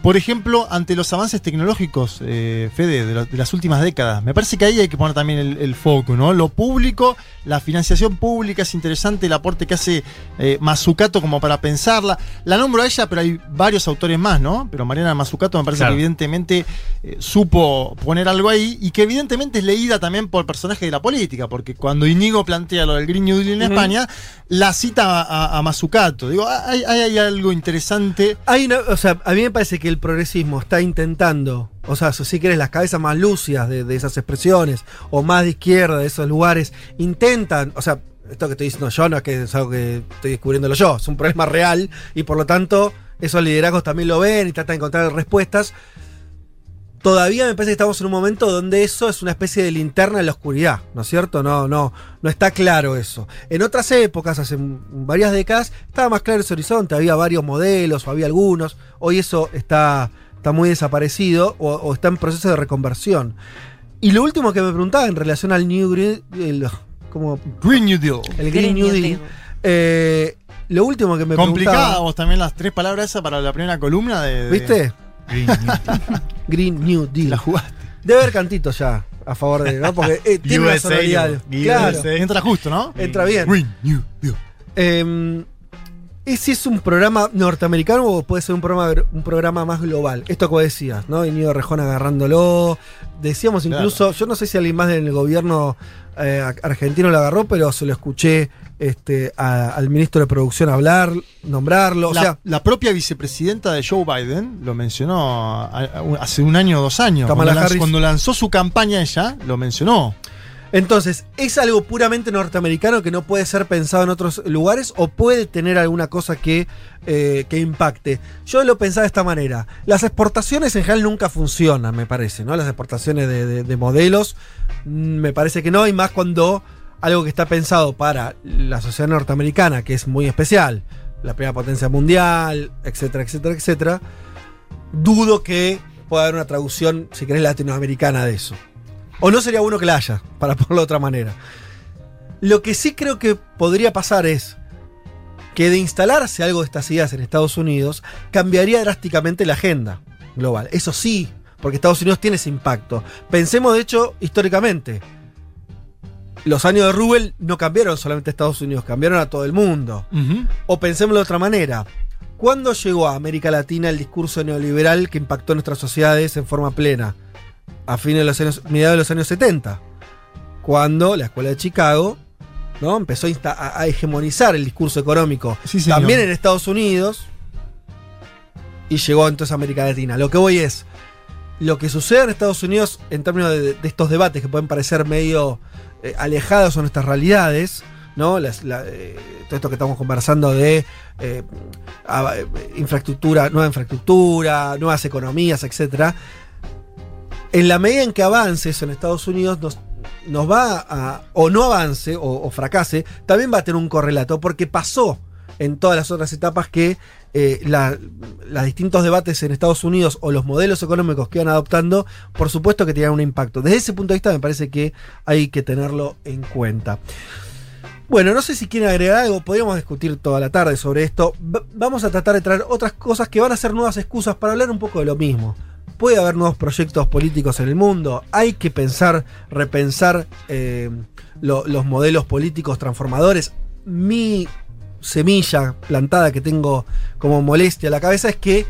por ejemplo, ante los avances tecnológicos, eh, Fede, de, la- de las últimas décadas. Me parece que ahí hay que poner también el, el foco, ¿no? Lo público, la financiación pública, es interesante el aporte que hace eh, Mazzucato como para pensarla. La nombro a ella, pero hay varios autores más, ¿no? Pero Mariana Mazzucato me parece Claro. que evidentemente eh, supo poner algo ahí y que evidentemente es leída también por personajes de la política, porque cuando Inigo plantea lo del Green New Deal en. España, la cita a, a, a Mazzucato. Digo, hay, hay- hay algo interesante. Hay una, o sea, a mí me parece que el progresismo está intentando, o sea, si quieres, las cabezas más lúcidas de, de esas expresiones, o más de izquierda de esos lugares, intentan, o sea, esto que estoy diciendo yo no es que es algo que estoy descubriéndolo yo, es un problema real, y por lo tanto, esos liderazgos también lo ven y tratan de encontrar respuestas. Todavía me parece que estamos en un momento donde eso es una especie de linterna en la oscuridad, ¿no es cierto? No, no, no está claro eso. En otras épocas, hace varias décadas, estaba más claro ese horizonte, había varios modelos o había algunos. Hoy eso está, está muy desaparecido o, o está en proceso de reconversión. Y lo último que me preguntaba en relación al New Green, el, como Green New Deal. el Green, New Deal, eh, lo último que me Complicada preguntaba, vos también las tres palabras esas para la primera columna de. de- ¿viste? Green New Deal. Green New Deal. La jugaste. Debe haber cantitos ya a favor de, ¿no? Porque eh, tiene una USA, sonoridad. USA. Claro, Entra justo, ¿no? entra bien. Green New Deal. Eh, ¿Ese es un programa norteamericano o puede ser un programa, un programa más global? Esto que vos decías, ¿no? Íñigo Rejón agarrándolo. Decíamos incluso, yo no sé si alguien más del gobierno eh, argentino lo agarró, pero se lo escuché este, a- al ministro de Producción hablar, nombrarlo. la, o sea, la propia vicepresidenta de Joe Biden lo mencionó a- a- hace un año o dos años. Cuando lanzó su campaña ella, lo mencionó. Entonces, ¿es algo puramente norteamericano que no puede ser pensado en otros lugares o puede tener alguna cosa que, eh, que impacte? Yo lo pensaba de esta manera. Las exportaciones en general nunca funcionan, me parece, ¿no? Las exportaciones de, de- de modelos, mm, me parece que no, y más cuando algo que está pensado para la sociedad norteamericana, que es muy especial, la primera potencia mundial, etcétera, etcétera, etcétera, dudo que pueda haber una traducción, si querés, latinoamericana de eso. O no sería bueno que la haya, para ponerlo de otra manera. Lo que sí creo que podría pasar es que de instalarse algo de estas ideas en Estados Unidos, cambiaría drásticamente la agenda global. Eso sí, porque Estados Unidos tiene ese impacto. Pensemos, de hecho, históricamente. Los años de Rubel no cambiaron solamente a Estados Unidos, cambiaron a todo el mundo. O pensemos de otra manera. ¿Cuándo llegó a América Latina el discurso neoliberal que impactó nuestras sociedades en forma plena? A fines de los años, mediados de los años 70. Cuando la escuela de Chicago ¿no? empezó a, a- a hegemonizar el discurso económico. también en Estados Unidos. Y llegó entonces a América Latina. Lo que voy es. Lo que sucede en Estados Unidos en términos de, de estos debates que pueden parecer medio eh, alejados de nuestras realidades, ¿no? Las- la- eh, todo esto que estamos conversando de a- eh, infraestructura, nueva infraestructura, nuevas economías, etcétera. En la medida en que avance eso en Estados Unidos, nos, va a, o no avance, o, fracase, también va a tener un correlato, porque pasó en todas las otras etapas que eh, los distintos debates en Estados Unidos o los modelos económicos que iban adoptando, por supuesto que tenían un impacto. Desde ese punto de vista me parece que hay que tenerlo en cuenta. Bueno, no sé si quieren agregar algo, podríamos discutir toda la tarde sobre esto. Va- vamos a tratar de traer otras cosas que van a ser nuevas excusas para hablar un poco de lo mismo. Puede haber nuevos proyectos políticos en el mundo, hay que pensar, repensar eh, lo- los modelos políticos transformadores. Mi semilla plantada que tengo como molestia en la cabeza es que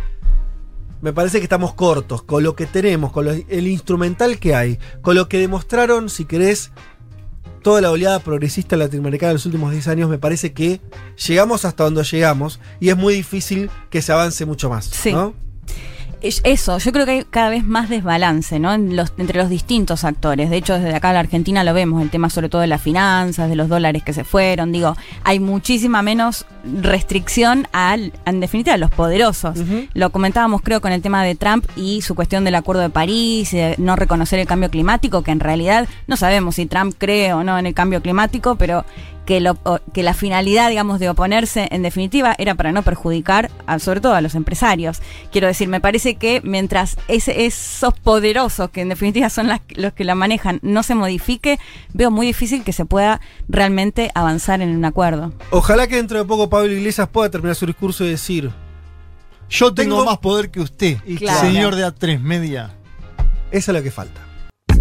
me parece que estamos cortos con lo que tenemos, con lo- el instrumental que hay, con lo que demostraron, si querés, toda la oleada progresista latinoamericana de los últimos 10 años, me parece que llegamos hasta donde llegamos y es muy difícil que se avance mucho más. Sí. ¿no? Es- Eso, yo creo que hay cada vez más desbalance, ¿no? En los, entre los distintos actores. De hecho, desde acá en la Argentina lo vemos, el tema sobre todo de las finanzas, de los dólares que se fueron. Digo, hay muchísima menos restricción al, en definitiva, a los poderosos. Lo comentábamos, creo, con el tema de Trump y su cuestión del Acuerdo de París, y de no reconocer el cambio climático, que en realidad no sabemos si Trump cree o no en el cambio climático, pero que, lo- o- que la finalidad, digamos, de oponerse, en definitiva, era para no perjudicar, a- sobre todo a los empresarios. Quiero decir, me parece que mientras ese- esos poderosos, que en definitiva son las- los que la manejan, no se modifique, veo muy difícil que se pueda realmente avanzar en un acuerdo. Ojalá que dentro de poco Pablo Iglesias pueda terminar su discurso y decir. Yo tengo, Tengo- más poder que usted, Y Claro. señor de A3 Media. Eso es lo que falta.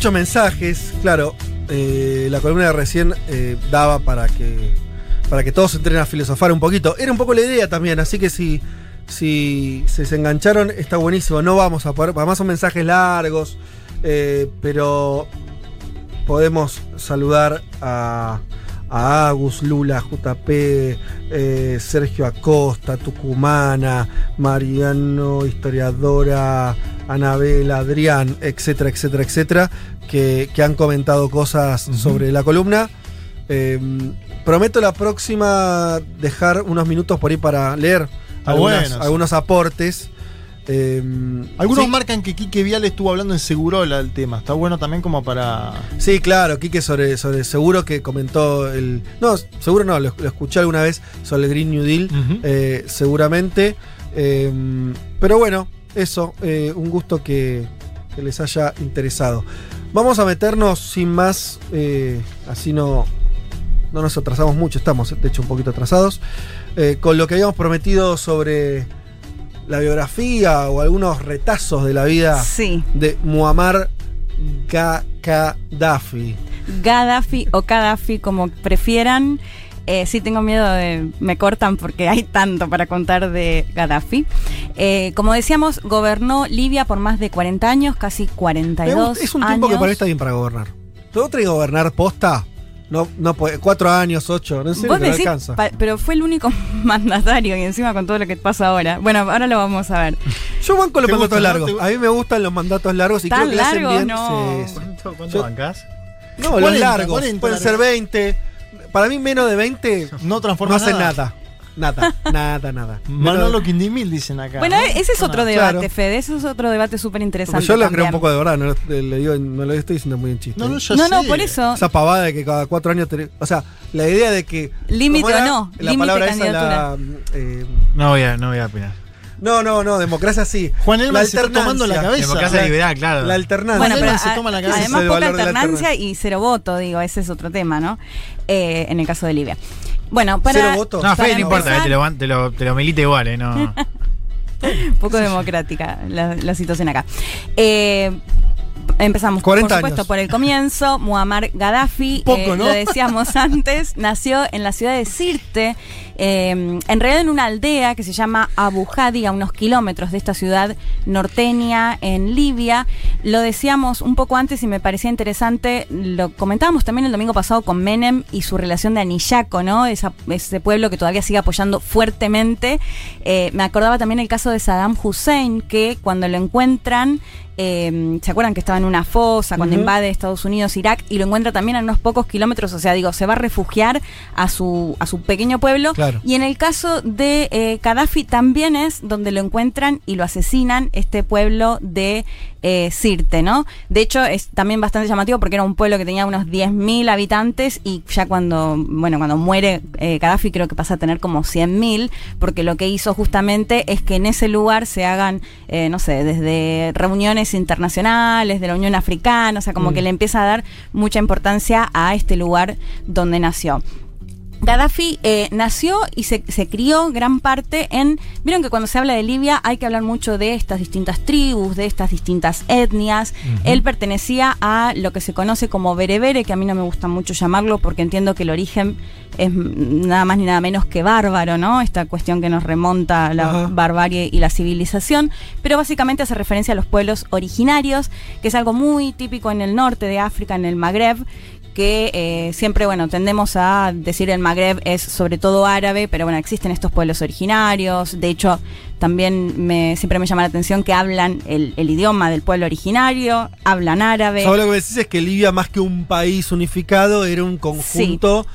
Muchos mensajes, claro. eh, la columna de recién eh, daba para que para que todos entren a filosofar un poquito. Era un poco la idea también, así que si, si, se engancharon, está buenísimo. No vamos a poder, además son mensajes largos, eh, pero podemos saludar a, a Agus, Lula, JP, eh, Sergio Acosta, Tucumana, Mariano, historiadora, Anabel, Adrián, etcétera, etcétera, etcétera, que, que han comentado cosas sobre la columna. Eh, prometo la próxima dejar unos minutos por ahí para leer Ah, algunas- algunos aportes. Eh, Algunos sí. marcan que Quique Vial estuvo hablando en Segurola del tema. Está bueno también como para. Sí, claro, Quique sobre, sobre seguro que comentó el. No, seguro no, lo, lo escuché alguna vez sobre el Green New Deal, eh, seguramente. Eh, pero bueno, eso, eh, un gusto que, que les haya interesado. Vamos a meternos sin más, eh, así no, no nos atrasamos mucho, estamos de hecho un poquito atrasados, con lo que habíamos prometido sobre la biografía o algunos retazos de la vida Sí. de Muammar Ga- Gaddafi. Gaddafi o Gaddafi, como prefieran. Eh, sí tengo miedo de... Me cortan porque hay tanto para contar de Gaddafi. Eh, como decíamos, gobernó Libia por más de 40 años, casi Me 42 gusta- es un tiempo que para mí está bien para gobernar. ¿Todo que gobernar posta? No, no puede. Cuatro años, ocho, no sé, Vos no decís, alcanza. pa- pero fue el único mandatario y encima con todo lo que pasa ahora. Bueno, ahora lo vamos a ver. Yo banco los ¿Te mandatos gusta, largos. ¿Te- A mí me gustan los mandatos largos y ¿Tan creo que le hacen largos? bien. No. Sí, sí. ¿Cuánto, cuánto Yo- bancás? No, los 40, largos. 40 pueden ser largos. 20. Para mí, menos de 20 No no hacen nada. nada. Nada, nada, nada. Manolo Menos- Quindimil dicen acá. Bueno, ¿no? ese es otro Nada. debate, Claro. Fede. Ese es otro debate súper interesante. yo lo creo un poco de verdad, no, lo- le digo, no lo estoy diciendo muy en chiste. No, no, ¿eh? No, no, por eso. Esa pavada de que cada cuatro años. tenés- o sea, la idea de que. Límite o no, La límite palabra esa, la, eh, No voy a, no voy a opinar. No, no, no, democracia sí. Juan Elman La se está tomando la alternancia. cabeza. Democracia la- liberal, claro. La alternancia. Bueno, pero se toma la cabeza. Además poca alternancia alternancia. y cero voto, digo, ese es otro tema, ¿no? Eh, en el caso de Libia. Bueno, para... Cero voto. No, para Fede no importa, eh, te, lo, te, lo, te lo milita igual, ¿eh? No. poco democrática la, la situación acá. Eh, empezamos, 40 por supuesto, años. por el comienzo. Muammar Gaddafi, Poco, eh, ¿no? lo decíamos antes, nació en la ciudad de Sirte, eh, en realidad en una aldea que se llama Abu Hadi, a unos kilómetros de esta ciudad norteña en Libia. Lo decíamos un poco antes y me parecía interesante, lo comentábamos también el domingo pasado con Menem y su relación de Anillaco, ¿no? Esa- ese pueblo que todavía sigue apoyando fuertemente. Eh, me acordaba también el caso de Saddam Hussein, que cuando lo encuentran, eh, ¿se acuerdan que estaba en una fosa cuando invade Estados Unidos, Irak, y lo encuentra también a unos pocos kilómetros? O sea, digo, se va a refugiar a su, a su pequeño pueblo. Claro. Y en el caso de eh, Gaddafi también es donde lo encuentran y lo asesinan este pueblo de eh, Sirte, ¿no? De hecho, es también bastante llamativo porque era un pueblo que tenía unos 10.000 habitantes y ya cuando, bueno, cuando muere eh, Gaddafi creo que pasa a tener como 100.000 porque lo que hizo justamente es que en ese lugar se hagan, eh, no sé, desde reuniones internacionales de la Unión Africana, o sea, como Mm. que le empieza a dar mucha importancia a este lugar donde nació. Gaddafi eh, nació y se, se crió gran parte en... Vieron que cuando se habla de Libia hay que hablar mucho de estas distintas tribus, de estas distintas etnias. Él pertenecía a lo que se conoce como berebere, que a mí no me gusta mucho llamarlo porque entiendo que el origen es nada más ni nada menos que bárbaro, ¿no? Esta cuestión que nos remonta a la barbarie y la civilización, pero básicamente hace referencia a los pueblos originarios, que es algo muy típico en el norte de África, en el Magreb, que eh, siempre, bueno, tendemos a decir el Magreb es sobre todo árabe, pero bueno, existen estos pueblos originarios, de hecho, también me, siempre me llama la atención que hablan el, el idioma del pueblo originario, hablan árabe. Ahora lo que decís es que Libia, más que un país unificado, era un conjunto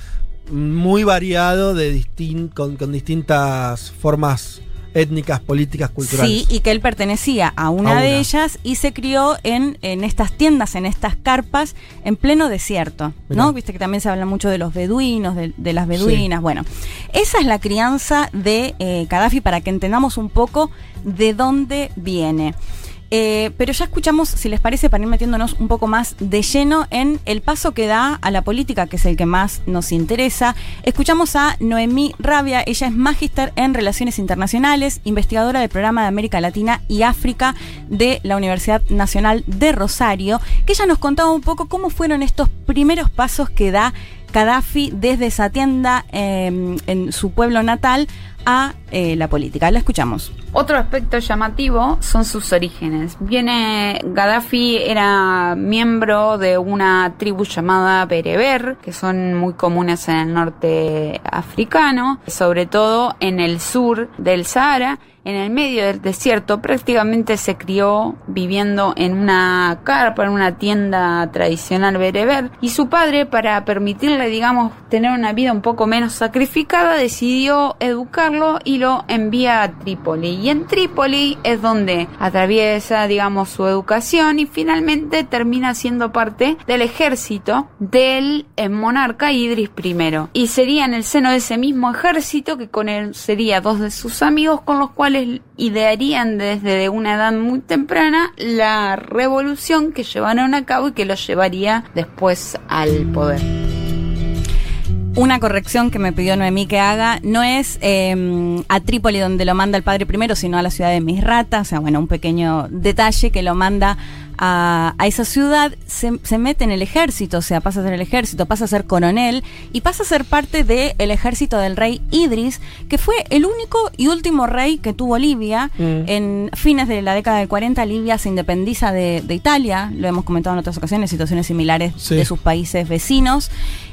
muy variado de distin- con, con distintas formas étnicas, políticas, culturales. Sí, y que él pertenecía a una, A de ellas y se crió en, en estas tiendas, en estas carpas, en pleno desierto. Mirá. ¿No? Viste que también se habla mucho de los beduinos, de, de las beduinas. Bueno, esa es la crianza de eh, Gaddafi para que entendamos un poco de dónde viene. Eh, pero ya escuchamos, si les parece, para ir metiéndonos un poco más de lleno en el paso que da a la política, que es el que más nos interesa. Escuchamos a Noemí Rabia, ella es magíster en Relaciones Internacionales, investigadora del programa de América Latina y África de la Universidad Nacional de Rosario, que ella nos contaba un poco cómo fueron estos primeros pasos que da Gaddafi desde esa tienda eh, en su pueblo natal a eh, la política. La escuchamos. Otro aspecto llamativo son sus orígenes. Viene Gaddafi era miembro de una tribu llamada Bereber, que son muy comunes en el norte africano, sobre todo en el sur del Sahara. En el medio del desierto prácticamente se crió viviendo en una carpa, en una tienda tradicional bereber y su padre para permitirle digamos tener una vida un poco menos sacrificada decidió educarlo y lo envía a Trípoli. Y en Trípoli es donde atraviesa digamos su educación y finalmente termina siendo parte del ejército del monarca Idris I. Y sería en el seno de ese mismo ejército que con él sería dos de sus amigos con los cuales idearían desde una edad muy temprana la revolución que llevaron a cabo y que los llevaría después al poder. Una corrección que me pidió Noemí que haga, no es eh, a Trípoli donde lo manda el padre primero, sino a la ciudad de Misrata, o sea, bueno, un pequeño detalle que lo manda a, a esa ciudad, se, se mete en el ejército, o sea, pasa a ser el ejército, pasa a ser coronel y pasa a ser parte del ejército del rey Idris, que fue el único y último rey que tuvo Libia. Mm. En fines de la década del 40, Libia se independiza de, de Italia, lo hemos comentado en otras ocasiones, situaciones similares Sí. de sus países vecinos.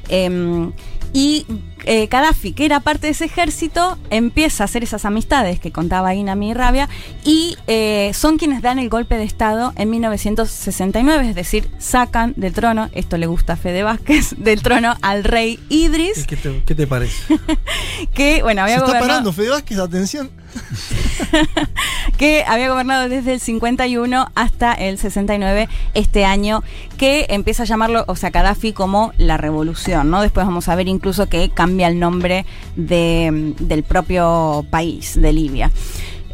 Em, y eh, Gaddafi, que era parte de ese ejército, empieza a hacer esas amistades que contaba Inami Rabia y eh, son quienes dan el golpe de Estado en 1969, es decir, sacan del trono, esto le gusta a Fede Vázquez, del trono al rey Idris, ¿Qué te, qué te parece? que bueno, había Se está parando, Fede Vázquez, atención. que había gobernado desde el 51 hasta el 69 este año, que empieza a llamarlo, o sea, Gaddafi como la revolución, ¿no? Después vamos a ver incluso que cambia el nombre de, del propio país, de Libia.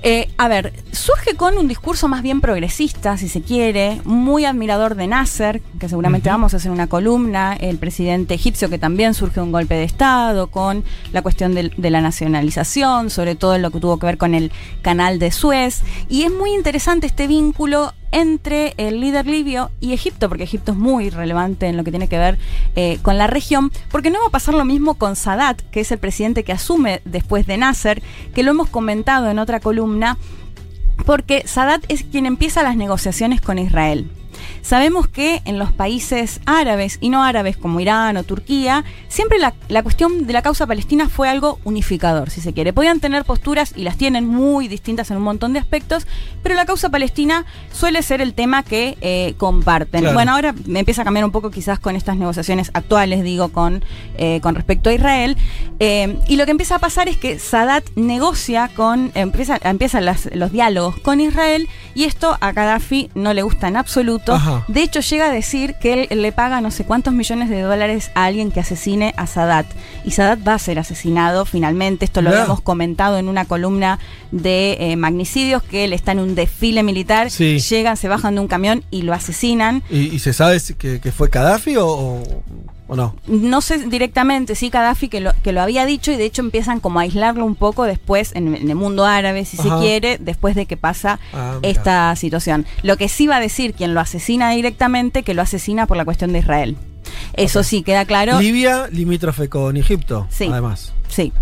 Eh, a ver, surge con un discurso más bien progresista, si se quiere, muy admirador de Nasser, que seguramente vamos a hacer una columna, el presidente egipcio que también surge un golpe de Estado, con la cuestión del- de, la nacionalización, sobre todo lo que tuvo que ver con el canal de Suez, y es muy interesante este vínculo entre el líder libio y Egipto, porque Egipto es muy relevante en lo que tiene que ver eh, con la región, porque no va a pasar lo mismo con Sadat, que es el presidente que asume después de Nasser, que lo hemos comentado en otra columna, porque Sadat es quien empieza las negociaciones con Israel. Sabemos que en los países árabes y no árabes como Irán o Turquía, siempre la, la cuestión de la causa palestina fue algo unificador, si se quiere. Podían tener posturas y las tienen muy distintas en un montón de aspectos, pero la causa palestina suele ser el tema que eh, comparten. Claro. Bueno, ahora me empieza a cambiar un poco quizás con estas negociaciones actuales, digo, con, eh, con respecto a Israel. Eh, y lo que empieza a pasar es que Sadat negocia con, empieza, empiezan las- los diálogos con Israel y esto a Gaddafi no le gusta en absoluto. Ajá. De hecho, llega a decir que él le paga no sé cuántos millones de dólares a alguien que asesine a Sadat. Y Sadat va a ser asesinado finalmente. Esto lo Mirá. habíamos comentado en una columna de eh, magnicidios, que él está en un desfile militar, Sí. llegan, se bajan de un camión y lo asesinan. ¿Y, y se sabe si- que, que fue Gaddafi o, o- ¿O no? No sé directamente, sí, Gaddafi que lo, que lo había dicho y de hecho empiezan como a aislarlo un poco después en, en el mundo árabe, si Ajá. se quiere, después de que pasa Ah, esta situación. Lo que sí va a decir quien lo asesina directamente, que lo asesina por la cuestión de Israel. Eso sí, queda claro. Libia, limítrofe con Egipto. Sí. Además. Sí.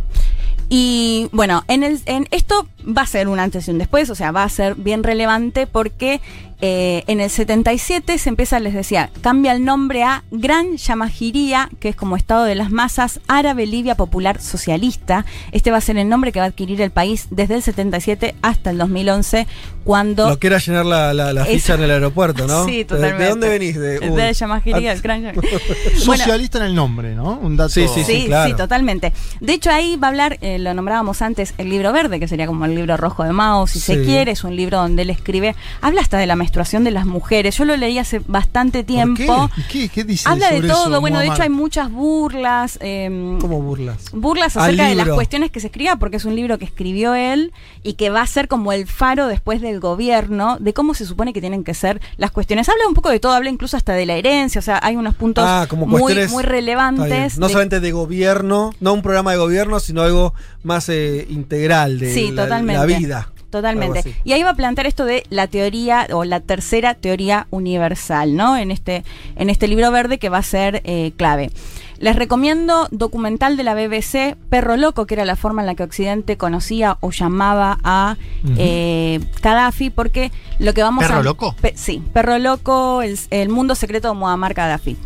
Y bueno, en, el, en esto va a ser un antes y un después, o sea, va a ser bien relevante porque eh, en el 77 se empieza, les decía, cambia el nombre a Gran Yamajiría, que es como Estado de las Masas Árabe Libia Popular Socialista. Este va a ser el nombre que va a adquirir el país desde el 77 hasta el 2011, cuando... Lo que era llenar la, la, la ficha en el aeropuerto, ¿no? Sí, ¿De- totalmente. ¿De, dónde venís? De, De. Yamajiría, Ah, Gran Socialista en el nombre, ¿no? Un dato. Sí, sí, Sí, sí, claro. totalmente. De hecho, ahí va a hablar, eh, lo nombrábamos antes, el libro verde, que sería como el libro rojo de Mao, si se quiere. Es un libro donde él escribe, habla hasta de la menstruación de las mujeres. Yo lo leí hace bastante tiempo. ¿Qué? ¿Qué dice Habla de todo. eso, bueno, de hecho, hay muchas burlas. eh, ¿Cómo burlas? burlas acerca de las cuestiones que se escriba, porque es un libro que escribió él y que va a ser como el faro después del gobierno de cómo se supone que tienen que ser las cuestiones. Habla un poco de todo, habla incluso hasta de la herencia, o sea, hay unos puntos Ah, como muy, relevantes. No de- solamente de gobierno, no un programa de gobierno, sino algo más eh, integral de Sí, la, totalmente. la vida. Totalmente. Y ahí va a plantear esto de la teoría o la tercera teoría universal, ¿no? En este, en este libro verde que va a ser eh, clave. Les recomiendo documental de la BBC, Perro Loco, que era la forma en la que Occidente conocía o llamaba a eh, Gaddafi, porque lo que vamos a... ¿Perro Loco? Pe- sí, Perro Loco, el, el mundo secreto de Muammar Gaddafi.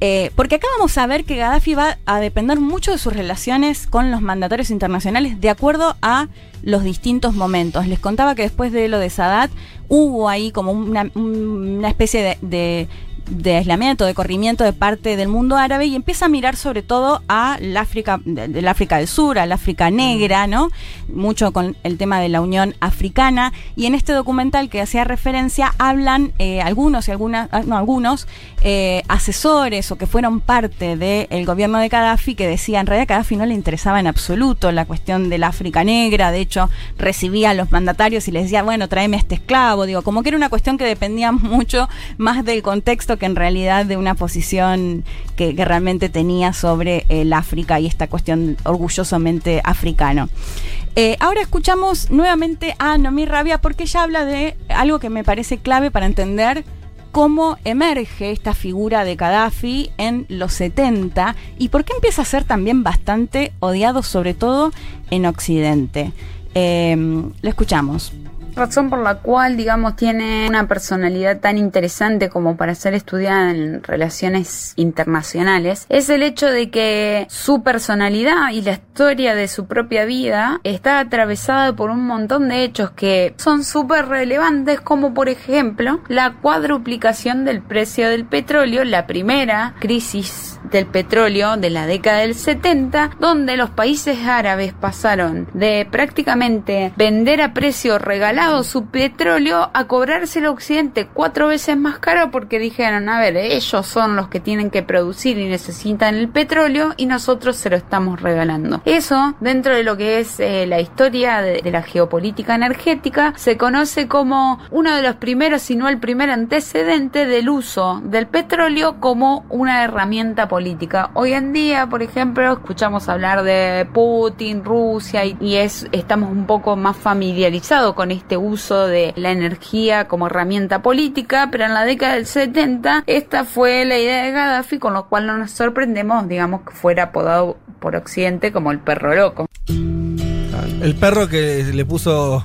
Eh, porque acá vamos a ver que Gaddafi va a depender mucho de sus relaciones con los mandatarios internacionales de acuerdo a los distintos momentos. Les contaba que después de lo de Sadat hubo ahí como una, especie de- de aislamiento, de corrimiento de parte del mundo árabe y empieza a mirar sobre todo a África, de- del África del Sur, al África negra, ¿no? Mucho con el tema de la Unión Africana. Y en este documental que hacía referencia hablan eh, algunos y algunas, ah, no, algunos eh, asesores o que fueron parte del gobierno de Gaddafi que decían en realidad a Gaddafi no le interesaba en absoluto la cuestión del África negra, de hecho recibía a los mandatarios y les decía, bueno, tráeme este esclavo, digo, como que era una cuestión que dependía mucho más del contexto que en realidad de una posición que, realmente tenía sobre el África y esta cuestión orgullosamente africano. Eh, ahora escuchamos nuevamente a Nomi Rabia porque ella habla de algo que me parece clave para entender cómo emerge esta figura de Gaddafi en los 70 y por qué empieza a ser también bastante odiado, sobre todo en Occidente. Eh, lo escuchamos. Razón por la cual, digamos, tiene una personalidad tan interesante como para ser estudiada en relaciones internacionales, es el hecho de que su personalidad y la historia de su propia vida está atravesada por un montón de hechos que son súper relevantes, como por ejemplo la cuadruplicación del precio del petróleo, la primera crisis del petróleo de la década del 70, donde los países árabes pasaron de prácticamente vender a precio regalado su petróleo a cobrárselo a Occidente cuatro veces más caro porque dijeron, a ver, ellos son los que tienen que producir y necesitan el petróleo y nosotros se lo estamos regalando. Eso, dentro de lo que es eh, la historia de, la geopolítica energética, se conoce como uno de los primeros, si no el primer antecedente del uso del petróleo como una herramienta política. Hoy en día, por ejemplo, escuchamos hablar de Putin, Rusia y, y es estamos un poco más familiarizados con este uso de la energía como herramienta política, pero en la década del 70 esta fue la idea de Gaddafi, con lo cual no nos sorprendemos, digamos, que fuera apodado por Occidente como el perro loco. El perro que le puso.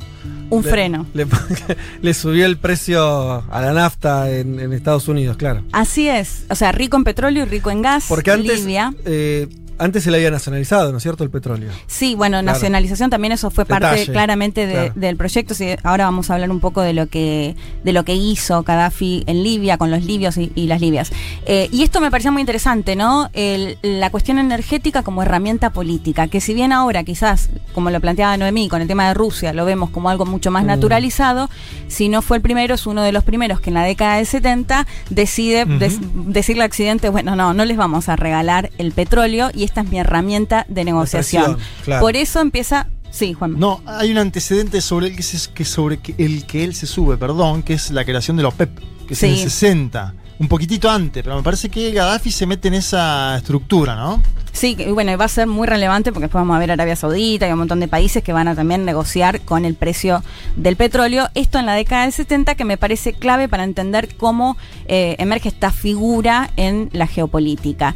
Un le- freno. Le, le subió el precio a la nafta en, en Estados Unidos, claro. Así es, o sea, rico en petróleo y rico en gas. Porque antes. Libia. eh, antes se le había nacionalizado, ¿no es cierto? El petróleo. Sí, bueno, Claro. nacionalización también eso fue parte claramente de- claro. del proyecto. Sí, ahora vamos a hablar un poco de lo que de lo que hizo Gaddafi en Libia con los libios y, y las libias. Eh, y esto me parecía muy interesante, ¿no? El- la cuestión energética como herramienta política, que si bien ahora quizás, como lo planteaba Noemí, con el tema de Rusia lo vemos como algo mucho más Mm. naturalizado, si no fue el primero, es uno de los primeros que en la década del 70 decide des- decirle a Occidente, bueno, no, no les vamos a regalar el petróleo y esta es mi herramienta de negociación. claro. Por eso empieza. Sí, Juan. No, hay un antecedente sobre el que, se- que sobre que- el que él se sube, perdón, que es la creación de la OPEP, que es en el Sí. 60. un poquitito antes, pero me parece que Gaddafi se mete en esa estructura, ¿no? Sí, que, bueno, y va a ser muy relevante porque después vamos a ver Arabia Saudita y un montón de países que van a también negociar con el precio del petróleo. Esto en la década del 70 que me parece clave para entender cómo eh, emerge esta figura en la geopolítica.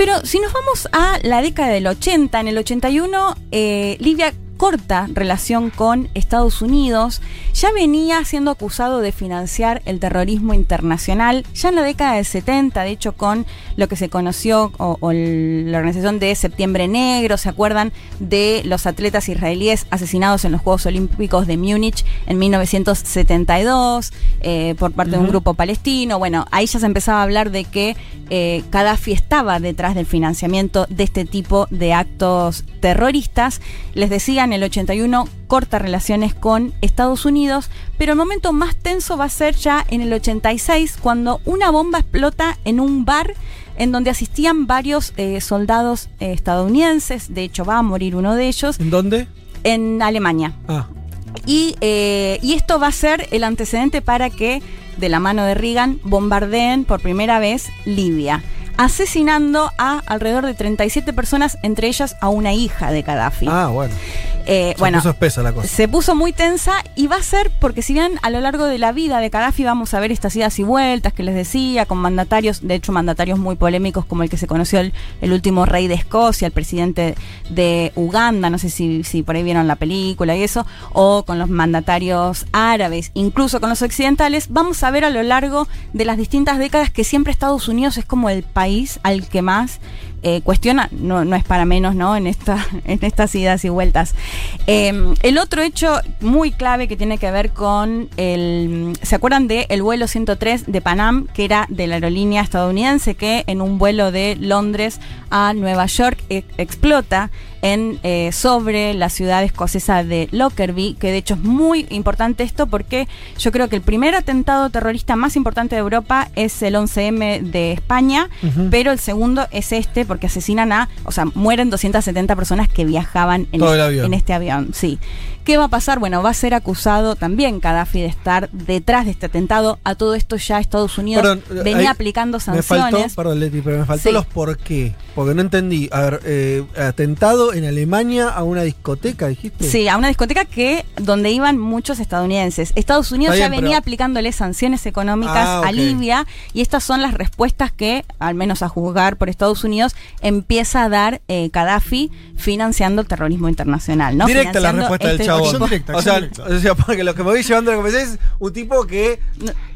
Pero si nos vamos a la década del 80, en el 81, eh, Libia corta relación con Estados Unidos, ya venía siendo acusado de financiar el terrorismo internacional, ya en la década del 70, de hecho con lo que se conoció o, o la organización de Septiembre Negro, ¿se acuerdan de los atletas israelíes asesinados en los Juegos Olímpicos de Múnich en 1972 eh, por parte de un grupo palestino? Bueno, ahí ya se empezaba a hablar de que eh, Gaddafi estaba detrás del financiamiento de este tipo de actos terroristas. Les decía, en el 81 corta relaciones con Estados Unidos, pero el momento más tenso va a ser ya en el 86, cuando una bomba explota en un bar en donde asistían varios eh, soldados eh, estadounidenses. De hecho, va a morir uno de ellos. ¿En dónde? En Alemania. Ah. Y, eh, y esto va a ser el antecedente para que, de la mano de Reagan, bombardeen por primera vez Libia, asesinando a alrededor de 37 personas, entre ellas a una hija de Gaddafi. Ah, bueno. Eh, Se bueno, puso espesa la cosa. se puso muy tensa y va a ser porque si bien a lo largo de la vida de Gaddafi vamos a ver estas idas y vueltas que les decía, con mandatarios, de hecho mandatarios muy polémicos como el que se conoció el, el último rey de Escocia, el presidente de Uganda, no sé si, si por ahí vieron la película y eso, o con los mandatarios árabes, incluso con los occidentales, vamos a ver a lo largo de las distintas décadas que siempre Estados Unidos es como el país al que más eh, cuestiona, no, no es para menos, ¿no? En, esta, en estas idas y vueltas. Eh, el otro hecho muy clave que tiene que ver con el. ¿Se acuerdan de el vuelo 103 de Panam, que era de la aerolínea estadounidense, que en un vuelo de Londres a Nueva York e- explota en, eh, sobre la ciudad escocesa de Lockerbie, que de hecho es muy importante esto porque yo creo que el primer atentado terrorista más importante de Europa es el 11M de España, pero el segundo es este porque asesinan a, o sea, mueren 270 personas que viajaban en, Todo el avión. en este avión, sí. ¿Qué va a pasar? Bueno, va a ser acusado también Gaddafi de estar detrás de este atentado. A todo esto ya Estados Unidos Perdón, venía ahí aplicando Me sanciones. faltó, perdón Leti, pero me faltó Sí. los por qué. Porque no entendí. A ver, eh, atentado en Alemania a una discoteca, dijiste. Sí, a una discoteca que donde iban muchos estadounidenses. Estados Unidos ya venía pero- aplicándole sanciones económicas Ah, a. Libia y estas son las respuestas que, al menos a juzgar por Estados Unidos, empieza a dar eh, Gaddafi financiando el terrorismo internacional. ¿no? Directa la respuesta del o, sea, o sea, porque lo que me voy llevando a la conversación es un tipo que.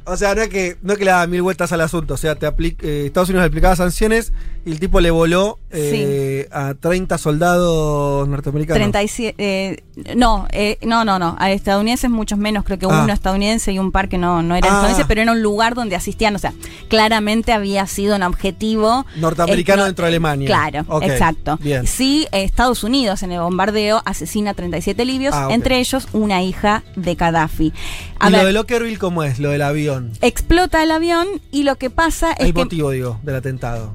O sea, no es que, no es que le da mil vueltas al asunto. O sea, te aplica, eh, Estados Unidos le aplicaba sanciones y el tipo le voló eh, a 30 soldados norteamericanos. 37, eh, no, eh, no, no, no, a estadounidenses muchos menos, creo que Ah. uno estadounidense y un par que no, no eran Ah. estadounidenses, pero era un lugar donde asistían, o sea, claramente había sido un objetivo Norteamericano no, dentro de Alemania. Claro, exacto. bien. Sí, Estados Unidos en el bombardeo asesina a 37 libios, Ah, ok. entre ellos una hija de Gaddafi. A ¿Y ver, lo de Lockerville cómo es? Lo del avión. Explota el avión y lo que pasa es El que motivo, digo, del atentado.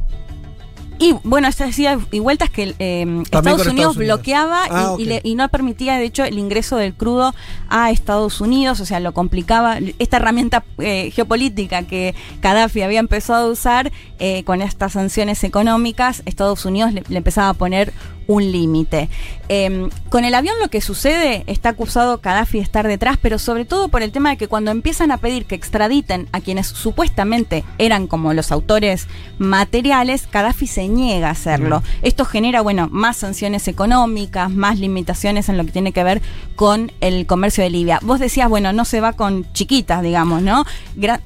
Y bueno, esto decía y vueltas que eh, Estados, Unidos Estados Unidos. bloqueaba y- Ah, y, le- y no permitía, de hecho, el ingreso del crudo a Estados Unidos, o sea, lo complicaba. Esta herramienta eh, geopolítica que Gaddafi había empezado a usar eh, con estas sanciones económicas, Estados Unidos le, le empezaba a poner un límite. Eh, con el avión lo que sucede, está acusado Gaddafi de estar detrás, pero sobre todo por el tema de que cuando empiezan a pedir que extraditen a quienes supuestamente eran como los autores materiales, Gaddafi se niega a hacerlo. Esto genera, bueno, más sanciones económicas, más limitaciones en lo que tiene que ver con el comercio de Libia. Vos decías, bueno, no se va con chiquitas, digamos, ¿no? Gra-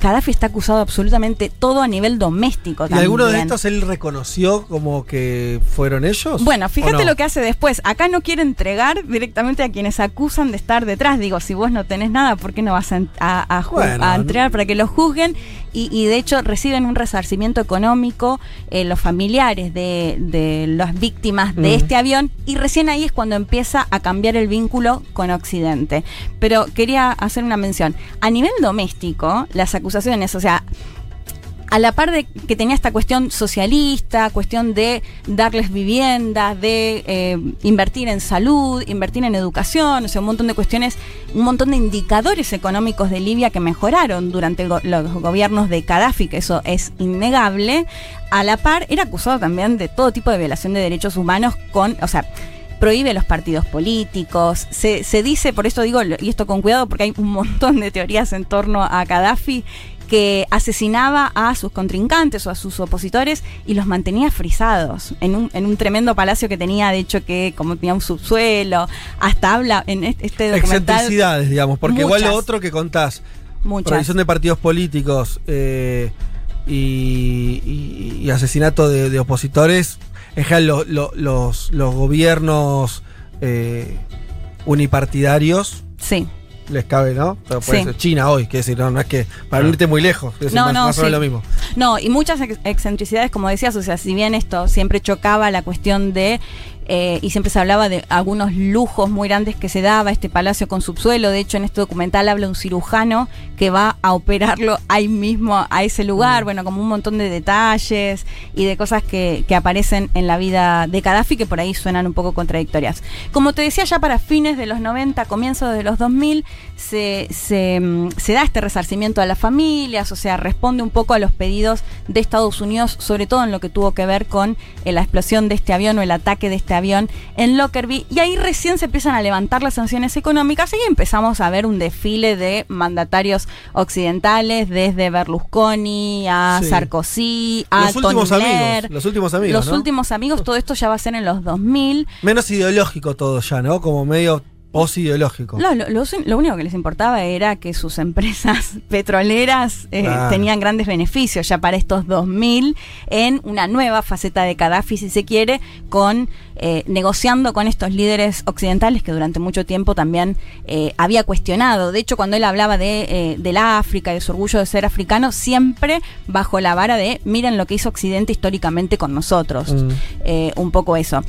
Gaddafi está acusado de absolutamente todo a nivel doméstico ¿Y también. alguno de estos él reconoció como que fueron ellos? Bueno, ¿O fíjate no? lo que hace después. Acá no quiere entregar directamente a quienes acusan de estar detrás. Digo, si vos no tenés nada, ¿por qué no vas a, a- a Bueno, a entregar para que lo juzguen? Y, y de hecho reciben un resarcimiento económico eh, los familiares de, de las víctimas de Mm. este avión y recién ahí es cuando empieza a cambiar el vínculo con Occidente. Pero quería hacer una mención. A nivel doméstico, las acusaciones, o sea, a la par de que tenía esta cuestión socialista, cuestión de darles viviendas, de eh, invertir en salud, invertir en educación, o sea, un montón de cuestiones, un montón de indicadores económicos de Libia que mejoraron durante los gobiernos de Gaddafi, que eso es innegable. A la par, era acusado también de todo tipo de violación de derechos humanos con, o sea, prohíbe los partidos políticos, se, se dice, por esto digo, y esto con cuidado porque hay un montón de teorías en torno a Gaddafi, que asesinaba a sus contrincantes o a sus opositores y los mantenía frisados en un, en un tremendo palacio que tenía, de hecho, que como tenía un subsuelo, hasta habla en este documental. Excentricidades, digamos, porque igual lo otro que contás, Muchas. prohibición de partidos políticos eh, y, y- y asesinato de, de opositores, en general lo- lo- los, los gobiernos eh, unipartidarios Sí. Les cabe, ¿no? Pero puede Sí. ser China hoy, que decir, no, no es que para no irte muy lejos, decir, No, más, no, más o menos sí. lo mismo. No, y muchas ex- excentricidades, como decías, o sea, si bien esto siempre chocaba la cuestión de, eh, y siempre se hablaba de algunos lujos muy grandes que se daba este palacio con subsuelo, de hecho en este documental habla un cirujano que va a operarlo ahí mismo, a ese lugar, bueno, como un montón de detalles y de cosas que, que aparecen en la vida de Gaddafi que por ahí suenan un poco contradictorias. Como te decía, ya para fines de los 90, comienzos de los 2000, se, se, mm, se da este resarcimiento a las familias, o sea, responde un poco a los pedidos de Estados Unidos, sobre todo en lo que tuvo que ver con eh, la explosión de este avión o el ataque de este avión en Lockerbie, y ahí recién se empiezan a levantar las sanciones económicas y empezamos a ver un desfile de mandatarios occidentales, desde Berlusconi a Sí. Sarkozy, a Los Tony últimos Blair. amigos, los últimos amigos, Los ¿no? últimos amigos, todo esto ya va a ser en los 2000. Menos ideológico todo ya, ¿no? Como medio post-ideológico. No, lo, lo- lo único que les importaba era que sus empresas petroleras eh, tenían grandes beneficios ya para estos 2000 en una nueva faceta de Gaddafi, si se quiere, con eh, negociando con estos líderes occidentales que durante mucho tiempo también eh, había cuestionado. De hecho, cuando él hablaba de, eh, del África y de su orgullo de ser africano, siempre bajo la vara de miren lo que hizo Occidente históricamente con nosotros. Mm. Eh, un poco eso.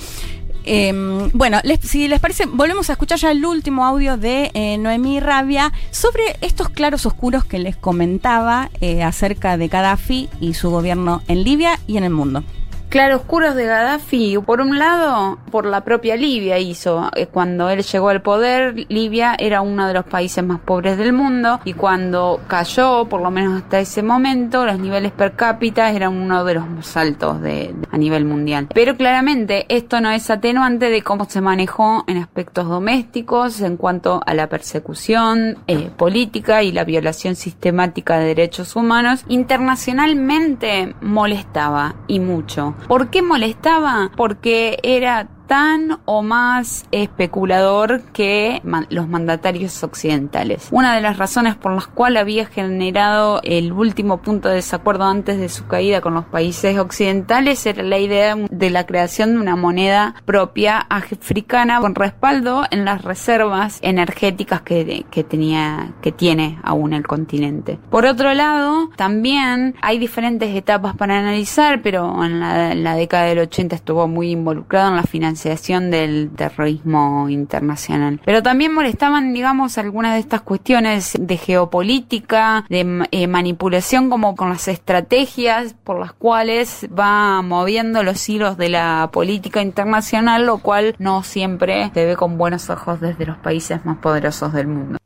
Eh, bueno, les- si les parece, volvemos a escuchar ya el último audio de eh, Noemí Rabia sobre estos claros oscuros que les comentaba eh, acerca de Gaddafi y su gobierno en Libia y en el mundo. Claroscuros de Gaddafi, por un lado, por la propia Libia hizo. Eh, Cuando él llegó al poder, Libia era uno de los países más pobres del mundo y cuando cayó, por lo menos hasta ese momento, los niveles per cápita eran uno de los más altos de, a nivel mundial. Pero claramente esto no es atenuante de cómo se manejó en aspectos domésticos en cuanto a la persecución eh, política y la violación sistemática de derechos humanos. Internacionalmente molestaba y mucho. ¿Por qué molestaba? Porque era tan o más especulador que los mandatarios occidentales. Una de las razones por las cuales había generado el último punto de desacuerdo antes de su caída con los países occidentales era la idea de la creación de una moneda propia africana con respaldo en las reservas energéticas que, que tenía que tiene aún el continente. Por otro lado, también hay diferentes etapas para analizar, pero en la, en la década del 80 estuvo muy involucrado en la financiación del terrorismo internacional. Pero también molestaban, digamos, algunas de estas cuestiones de geopolítica, de eh, manipulación como con las estrategias por las cuales va moviendo los hilos de la política internacional, lo cual no siempre se ve con buenos ojos desde los países más poderosos del mundo.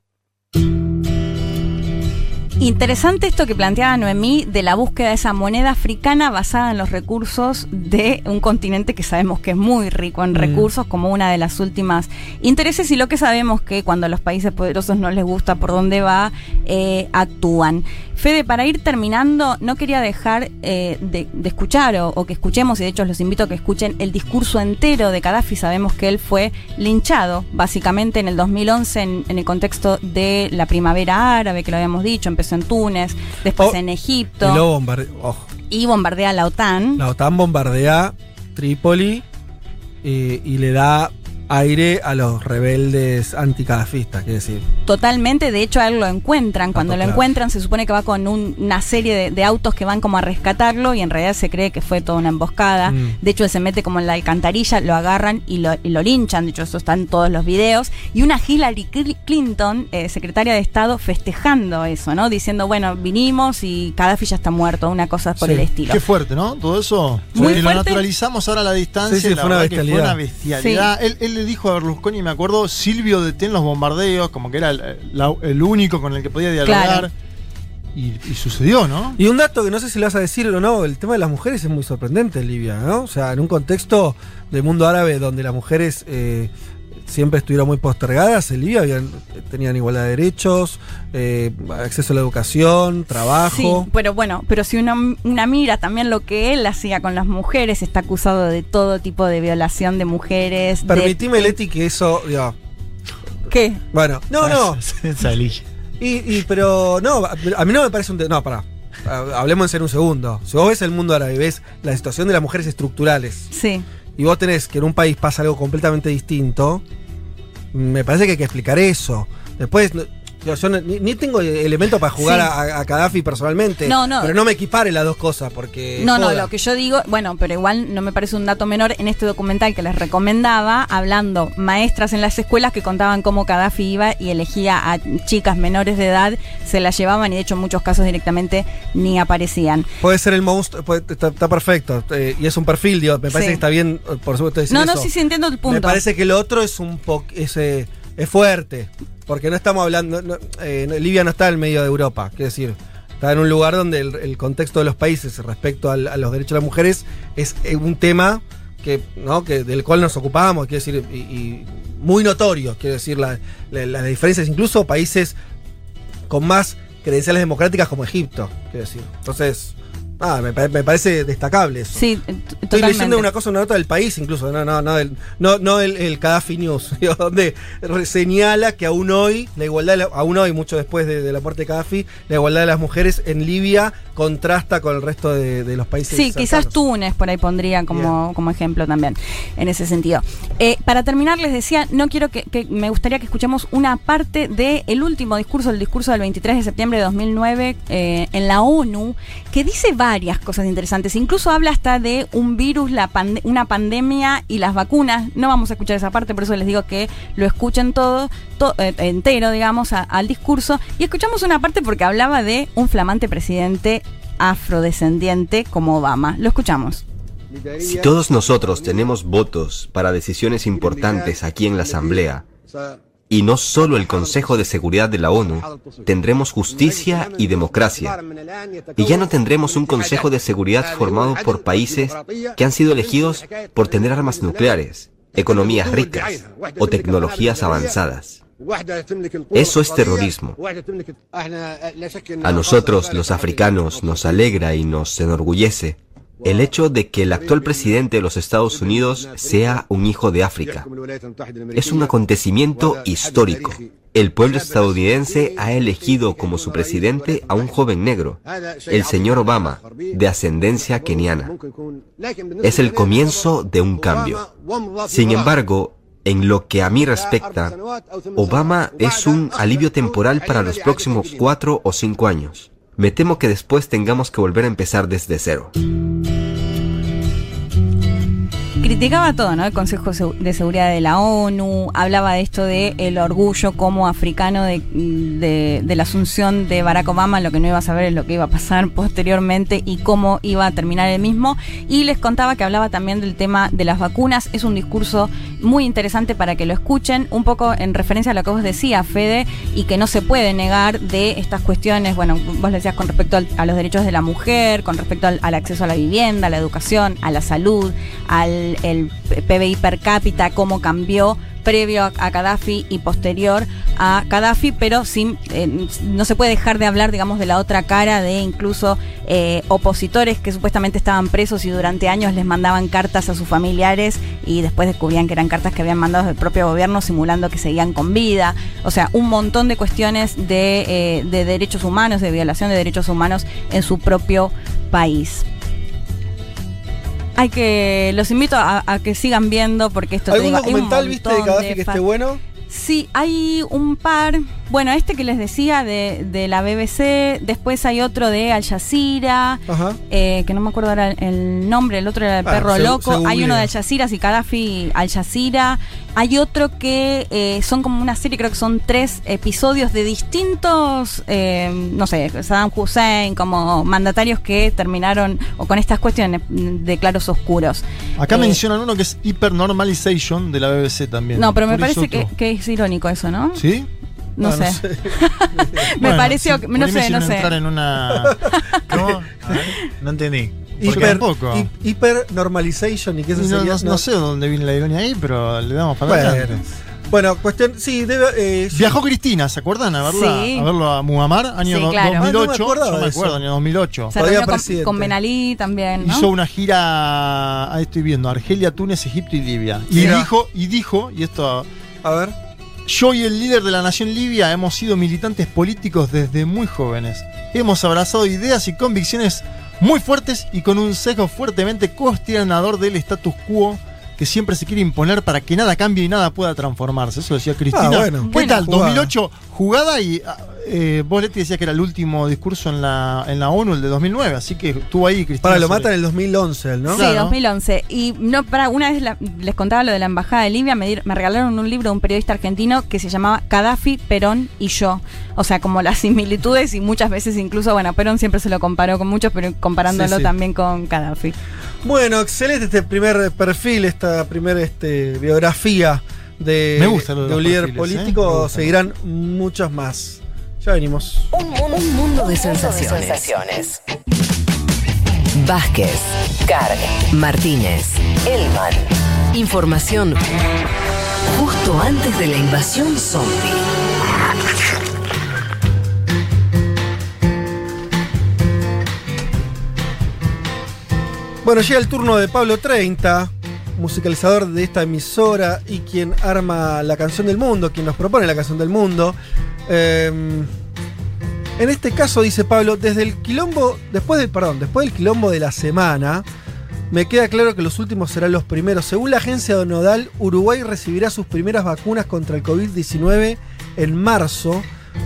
Interesante esto que planteaba Noemí de la búsqueda de esa moneda africana basada en los recursos de un continente que sabemos que es muy rico en Mm. recursos como una de las últimas intereses y lo que sabemos que cuando a los países poderosos no les gusta por dónde va, eh, actúan. Fede, para ir terminando, no quería dejar eh, de, de escuchar o, o que escuchemos, y de hecho los invito a que escuchen el discurso entero de Gaddafi. Sabemos que él fue linchado básicamente en el 2011 en, en el contexto de la primavera árabe, que lo habíamos dicho, empezó en Túnez, después Oh, en Y Egipto luego ojo, y bombardea a la OTAN. la OTAN bombardea Trípoli eh, y le da aire a los rebeldes anticadafistas, quiero decir. Totalmente, de hecho a él lo encuentran. Cuando lo claro. encuentran se supone que va con un- una serie de, de autos que van como a rescatarlo y en realidad se cree que fue toda una emboscada. Mm. De hecho él se mete como en la alcantarilla, lo agarran y lo, y lo linchan. De hecho eso está en todos los videos. Y una Hillary Cl- Clinton, eh, secretaria de Estado, festejando eso, ¿no? Diciendo, bueno, vinimos y Gaddafi ya está muerto, una cosa por Sí. el estilo. Qué fuerte, ¿no? Todo eso. Muy Porque lo fuerte. naturalizamos ahora a la distancia. Sí, sí, y la fue una que Fue bestialidad. una bestialidad. Él, él le dijo a Berlusconi, me acuerdo, Silvio detén los bombardeos, como que era el, la- el único con el que podía dialogar. Claro. Y, y sucedió, ¿no? Y un dato que no sé si lo vas a decir o no, el tema de las mujeres es muy sorprendente en Libia, ¿no? O sea, en un contexto del mundo árabe donde las mujeres eh, siempre estuvieron muy postergadas, en Libia habían, tenían igualdad de derechos, eh, acceso a la educación, trabajo. Sí, pero bueno, pero si uno, una mira también lo que él hacía con las mujeres, está acusado de todo tipo de violación de mujeres. de- Permitime, Leti, que eso. digo, ¿Qué? bueno, no, no. Salí. Y, y- pero no, a mí no me parece un. No, pará. Ha- Hablemos en un segundo. Si vos ves el mundo árabe y ves la situación de las mujeres estructurales Sí. Y vos tenés que en un país pasa algo completamente distinto, me parece que hay que explicar eso. Después, yo, yo no- ni, ni tengo elemento para jugar Sí. a, a Gaddafi personalmente. No, no. Pero no me equipare las dos cosas porque. No, no, lo que yo digo, bueno, pero igual no me parece un dato menor en este documental que les recomendaba, hablando maestras en las escuelas que contaban cómo Gaddafi iba y elegía a chicas menores de edad, se las llevaban y de hecho en muchos casos directamente ni aparecían. Puede ser el monstruo, está, está perfecto. eh, y es un perfil, digo, me parece Sí. que está bien, por supuesto, decir No, no, eso. sí, sí entiendo el punto. Me parece que lo otro es un poco. Es, eh, es fuerte. Porque no estamos hablando. eh, Libia no está en el medio de Europa. Quiero decir, está en un lugar donde el, contexto de los países respecto a los derechos de las mujeres es eh, un tema que, ¿no? que del cual nos ocupamos. Quiero decir, y, y muy notorio. Quiero decir, la- la- las diferencias, incluso países con más credenciales democráticas como Egipto. Quiero decir. Entonces. Ah, me, pa- me parece destacable eso. Sí, Estoy leyendo una cosa, una nota del país, incluso, no, no, no, el, no, no el, el Gaddafi News, donde señala que aún hoy, la igualdad, la- aún hoy, mucho después de, de la muerte de Gaddafi, la igualdad de las mujeres en Libia contrasta con el resto de, de los países. Sí, quizás. Túnez por ahí pondría como, como ejemplo también, en ese sentido. Eh, para terminar, les decía, no quiero que, que- me gustaría que escuchemos una parte del último discurso, el discurso del 23 de septiembre de 2009 eh, en la ONU, que dice varias cosas interesantes. Incluso habla hasta de un virus, la pande- una pandemia y las vacunas. No vamos a escuchar esa parte, por eso les digo que lo escuchen todo, to- eh, entero, digamos, al discurso. Y escuchamos una parte porque hablaba de un flamante presidente afrodescendiente como Obama. Lo escuchamos. Si todos nosotros tenemos votos para decisiones importantes aquí en la Asamblea, y no solo el Consejo de Seguridad de la ONU, tendremos justicia y democracia. Y ya no tendremos un Consejo de Seguridad formado por países que han sido elegidos por tener armas nucleares, economías ricas o tecnologías avanzadas. Eso es terrorismo. A nosotros, los africanos, nos alegra y nos enorgullece el hecho de que el actual presidente de los Estados Unidos sea un hijo de África. Es un acontecimiento histórico. El pueblo estadounidense ha elegido como su presidente a un joven negro, el señor Obama, de ascendencia keniana. Es el comienzo de un cambio. Sin embargo, en lo que a mí respecta, Obama es un alivio temporal para los próximos cuatro o cinco años. Me temo que después tengamos que volver a empezar desde cero. Criticaba todo, ¿no? El Consejo de Seguridad de la ONU, hablaba de esto de el orgullo como africano de, la asunción de Barack Obama, lo que no iba a saber es lo que iba a pasar posteriormente y cómo iba a terminar el mismo. Y les contaba que hablaba también del tema de las vacunas. Es un discurso muy interesante para que lo escuchen, un poco en referencia a lo que vos decías, Fede, y que no se puede negar de estas cuestiones, bueno, vos le decías con respecto al, a los derechos de la mujer, con respecto al, al acceso a la vivienda, a la educación, a la salud, al el PBI per cápita, cómo cambió previo a, Gaddafi y posterior a Gaddafi, pero sin, eh, no se puede dejar de hablar, digamos, de la otra cara de incluso eh, opositores que supuestamente estaban presos y durante años les mandaban cartas a sus familiares y después descubrían que eran cartas que habían mandado del propio gobierno simulando que seguían con vida. O sea, un montón de cuestiones de, eh, de derechos humanos, de violación de derechos humanos en su propio país. Hay que. Los invito a, a que sigan viendo porque esto te ¿Algún digo, hay un documental viste de Gaddafi que fa- esté bueno? Sí, hay un par. Bueno, este que les decía de, de la BBC. Después hay otro de Al Jazeera. Eh, que no me acuerdo ahora el, nombre. El otro era el Ah, perro se- loco. se hay uno de Al Jazeera, y Gaddafi Al Jazeera. Hay otro que eh, son como una serie, creo que son tres episodios de distintos, eh, no sé, Saddam Hussein, como mandatarios que terminaron o con estas cuestiones de claros oscuros. Acá Eh, mencionan uno que es Hypernormalization de la BBC también. No, pero me parece que, que es irónico eso, ¿no? ¿Sí? No, no sé. sé. me Bueno, pareció, por no sé, no sé. entrar en una. ¿Cómo? A ver, no entendí. Hiper, hi- hiper normalization y que eso no, no- no sé dónde viene la ironía ahí, pero le damos para adelante. Bueno, bueno, cuestión. Sí, debe. eh, Viajó Cristina, ¿se acuerdan? A, verla, Sí. a verlo a Muammar, año Sí, claro. 2008. Ah, no me yo me acuerdo, año 2008. Se Todavía reunió con, con Ben Ali también, ¿no? Hizo una gira, ahí estoy viendo, Argelia, Túnez, Egipto y Libia. Y Mira. dijo, y dijo, y esto, A ver. Yo y el líder de la nación libia hemos sido militantes políticos desde muy jóvenes. Hemos abrazado ideas y convicciones muy fuertes y con un sesgo fuertemente cuestionador del status quo que siempre se quiere imponer para que nada cambie y nada pueda transformarse. Eso decía Cristina. Ah, bueno. ¿Qué tal? jugada. 2008 jugada y ah, eh, vos Leti decía que era el último discurso en la, en la ONU, el de 2009, así que estuvo ahí Cristina. Para, lo sobre- matan en el 2011, ¿no? Sí, Claro. 2011. Y no, para una vez la- les contaba lo de la embajada de Libia, me, di- me regalaron un libro de un periodista argentino que se llamaba Gaddafi, Perón y yo. O sea, como las similitudes y muchas veces incluso, bueno, Perón siempre se lo comparó con muchos, pero comparándolo Sí, sí. también con Gaddafi. Bueno, excelente este primer perfil, esta primera este, biografía de, Me gusta lo de de un líder ¿eh? político. Seguirán muchos más. Ya venimos. Un mundo, un mundo de sensaciones. Vázquez, Carg, Martínez, Elman. Información justo antes de la invasión zombie. Bueno, llega el turno de Pablo 30, musicalizador de esta emisora y quien arma la canción del mundo, quien nos propone la canción del mundo. Eh, en este caso, dice Pablo, desde el quilombo, después del, perdón, después del quilombo de la semana, me queda claro que los últimos serán los primeros. Según la agencia de Nodal, Uruguay recibirá sus primeras vacunas contra el COVID-19 en marzo,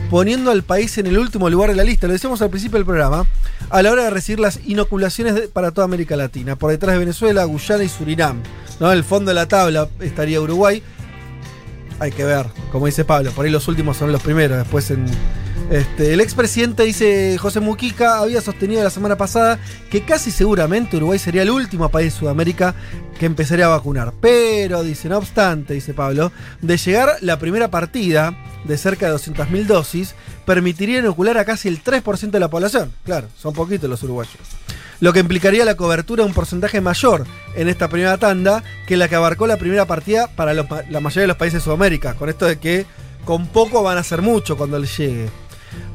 poniendo al país en el último lugar de la lista. Lo decíamos al principio del programa, a la hora de recibir las inoculaciones para toda América Latina, por detrás de Venezuela, Guyana y Surinam. ¿no? En el fondo de la tabla estaría Uruguay. Hay que ver, como dice Pablo, por ahí los últimos son los primeros, después en... Este, el expresidente, dice José Mujica, había sostenido la semana pasada que casi seguramente Uruguay sería el último país de Sudamérica que empezaría a vacunar. Pero, dice, no obstante, dice Pablo, de llegar la primera partida de cerca de 200.000 dosis, permitiría inocular a casi el 3% de la población. Claro, son poquitos los uruguayos. Lo que implicaría la cobertura de un porcentaje mayor en esta primera tanda que la que abarcó la primera partida para la mayoría de los países de Sudamérica. Con esto de que con poco van a hacer mucho cuando les llegue.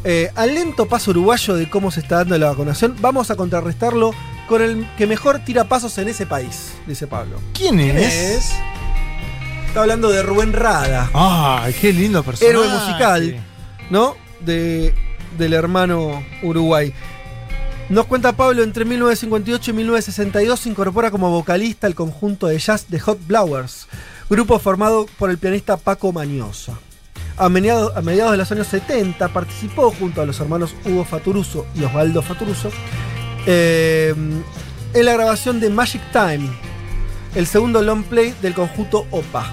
Eh, al lento paso uruguayo de cómo se está dando la vacunación, vamos a contrarrestarlo con el que mejor tira pasos en ese país, dice Pablo. ¿Quién es? Está hablando de Rubén Rada, ¡Ay, qué lindo personaje! héroe musical, ¿no? De, del hermano Uruguay. Nos cuenta Pablo, entre 1958 y 1962 se incorpora como vocalista al conjunto de jazz de Hot Blowers, grupo formado por el pianista Paco Mañosa. A mediados, de los años 70 participó junto a los hermanos Hugo Faturuso y Osvaldo Faturuso eh, en la grabación de Magic Time, el segundo long play del conjunto OPA.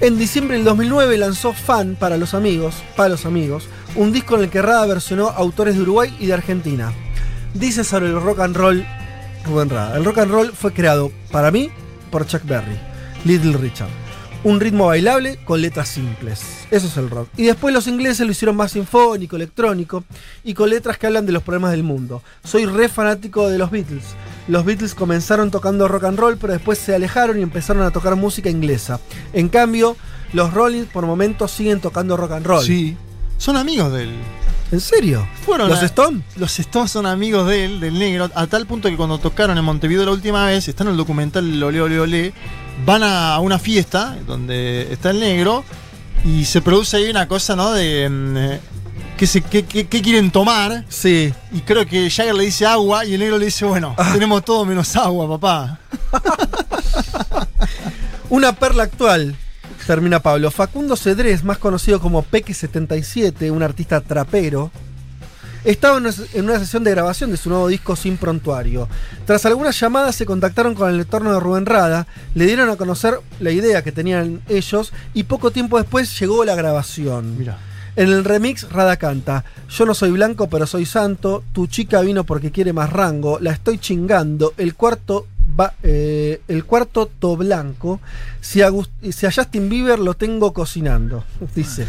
En diciembre del 2009 lanzó Fan para los amigos, para los amigos, un disco en el que Rada versionó autores de Uruguay y de Argentina. Dice sobre el rock and roll Rubén Rada. El rock and roll fue creado para mí por Chuck Berry, Little Richard. Un ritmo bailable con letras simples. Eso es el rock. Y después los ingleses lo hicieron más sinfónico, electrónico y con letras que hablan de los problemas del mundo. Soy re fanático de los Beatles. Los Beatles comenzaron tocando rock and roll, pero después se alejaron y empezaron a tocar música inglesa. En cambio, los Rolling por momentos siguen tocando rock and roll. Sí. Son amigos de él. ¿En serio? Fueron ¿Los a- Stone? Los Stones son amigos de él, del negro, a tal punto que cuando tocaron en Montevideo la última vez, está en el documental Ole Ole Ole, van a una fiesta donde está el negro y se produce ahí una cosa, ¿no? De mm, eh, qué, se- qué- qué- qué quieren tomar. Sí. Y creo que Jagger le dice agua y el negro le dice, bueno, tenemos todo menos agua, papá. Una perla actual, termina Pablo. Facundo Cedrés, más conocido como Peque77, un artista trapero, estaba en una, sesión de grabación de su nuevo disco Sin Prontuario. Tras algunas llamadas se contactaron con el entorno de Rubén Rada, le dieron a conocer la idea que tenían ellos y poco tiempo después llegó la grabación. En el remix Rada canta, yo no soy blanco pero soy santo, tu chica vino porque quiere más rango, la estoy chingando, el cuarto va, eh, el cuarto to blanco, si a, Gus- si a Justin Bieber lo tengo cocinando, dice.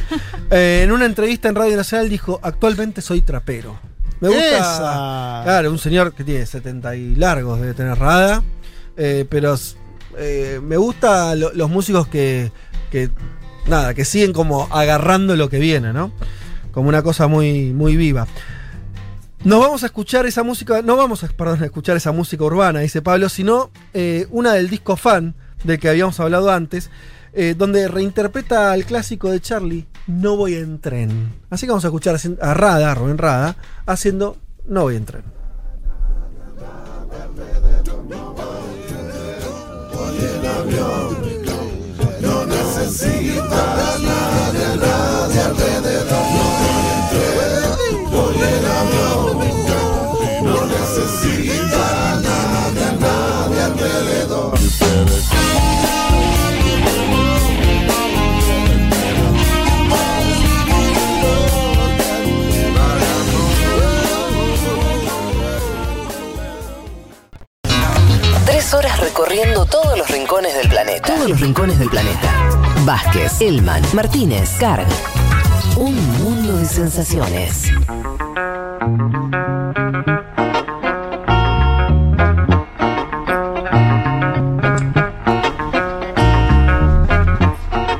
Eh, en una entrevista en Radio Nacional dijo, actualmente soy trapero. Me gusta. Esa. Claro, un señor que tiene 70 y largos debe tener Rada, eh, pero me gusta lo- los músicos que, que nada, que siguen como agarrando lo que viene, ¿no? Como una cosa muy, muy viva. Nos vamos a escuchar esa música, no vamos a, a escuchar esa música urbana, dice Pablo, sino eh, una del disco fan del que habíamos hablado antes, eh, donde reinterpreta el clásico de Charlie, No voy en tren. Así que vamos a escuchar a Rada, Rubén Rada, haciendo No voy en tren. No nadie, nadie alrededor. Vázquez, Elman, Martínez, Carg. Un mundo de sensaciones.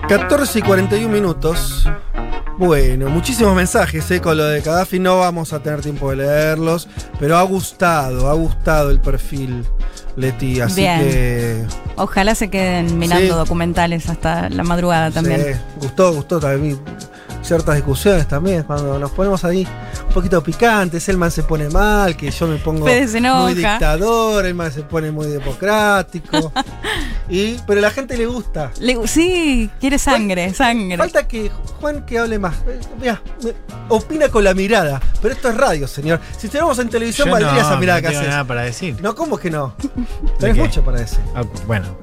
14 y 41 minutos. Bueno, muchísimos mensajes, ¿eh? con lo de Gaddafi no vamos a tener tiempo de leerlos, pero ha gustado, ha gustado el perfil, Leti, así Bien. que... Ojalá se queden mirando Sí. documentales hasta la madrugada también. Sí, gustó, gustó también. Ciertas discusiones también, cuando nos ponemos ahí un poquito picantes, Elman se pone mal, que yo me pongo muy dictador, Elman se pone muy democrático. y, pero a la gente le gusta. Le- sí, quiere sangre, sangre. Falta que Juan que hable más. Eh, Mira, me- opina con la mirada. Pero esto es radio, señor. Si estuviéramos en televisión, Yo valdría no, esa mirada no que tengo haces. nada para decir. No, ¿cómo que no? Tenés qué? mucho para decir. Ah, bueno.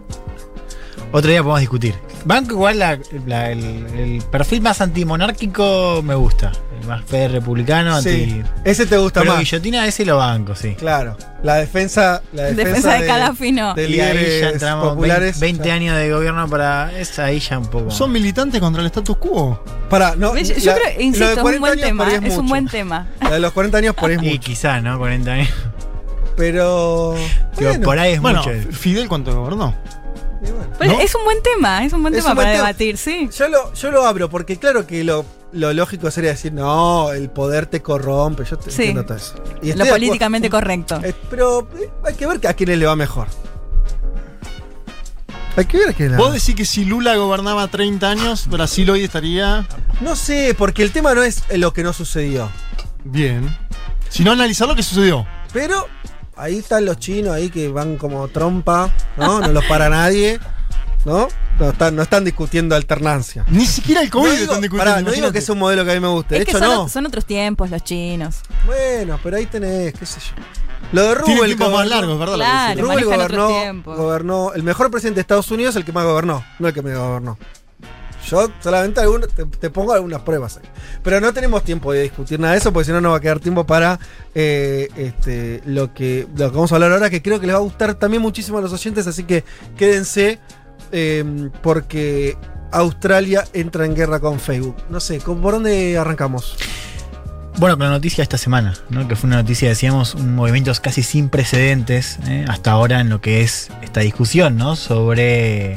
Otro día podemos discutir. Banco igual la- la- el, el perfil más antimonárquico me gusta. El más fe republicano, Sí, anti. ese te gusta Pero más. Guillotina ese lo banco, sí. Claro. La defensa, la defensa, Defensa de Gaddafi, no. de Y ahí ya entramos populares. 20, 20 años de gobierno para. Es ahí ya un poco. ¿Son militantes contra el status quo? Para, no. Yo, yo la- creo, de insisto, es un 40 buen años tema. Es, un buen tema. La de los 40 años por ahí es Y mucho. quizás, ¿no? 40 años. Pero. Digo, bueno, por ahí es Bueno, mucho. Fidel cuánto gobernó. Pero ¿No? Es un buen tema, es un buen Es tema un buen para tema. debatir, sí. Yo lo, yo lo abro porque, claro que lo, lo lógico sería decir, no, el poder te corrompe. Yo te Sí. entiendo todo eso. Y Lo políticamente acuerdo. correcto. Eh, pero eh, hay que ver a quién le va mejor. Hay que ver a quién le va ¿Vos decís que si Lula gobernaba 30 años, Brasil hoy estaría No sé, porque el tema no es lo que no sucedió. bien? Sino analizar lo que sucedió. Pero ahí están los chinos ahí que van como trompa, ¿no? No los para nadie, ¿no? No están, no están discutiendo alternancia. Ni siquiera el COVID no digo, están discutiendo. pará, no digo que es un modelo que a mí me guste. De Es que son, no. son otros tiempos los chinos. Bueno, pero ahí tenés, qué sé yo. Lo de Rubel más gobernó- largos, ¿verdad? Claro. Rubel gobernó. El mejor presidente de Estados Unidos es el que más gobernó, no el que me gobernó. Yo solamente te, pongo algunas pruebas ahí. Pero no tenemos tiempo de discutir nada de eso, porque si no, no va a quedar tiempo para eh, este, lo, que, lo vamos a hablar ahora, que creo que les va a gustar también muchísimo a los oyentes, así que quédense, eh, porque Australia entra en guerra con Facebook. No sé, ¿con- ¿por dónde arrancamos? Bueno, con la noticia de esta semana, ¿no? que fue una noticia, decíamos, un movimiento casi sin precedentes ¿eh? hasta ahora en lo que es esta discusión ¿no? sobre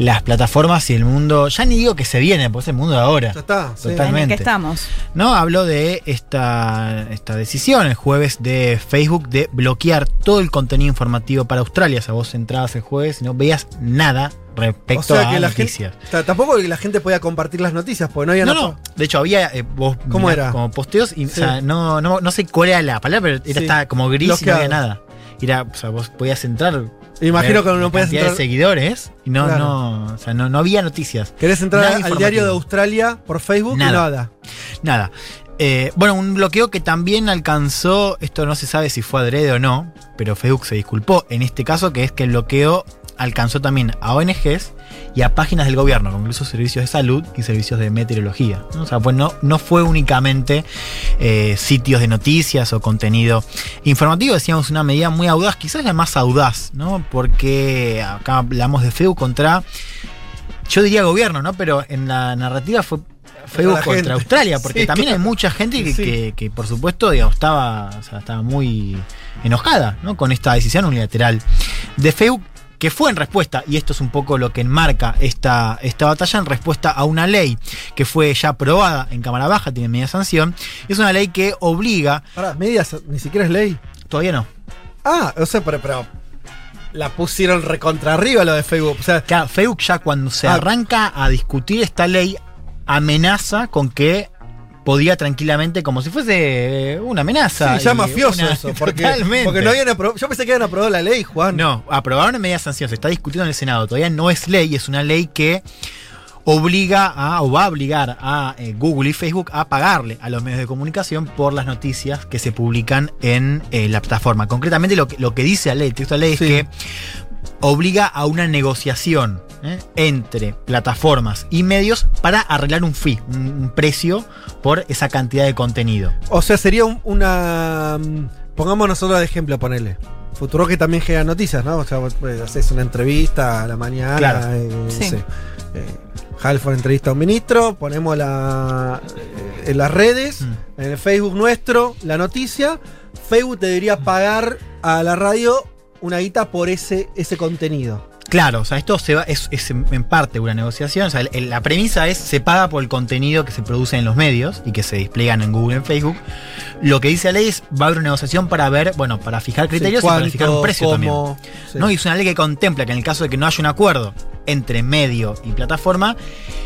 las plataformas y el mundo. Ya ni digo que se viene, pues es el mundo de ahora. Ya está, sí. En el Totalmente. que estamos. No, habló de esta, esta decisión el jueves de Facebook de bloquear todo el contenido informativo para Australia. O sea, vos entrabas el jueves y no veías nada respecto O sea a que la noticias. gente. o sea, tampoco que la gente podía compartir las noticias, porque no había No, nada- no. De hecho, había eh, vos ¿Cómo mirás era? como posteos y o sea, no, no, no sé cuál era la palabra, pero era Sí. estaba como gris y no había nada. Era, o sea, vos podías entrar. Imagino que no cantidad entrar- de seguidores y no, Claro. no, o sea, no, no había noticias. Querés entrar al diario de Australia por Facebook Nada. nada. Nada. Eh, bueno, un bloqueo que también alcanzó, esto no se sabe si fue adrede o no, pero Facebook se disculpó en este caso, que es que el bloqueo alcanzó también a ONGs y a páginas del gobierno, como incluso servicios de salud y servicios de meteorología. ¿no? O sea, pues no, no fue únicamente eh, sitios de noticias o contenido informativo, decíamos una medida muy audaz, quizás la más audaz, ¿no? Porque acá hablamos de Facebook contra, yo diría gobierno, ¿no? Pero en la narrativa fue Facebook contra gente. Australia, porque Sí, también hay mucha gente que, Sí. que- que, por supuesto, digamos, estaba, o sea, estaba muy enojada ¿no? con esta decisión unilateral de Facebook, que fue en respuesta, y esto es un poco lo que enmarca esta, esta batalla, en respuesta a una ley que fue ya aprobada en Cámara Baja, tiene media sanción, y es una ley que obliga... Ahora, medias, ni siquiera es ley. Todavía no. Ah, o sea, pero, pero la pusieron recontra arriba lo de Facebook. O sea, Claro, Facebook ya cuando se Ah. arranca a discutir esta ley, amenaza con que podía tranquilamente, como si fuese eh, una amenaza. sí, ya mafioso una- eso. Porque, Totalmente. porque no habían aprobado. Yo pensé que habían aprobado la ley, Juan. No, aprobaron en media sanción, se está discutiendo en el Senado, todavía no es ley, es una ley que obliga a, o va a obligar a eh, Google y Facebook a pagarle a los medios de comunicación por las noticias que se publican en eh, la plataforma. Concretamente lo que, lo que dice la ley, el texto de la ley Sí. es que obliga a una negociación ¿eh? entre plataformas y medios para arreglar un fee, un, un precio por esa cantidad de contenido. O sea, sería un- una. mm, Pongamos nosotros de ejemplo, ponele. Futuro que también genera noticias, ¿no? O sea, vos, pues, haces una entrevista a la mañana. Claro. eh, no Sí. sé, eh, Halford entrevista a un ministro, ponemos la, eh, en las redes, Mm. en el Facebook nuestro, la noticia. Facebook debería pagar a la radio una guita por ese, ese contenido. Claro, o sea, esto se va, es, es en parte una negociación. O sea, el- el- la premisa es se paga por el contenido que se produce en los medios y que se despliegan en Google en Facebook. Lo que dice la ley es va a haber una negociación para ver, bueno, para fijar criterios y para fijar un precio cómo, también. sí. ¿no? Y es una ley que contempla que en el caso de que no haya un acuerdo entre medio y plataforma,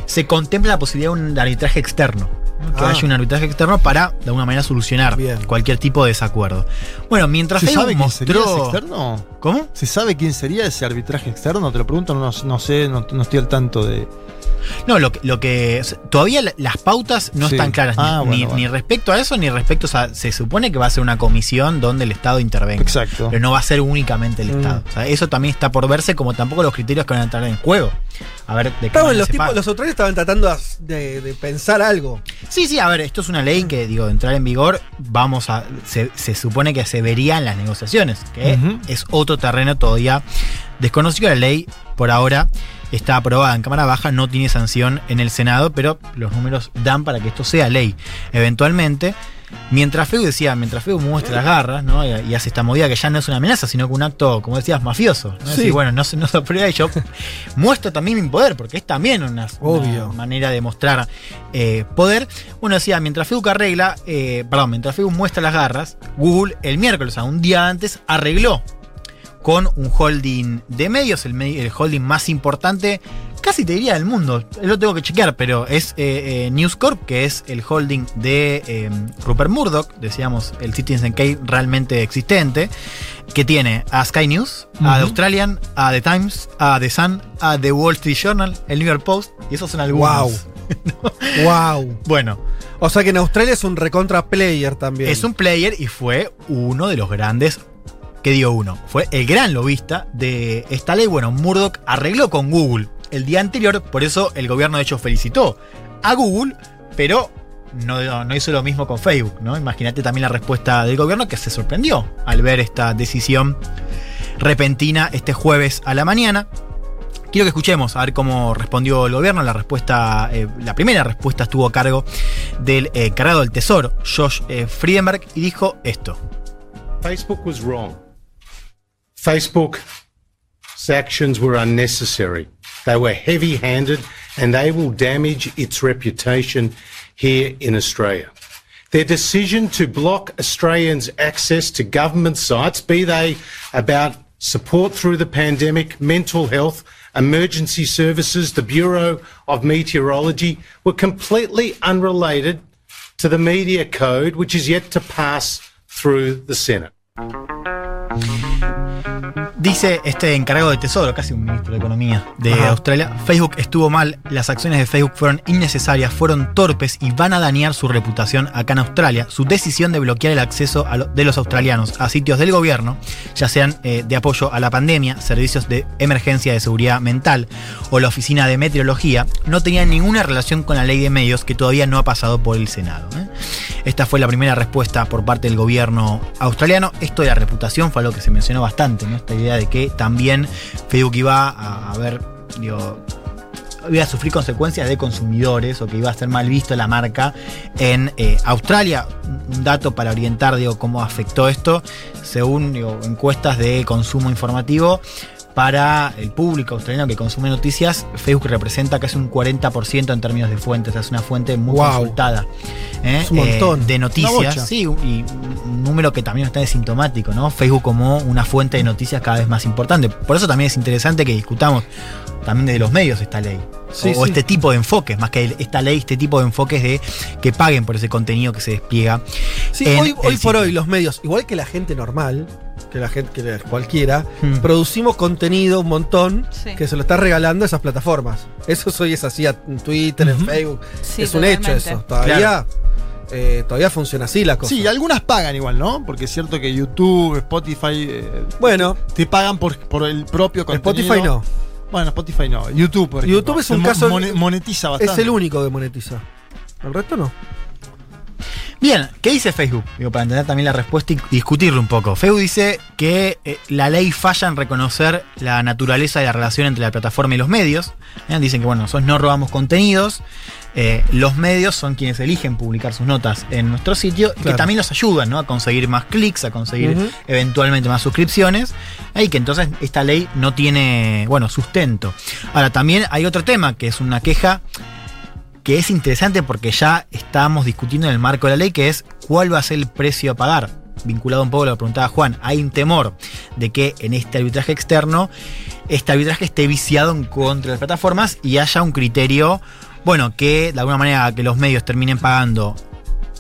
se contempla la posibilidad de un arbitraje externo. Que Ah. haya un arbitraje externo para, de alguna manera, solucionar Bien. cualquier tipo de desacuerdo. Bueno, mientras ¿Se sabe quién sería ese mostró. externo? ¿Cómo? ¿Se sabe quién sería ese arbitraje externo? Te lo pregunto, no, no sé, no, no estoy al tanto de. No, lo que, lo que todavía la- las pautas no Sí. están claras, ni, Ah, bueno, ni- bueno. ni respecto a eso, ni respecto, sea, se supone que va a ser una comisión donde el Estado intervenga. Exacto. Pero no va a ser únicamente el Mm. Estado. O sea, eso también está por verse, como tampoco los criterios que van a entrar en juego. A ver, de qué los se tipos, los autores estaban tratando de, de pensar algo. Sí, sí, a ver, esto es una ley que, digo, de entrar en vigor, vamos a. Se, se supone que se vería en las negociaciones, que es otro terreno todavía desconocido. La ley, por ahora, está aprobada en Cámara Baja, no tiene sanción en el Senado, pero los números dan para que esto sea ley. Eventualmente. Mientras Feu decía, mientras Feu muestra las garras, ¿no? Y, y hace esta movida que ya no es una amenaza, sino que un acto, como decías, mafioso. ¿no? Sí. Decir, bueno, no se, no se aprueba y yo muestro también mi poder, porque es también una, Obvio. una manera de mostrar eh, poder. Bueno, decía, mientras Facebook arregla, eh, perdón, mientras Facebook muestra las garras, Google el miércoles, o sea, un día antes, arregló con un holding de medios, el, holding más importante, casi te diría del mundo, lo tengo que chequear, pero es eh, eh, News Corp, que es el holding de eh, Rupert Murdoch, decíamos, el Citizen Kane realmente existente, que tiene a Sky News, a The. Australian, a The Times, a The Sun, a The Wall Street Journal, el New York Post, y esos son algunos. Wow. Bueno, O sea que en Australia es un recontra player también. es un player y fue uno de los grandes. ¿Qué digo uno? Fue el gran lobista de esta ley. Bueno, Murdoch arregló con Google el día anterior, por eso el gobierno de hecho felicitó a Google, pero no, no hizo lo mismo con Facebook, ¿no? Imagínate también la respuesta del gobierno que se sorprendió al ver esta decisión repentina este jueves a la mañana. Quiero que escuchemos a ver cómo respondió el gobierno. La respuesta, eh, la primera respuesta estuvo a cargo del eh, cargado del Tesoro, Josh eh, Friedenberg, y dijo esto. Facebook was wrong. Facebook's actions were unnecessary. They were heavy handed and they will damage its reputation here in Australia. Their decision to block Australians' access to government sites, be they about support through the pandemic, mental health, emergency services, the Bureau of Meteorology, were completely unrelated to the media code, which is yet to pass through the Senate. Música Dice este encargado de Tesoro, casi un ministro de Economía de Ajá. Australia, Facebook estuvo mal, las acciones de Facebook fueron innecesarias, fueron torpes y van a dañar su reputación acá en Australia. Su decisión de bloquear el acceso lo- de los australianos a sitios del gobierno, ya sean eh, de apoyo a la pandemia, servicios de emergencia de seguridad mental o la oficina de meteorología, no tenía ninguna relación con la ley de medios que todavía no ha pasado por el Senado. ¿eh? Esta fue la primera respuesta por parte del gobierno australiano. Esto de la reputación fue algo que se mencionó bastante, ¿no? Esta idea de que también Facebook iba a, a ver, iba a sufrir consecuencias de consumidores o que iba a ser mal visto la marca en eh, Australia. Un dato para orientar, digo, cómo afectó esto, según encuestas de consumo informativo. Para el público australiano que consume noticias, Facebook representa casi un 40% en términos de fuentes. Es una fuente muy Wow. consultada. ¿eh? Es un montón. de noticias. Sí, y un número que también está sintomático, ¿no? Facebook como una fuente de noticias cada vez más importante. Por eso también es interesante que discutamos también desde los medios esta ley. Sí, o, sí. este tipo de enfoques, más que esta ley, este tipo de enfoques de que paguen por ese contenido que se despliega. Sí, hoy, hoy por hoy los medios, igual que la gente normal, que la gente que cualquiera, Hmm. producimos contenido un montón Sí. que se lo está regalando a esas plataformas. Eso hoy es así en Twitter, en Facebook. Sí, es un hecho eso. Todavía, eh, todavía funciona así la cosa. Sí, algunas pagan igual, ¿no? Porque es cierto que YouTube, Spotify. eh, Bueno. Te pagan por, por el propio contenido. Spotify no. Bueno, Spotify no. YouTube, por ejemplo. YouTube es un Mo- caso. mone- monetiza bastante. Es el único que monetiza. El resto no. Bien, ¿qué dice Facebook? Digo, para entender también la respuesta y discutirlo un poco. Facebook dice que eh, la ley falla en reconocer la naturaleza de la relación entre la plataforma y los medios. ¿eh? Dicen que, bueno, nosotros no robamos contenidos. eh, los medios son quienes eligen publicar sus notas en nuestro sitio y que también los ayudan ¿no? a conseguir más clics, a conseguir eventualmente más suscripciones. Y que entonces esta ley no tiene, bueno, sustento. Ahora, también hay otro tema que es una queja que es interesante porque ya estamos discutiendo en el marco de la ley, que es cuál va a ser el precio a pagar. Vinculado un poco a lo que preguntaba Juan, hay un temor de que en este arbitraje externo, este arbitraje esté viciado en contra de las plataformas y haya un criterio, bueno, que de alguna manera que los medios terminen pagando.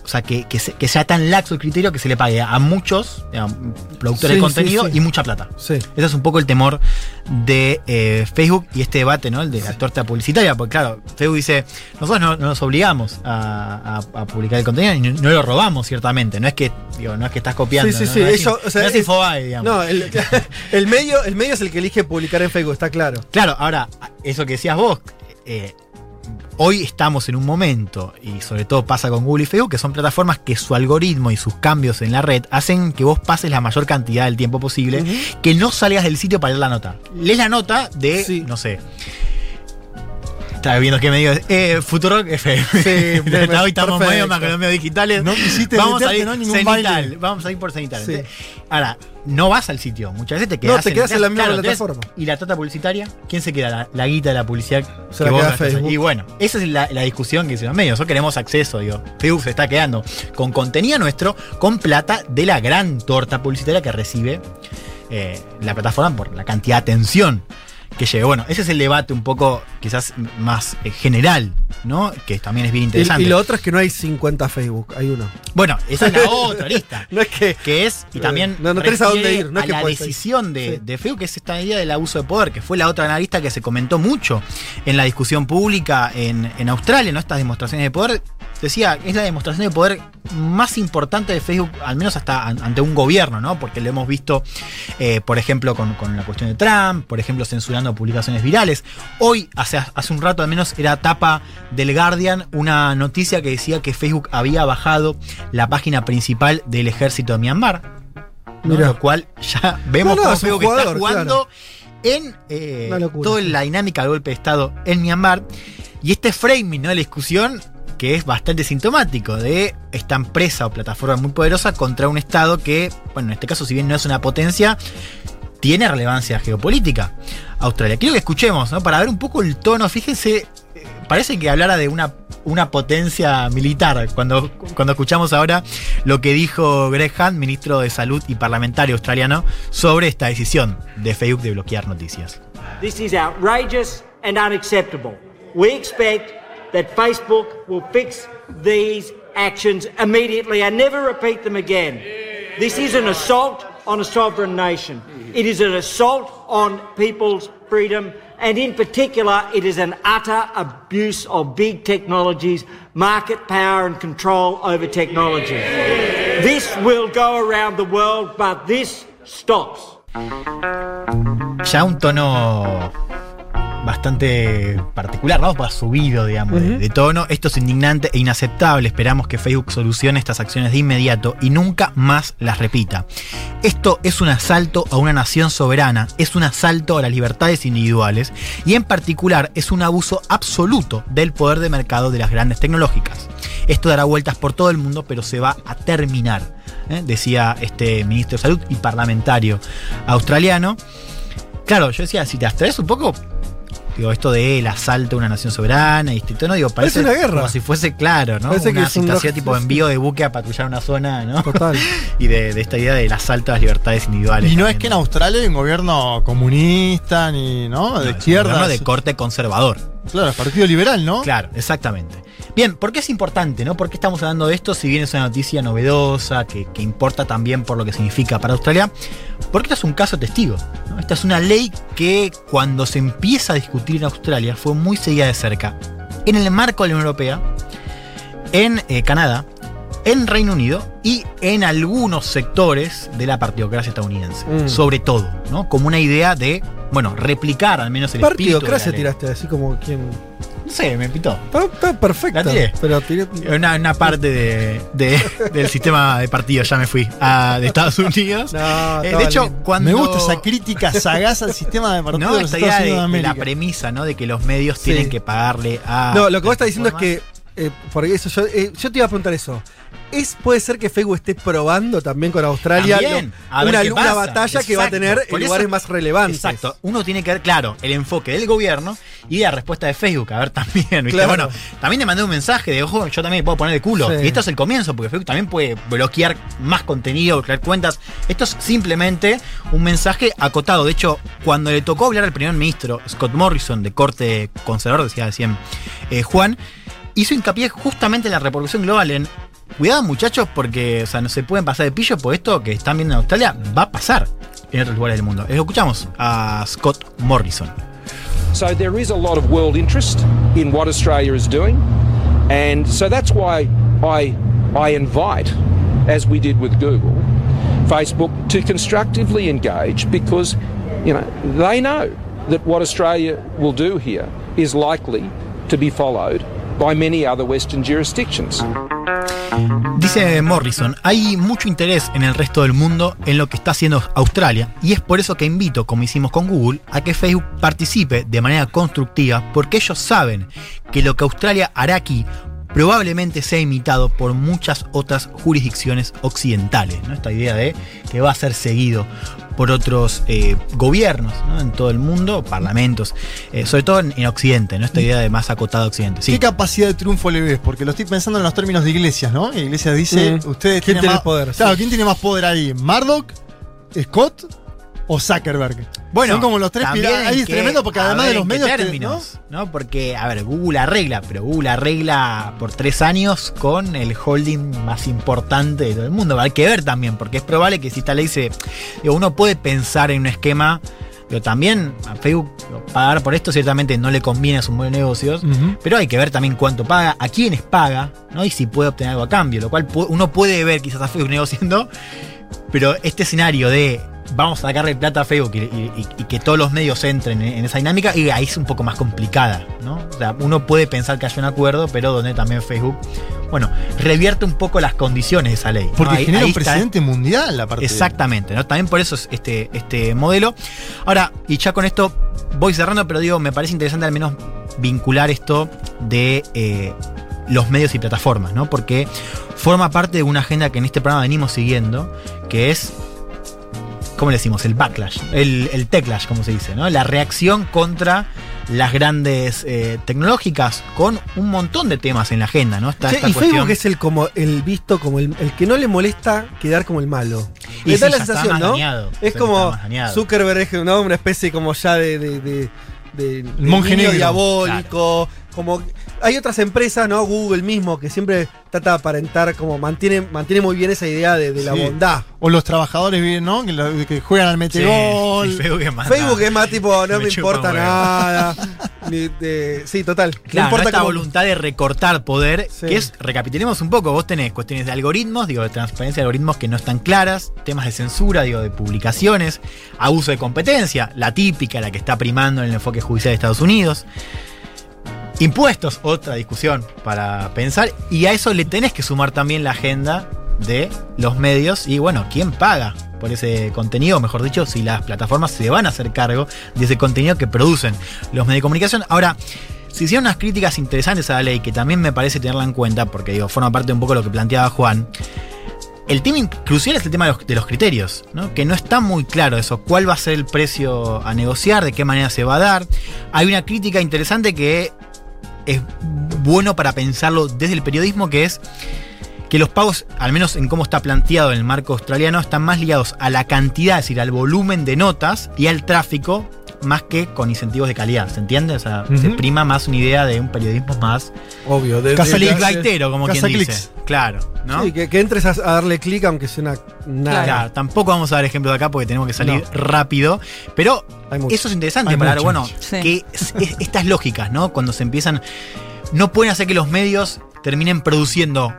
O sea, que, que, se- que sea tan laxo el criterio que se le pague a muchos digamos, productores Sí, de contenido sí, sí. y mucha plata. Ese es un poco el temor de eh, Facebook y este debate, ¿no? El de la torta publicitaria. Porque, claro, Facebook dice: nosotros no, no nos obligamos a, a- a publicar el contenido y no, no lo robamos, ciertamente. No es que, digo, no es que estás copiando. Sí, sí, sí. No es, o sea, no es es- Infobae, digamos. No, el, el medio, el medio es el que elige publicar en Facebook, está claro. Claro, ahora, eso que decías vos, eh, hoy estamos en un momento, y sobre todo pasa con Google y Facebook, que son plataformas que su algoritmo y sus cambios en la red hacen que vos pases la mayor cantidad del tiempo posible, que no salgas del sitio para leer la nota. Lees la nota de, no sé. Estaba viendo qué medio es. Eh, Futurock FM. Sí, Hoy estamos medio más con los medios digitales. No quisiste vamos a ir ¿no? Ningún cenital, baile. Vamos a ir por cenital. Sí. Ahora, no vas al sitio. Muchas veces te No, quedas te quedas en la misma plataforma. ¿Y la tota publicitaria? ¿Quién se queda? La, la guita de la publicidad Se que la queda. Facebook. Y bueno, esa es la, la discusión que hicieron los medios. Nosotros queremos acceso, digo. Facebook se está quedando con contenido nuestro, con plata de la gran torta publicitaria que recibe eh, la plataforma por la cantidad de atención que lleve. Bueno, ese es el debate un poco quizás más eh, general, ¿no? Que también es bien interesante. y lo otro es que no hay 50 Facebook, hay uno. Bueno, esa es la otra lista. No es que. Que es, y también No, no tenés a dónde ir, no es a que la decisión de, Sí. de Facebook, que es esta idea del abuso de poder, que fue la otra analista que se comentó mucho en la discusión pública en, en Australia, ¿no? Estas demostraciones de poder. Decía, es la demostración de poder más importante de Facebook, al menos hasta an- ante un gobierno, ¿no? Porque lo hemos visto, eh, por ejemplo, con, con la cuestión de Trump, por ejemplo, censurando publicaciones virales. Hoy, hace, hace un rato al menos, era tapa del Guardian una noticia que decía que Facebook había bajado la página principal del ejército de Myanmar. Lo cual ya vemos No, no, cómo es Facebook está jugando en eh, toda la dinámica del golpe de Estado en Myanmar. Y este framing ¿no? de la discusión que es bastante sintomático de esta empresa o plataforma muy poderosa contra un Estado que, bueno, en este caso, si bien no es una potencia, tiene relevancia geopolítica. Australia. Quiero que escuchemos, ¿no? Para ver un poco el tono. Fíjense, eh, parece que hablara de una una potencia militar. Cuando, cuando escuchamos ahora lo que dijo Greg Hunt, ministro de Salud y parlamentario australiano, sobre esta decisión de Facebook de bloquear noticias. That Facebook will fix these actions immediately and never repeat them again. This is an assault on a sovereign nation. It is an assault on people's freedom, and in particular, it is an utter abuse of big technologies, market power, and control over technology. This will go around the world, but this stops. Ya un tono bastante particular, ¿no? Va subido, digamos, de tono. Esto es indignante e inaceptable. Esperamos que Facebook solucione estas acciones de inmediato y nunca más las repita. Esto es un asalto a una nación soberana, es un asalto a las libertades individuales y en particular es un abuso absoluto del poder de mercado de las grandes tecnológicas. Esto dará vueltas por todo el mundo, pero se va a terminar, ¿eh? decía este ministro de Salud y parlamentario australiano. Claro, yo decía, si te abstraes un poco, digo, esto de el asalto a una nación soberana y este tono, digo, parece Parece una guerra. como si fuese claro, ¿no? Parece una un situación tipo envío de buque a patrullar una zona, ¿no? Total. y de, de esta idea del asalto a las libertades individuales. Y no es que en Australia hay un gobierno comunista ni, ¿no? De un izquierda. gobierno de corte conservador. Claro, el Partido Liberal, ¿no? Claro, exactamente. Bien, ¿por qué es importante? ¿no? ¿Por qué estamos hablando de esto? Si bien es una noticia novedosa, que, que importa también por lo que significa para Australia, porque esto es un caso testigo. ¿no? Esta es una ley que cuando se empieza a discutir en Australia fue muy seguida de cerca. En el marco de la Unión Europea, en eh, Canadá, en Reino Unido y en algunos sectores de la partidocracia estadounidense. Mm. Sobre todo, ¿no? Como una idea de, bueno, replicar al menos el espíritu. de la Partidocracia tiraste, así como quien. Sé, me pitó. Está perfecto. La tiré. Pero tiré. Una, una parte de, de- del sistema de partidos, ya me fui, a- de Estados Unidos. No, Eh, de hecho, cuando. Me gusta esa crítica sagaz al sistema de partidos No, de esta idea de, la premisa, ¿no? De que los medios Sí. tienen que pagarle a. No, lo que vos estás diciendo es que. eh, por eso yo, eh, yo te iba a preguntar eso. ¿Es, ¿Puede ser que Facebook esté probando también con Australia También, lo- una, una batalla que va a tener en eso- lugares más relevantes? Exacto. Uno tiene que ver, claro, el enfoque del gobierno y la respuesta de Facebook. A ver, también, ¿viste? Claro. Bueno, también le mandé un mensaje de, ojo, yo también puedo poner el culo. Sí. Y esto es el comienzo, porque Facebook también puede bloquear más contenido, bloquear cuentas. Esto es simplemente un mensaje acotado. De hecho, cuando le tocó hablar al primer ministro, Scott Morrison, de corte conservador, decía recién eh, Juan, hizo hincapié justamente en la reproducción global, en cuidado muchachos, porque no se pueden pasar de pillo, por esto que están viendo en Australia va a pasar en otros lugares del mundo. Eh, Escuchamos a Scott Morrison. So there is a lot of world interest in what Australia is doing, and so that's why I I invite, as we did with Google, Facebook to constructively engage because you know they know that what Australia will do here is likely to be followed by many other Western jurisdictions. Dice Morrison, hay mucho interés en el resto del mundo en lo que está haciendo Australia y es por eso que invito, como hicimos con Google, a que Facebook participe de manera constructiva porque ellos saben que lo que Australia hará aquí probablemente sea imitado por muchas otras jurisdicciones occidentales. ¿no? Esta idea de que va a ser seguido por otros eh, gobiernos ¿no? en todo el mundo, parlamentos, eh, sobre todo en, en Occidente, ¿no? esta idea de más acotado Occidente. Sí. ¿Qué capacidad de triunfo le ves? Porque lo estoy pensando en los términos de iglesias, ¿no? Y Iglesias dice, Mm. ustedes ¿Quién tienen tiene más poder? Claro, Sí. ¿quién tiene más poder ahí? ¿Murdoch? ¿Scott? ¿O Zuckerberg? Bueno, Son como los tres pilares. Ahí es tremendo porque además de los medios. te- términos, ¿no? Porque, a ver, Google arregla, pero Google arregla por tres años con el holding más importante de todo el mundo. Hay que ver también, porque es probable que si esta ley se. Digo, uno puede pensar en un esquema. Pero también a Facebook pagar por esto ciertamente no le conviene a sus buenos negocios. Pero hay que ver también cuánto paga, a quiénes paga, ¿no? Y si puede obtener algo a cambio. Lo cual uno puede ver quizás a Facebook negociando. Pero este escenario de vamos a sacarle plata a Facebook y, y- y- y que todos los medios entren en, en esa dinámica, y ahí es un poco más complicada, ¿no? O sea, uno puede pensar que haya un acuerdo, pero donde también Facebook, bueno, revierte un poco las condiciones de esa ley. ¿no? Porque Ahí- genera ahí un está- precedente mundial, aparte. Exactamente, ¿no? También por eso es este, este modelo. Ahora, y ya con esto voy cerrando, pero digo, me parece interesante al menos vincular esto de eh, los medios y plataformas, ¿no? Porque forma parte de una agenda que en este programa venimos siguiendo, que es, ¿cómo le decimos? El backlash, el, el techlash, como se dice, ¿no? La reacción contra las grandes eh, tecnológicas con un montón de temas en la agenda, ¿no? Está Che, esta y cuestión. Facebook es el como el visto como el, el que no le molesta quedar como el malo. Y da sí, la ya está sensación, más ¿no? dañado. Es Sí, como. Zuckerberg es ¿no? una especie como ya de, de, de- monje niño negro. diabólico. Como hay otras empresas, ¿no? Google mismo, que siempre trata de aparentar, como mantiene, mantiene muy bien esa idea de, de la Sí. bondad. O los trabajadores bien, ¿no? Que, lo- que juegan al metegol. Sí, Facebook es más Facebook es más tipo, no me, importa nada. Ni de- sí, total. Claro, no importa esta cómo- voluntad de recortar poder, Sí. que es, recapitulemos un poco, vos tenés cuestiones de algoritmos, digo, de transparencia de algoritmos que no están claras, temas de censura, digo, de publicaciones, abuso de competencia, la típica, la que está primando en el enfoque judicial de Estados Unidos. Impuestos, otra discusión para pensar, y a eso le tenés que sumar también la agenda de los medios y bueno, ¿quién paga por ese contenido? Mejor dicho, si las plataformas se van a hacer cargo de ese contenido que producen los medios de comunicación. Ahora, se hicieron unas críticas interesantes a la ley que también me parece tenerla en cuenta, porque digo, forma parte un poco de lo que planteaba Juan. El tema crucial es el tema de los, de los criterios, ¿no? que no está muy claro eso, cuál va a ser el precio a negociar, de qué manera se va a dar. Hay una crítica interesante que es bueno para pensarlo desde el periodismo, que es que los pagos, al menos en cómo está planteado en el marco australiano, están más ligados a la cantidad, es decir, al volumen de notas y al tráfico, más que con incentivos de calidad, ¿se entiende? O sea, se prima más una idea de un periodismo más Obvio. De, Casa de- click de- lightero, como quien dice. Claro, ¿no? Sí, que, que entres a, a darle clic aunque sea una. nada. Claro, tampoco vamos a dar ejemplos de acá porque tenemos que salir No. rápido. Pero eso es interesante Hay para bueno. Sí. que es- es- estas lógicas, ¿no? Cuando se empiezan. No pueden hacer que los medios terminen produciendo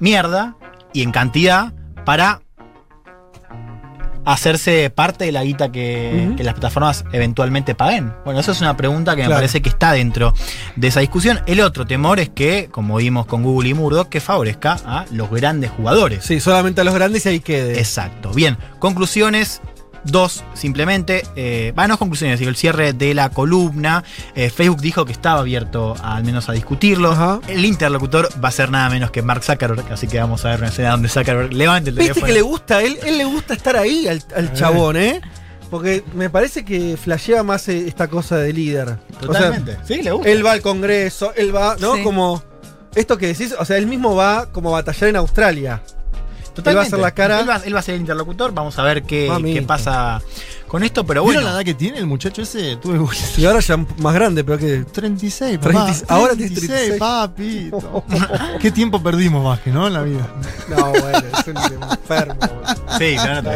mierda y en cantidad para hacerse parte de la guita que, las plataformas eventualmente paguen? Bueno, eso es una pregunta que me parece que está dentro de esa discusión. El otro temor es que, como vimos con Google y Murdoch, que favorezca a los grandes jugadores. Sí, solamente a los grandes y ahí quede. Exacto. Bien, conclusiones. Dos, simplemente, eh, va, no conclusiones, digo, el cierre de la columna. Eh, Facebook dijo que estaba abierto a- al menos a discutirlo. Ajá. El interlocutor va a ser nada menos que Mark Zuckerberg, así que vamos a ver una escena donde Zuckerberg levante el Viste teléfono. que le gusta, él, él le gusta estar ahí al, al chabón, ¿eh? Porque me parece que flasheaba más eh, esta cosa de líder. Totalmente. O sea, sí, le gusta. él va al Congreso, él va, ¿no? Sí. Como. Esto que decís, o sea, él mismo va como a batallar en Australia. Totalmente. Él va a hacer la cara. Él va, él va a ser el interlocutor, vamos a ver qué, qué pasa con esto, pero ¿Vieron bueno. la edad que tiene el muchacho ese? Tuve Y ahora ya más grande, pero que. 36, papá. 30 ahora tiene 36, 36. papito. Qué tiempo perdimos más que, ¿no? En la vida. No, bueno, es un enfermo. Sí, se van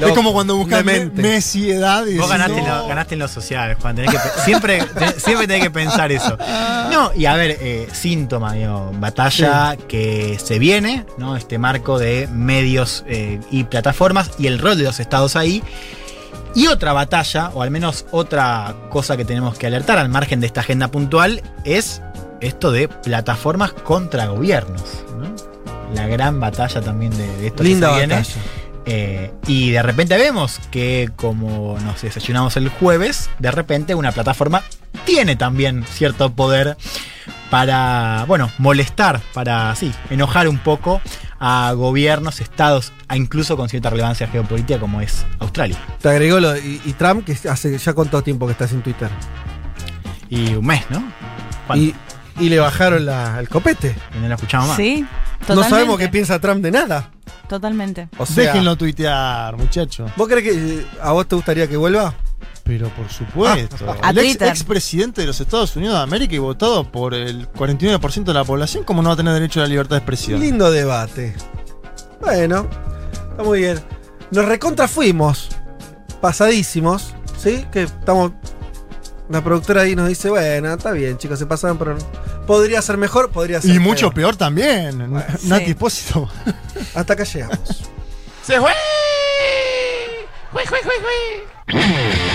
es como cuando buscas me-. Messi edad y Vos decís, ganaste, en lo, ganaste en lo social, Juan. Tenés que, siempre, siempre tenés que pensar eso. No, y a ver, eh, síntoma, digo, batalla que se viene, ¿no? Este marco de medios eh, y plataformas y el rol de los estados ahí. Y otra batalla, o al menos otra cosa que tenemos que alertar al margen de esta agenda puntual, es esto de plataformas contra gobiernos. ¿no? La gran batalla también de, de esto Linda que se viene. batalla. Eh, y de repente vemos que como nos desayunamos el jueves, de repente una plataforma tiene también cierto poder para, bueno, molestar, para, sí, enojar un poco a gobiernos, estados, a incluso con cierta relevancia geopolítica como es Australia. Te agregó lo. Y, y Trump, que hace ya cuánto tiempo que está sin Twitter. Y un mes, ¿no? Y, y le bajaron la- el copete. Y no la escuchamos más. Sí, No sabemos qué piensa Trump de nada. Totalmente. O sea, Déjenlo tuitear, muchacho. ¿Vos crees que eh, a vos te gustaría que vuelva? Pero por supuesto. El ex, Twitter. expresidente de los Estados Unidos de América y votado por el 49% de la población, ¿cómo no va a tener derecho a la libertad de expresión? Lindo debate. Bueno, está muy bien. Nos recontra fuimos. Pasadísimos. ¿Sí? Que estamos. La productora ahí nos dice, bueno, está bien, chicos, se pasaron, pero podría ser mejor, podría ser Y mucho peor. también. Nati Sí. Espósito. Hasta acá llegamos. ¡Se fue! ¡Jue, jue, jue, jue!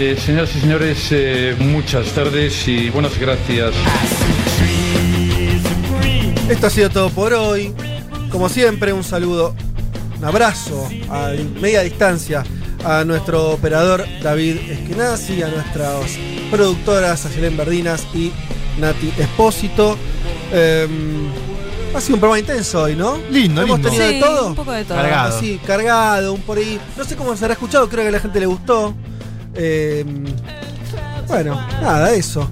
Eh, señoras y señores, eh, muchas tardes y buenas gracias. Esto ha sido todo por hoy. Como siempre, un saludo, un abrazo a media distancia a nuestro operador David Eskenazi, a nuestras productoras Ayelen Verdinas y Nati Espósito. Em, Ha sido un programa intenso hoy, ¿no? Lindo, Hemos lindo. tenido de Sí, todo. un poco de todo. Cargado. Así, cargado, un por ahí. No sé cómo se habrá escuchado, creo que a la gente le gustó. Eh, bueno, nada, eso.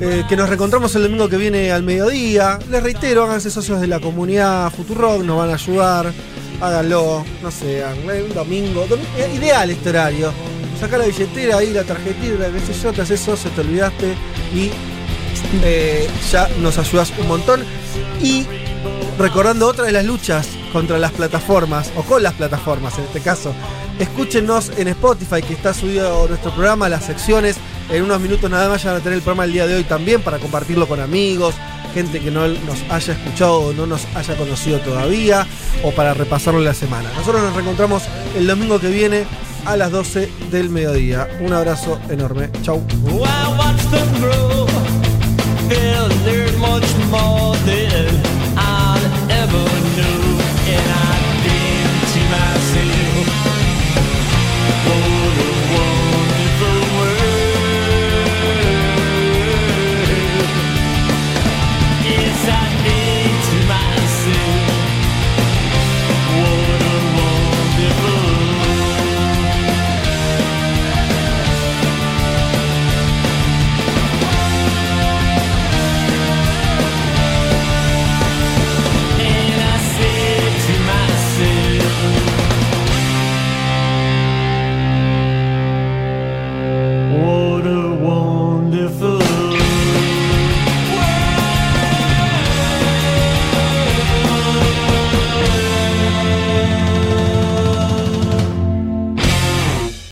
Eh, que nos reencontramos el domingo que viene al mediodía. Les reitero, háganse socios de la comunidad Futurock, nos van a ayudar. Háganlo, no sé, un domingo. domi- eh, ideal este horario. Sacar la billetera ahí, la tarjetita, qué sé yo, te haces socio, te olvidaste y eh, ya nos ayudas un montón. Y recordando otra de las luchas contra las plataformas, o con las plataformas en este caso, escúchenos en Spotify, que está subido nuestro programa, las secciones. En unos minutos nada más ya van a tener el programa el día de hoy también para compartirlo con amigos, gente que no nos haya escuchado o no nos haya conocido todavía, o para repasarlo la semana. Nosotros nos reencontramos el domingo que viene a las 12 del mediodía. Un abrazo enorme. Chau.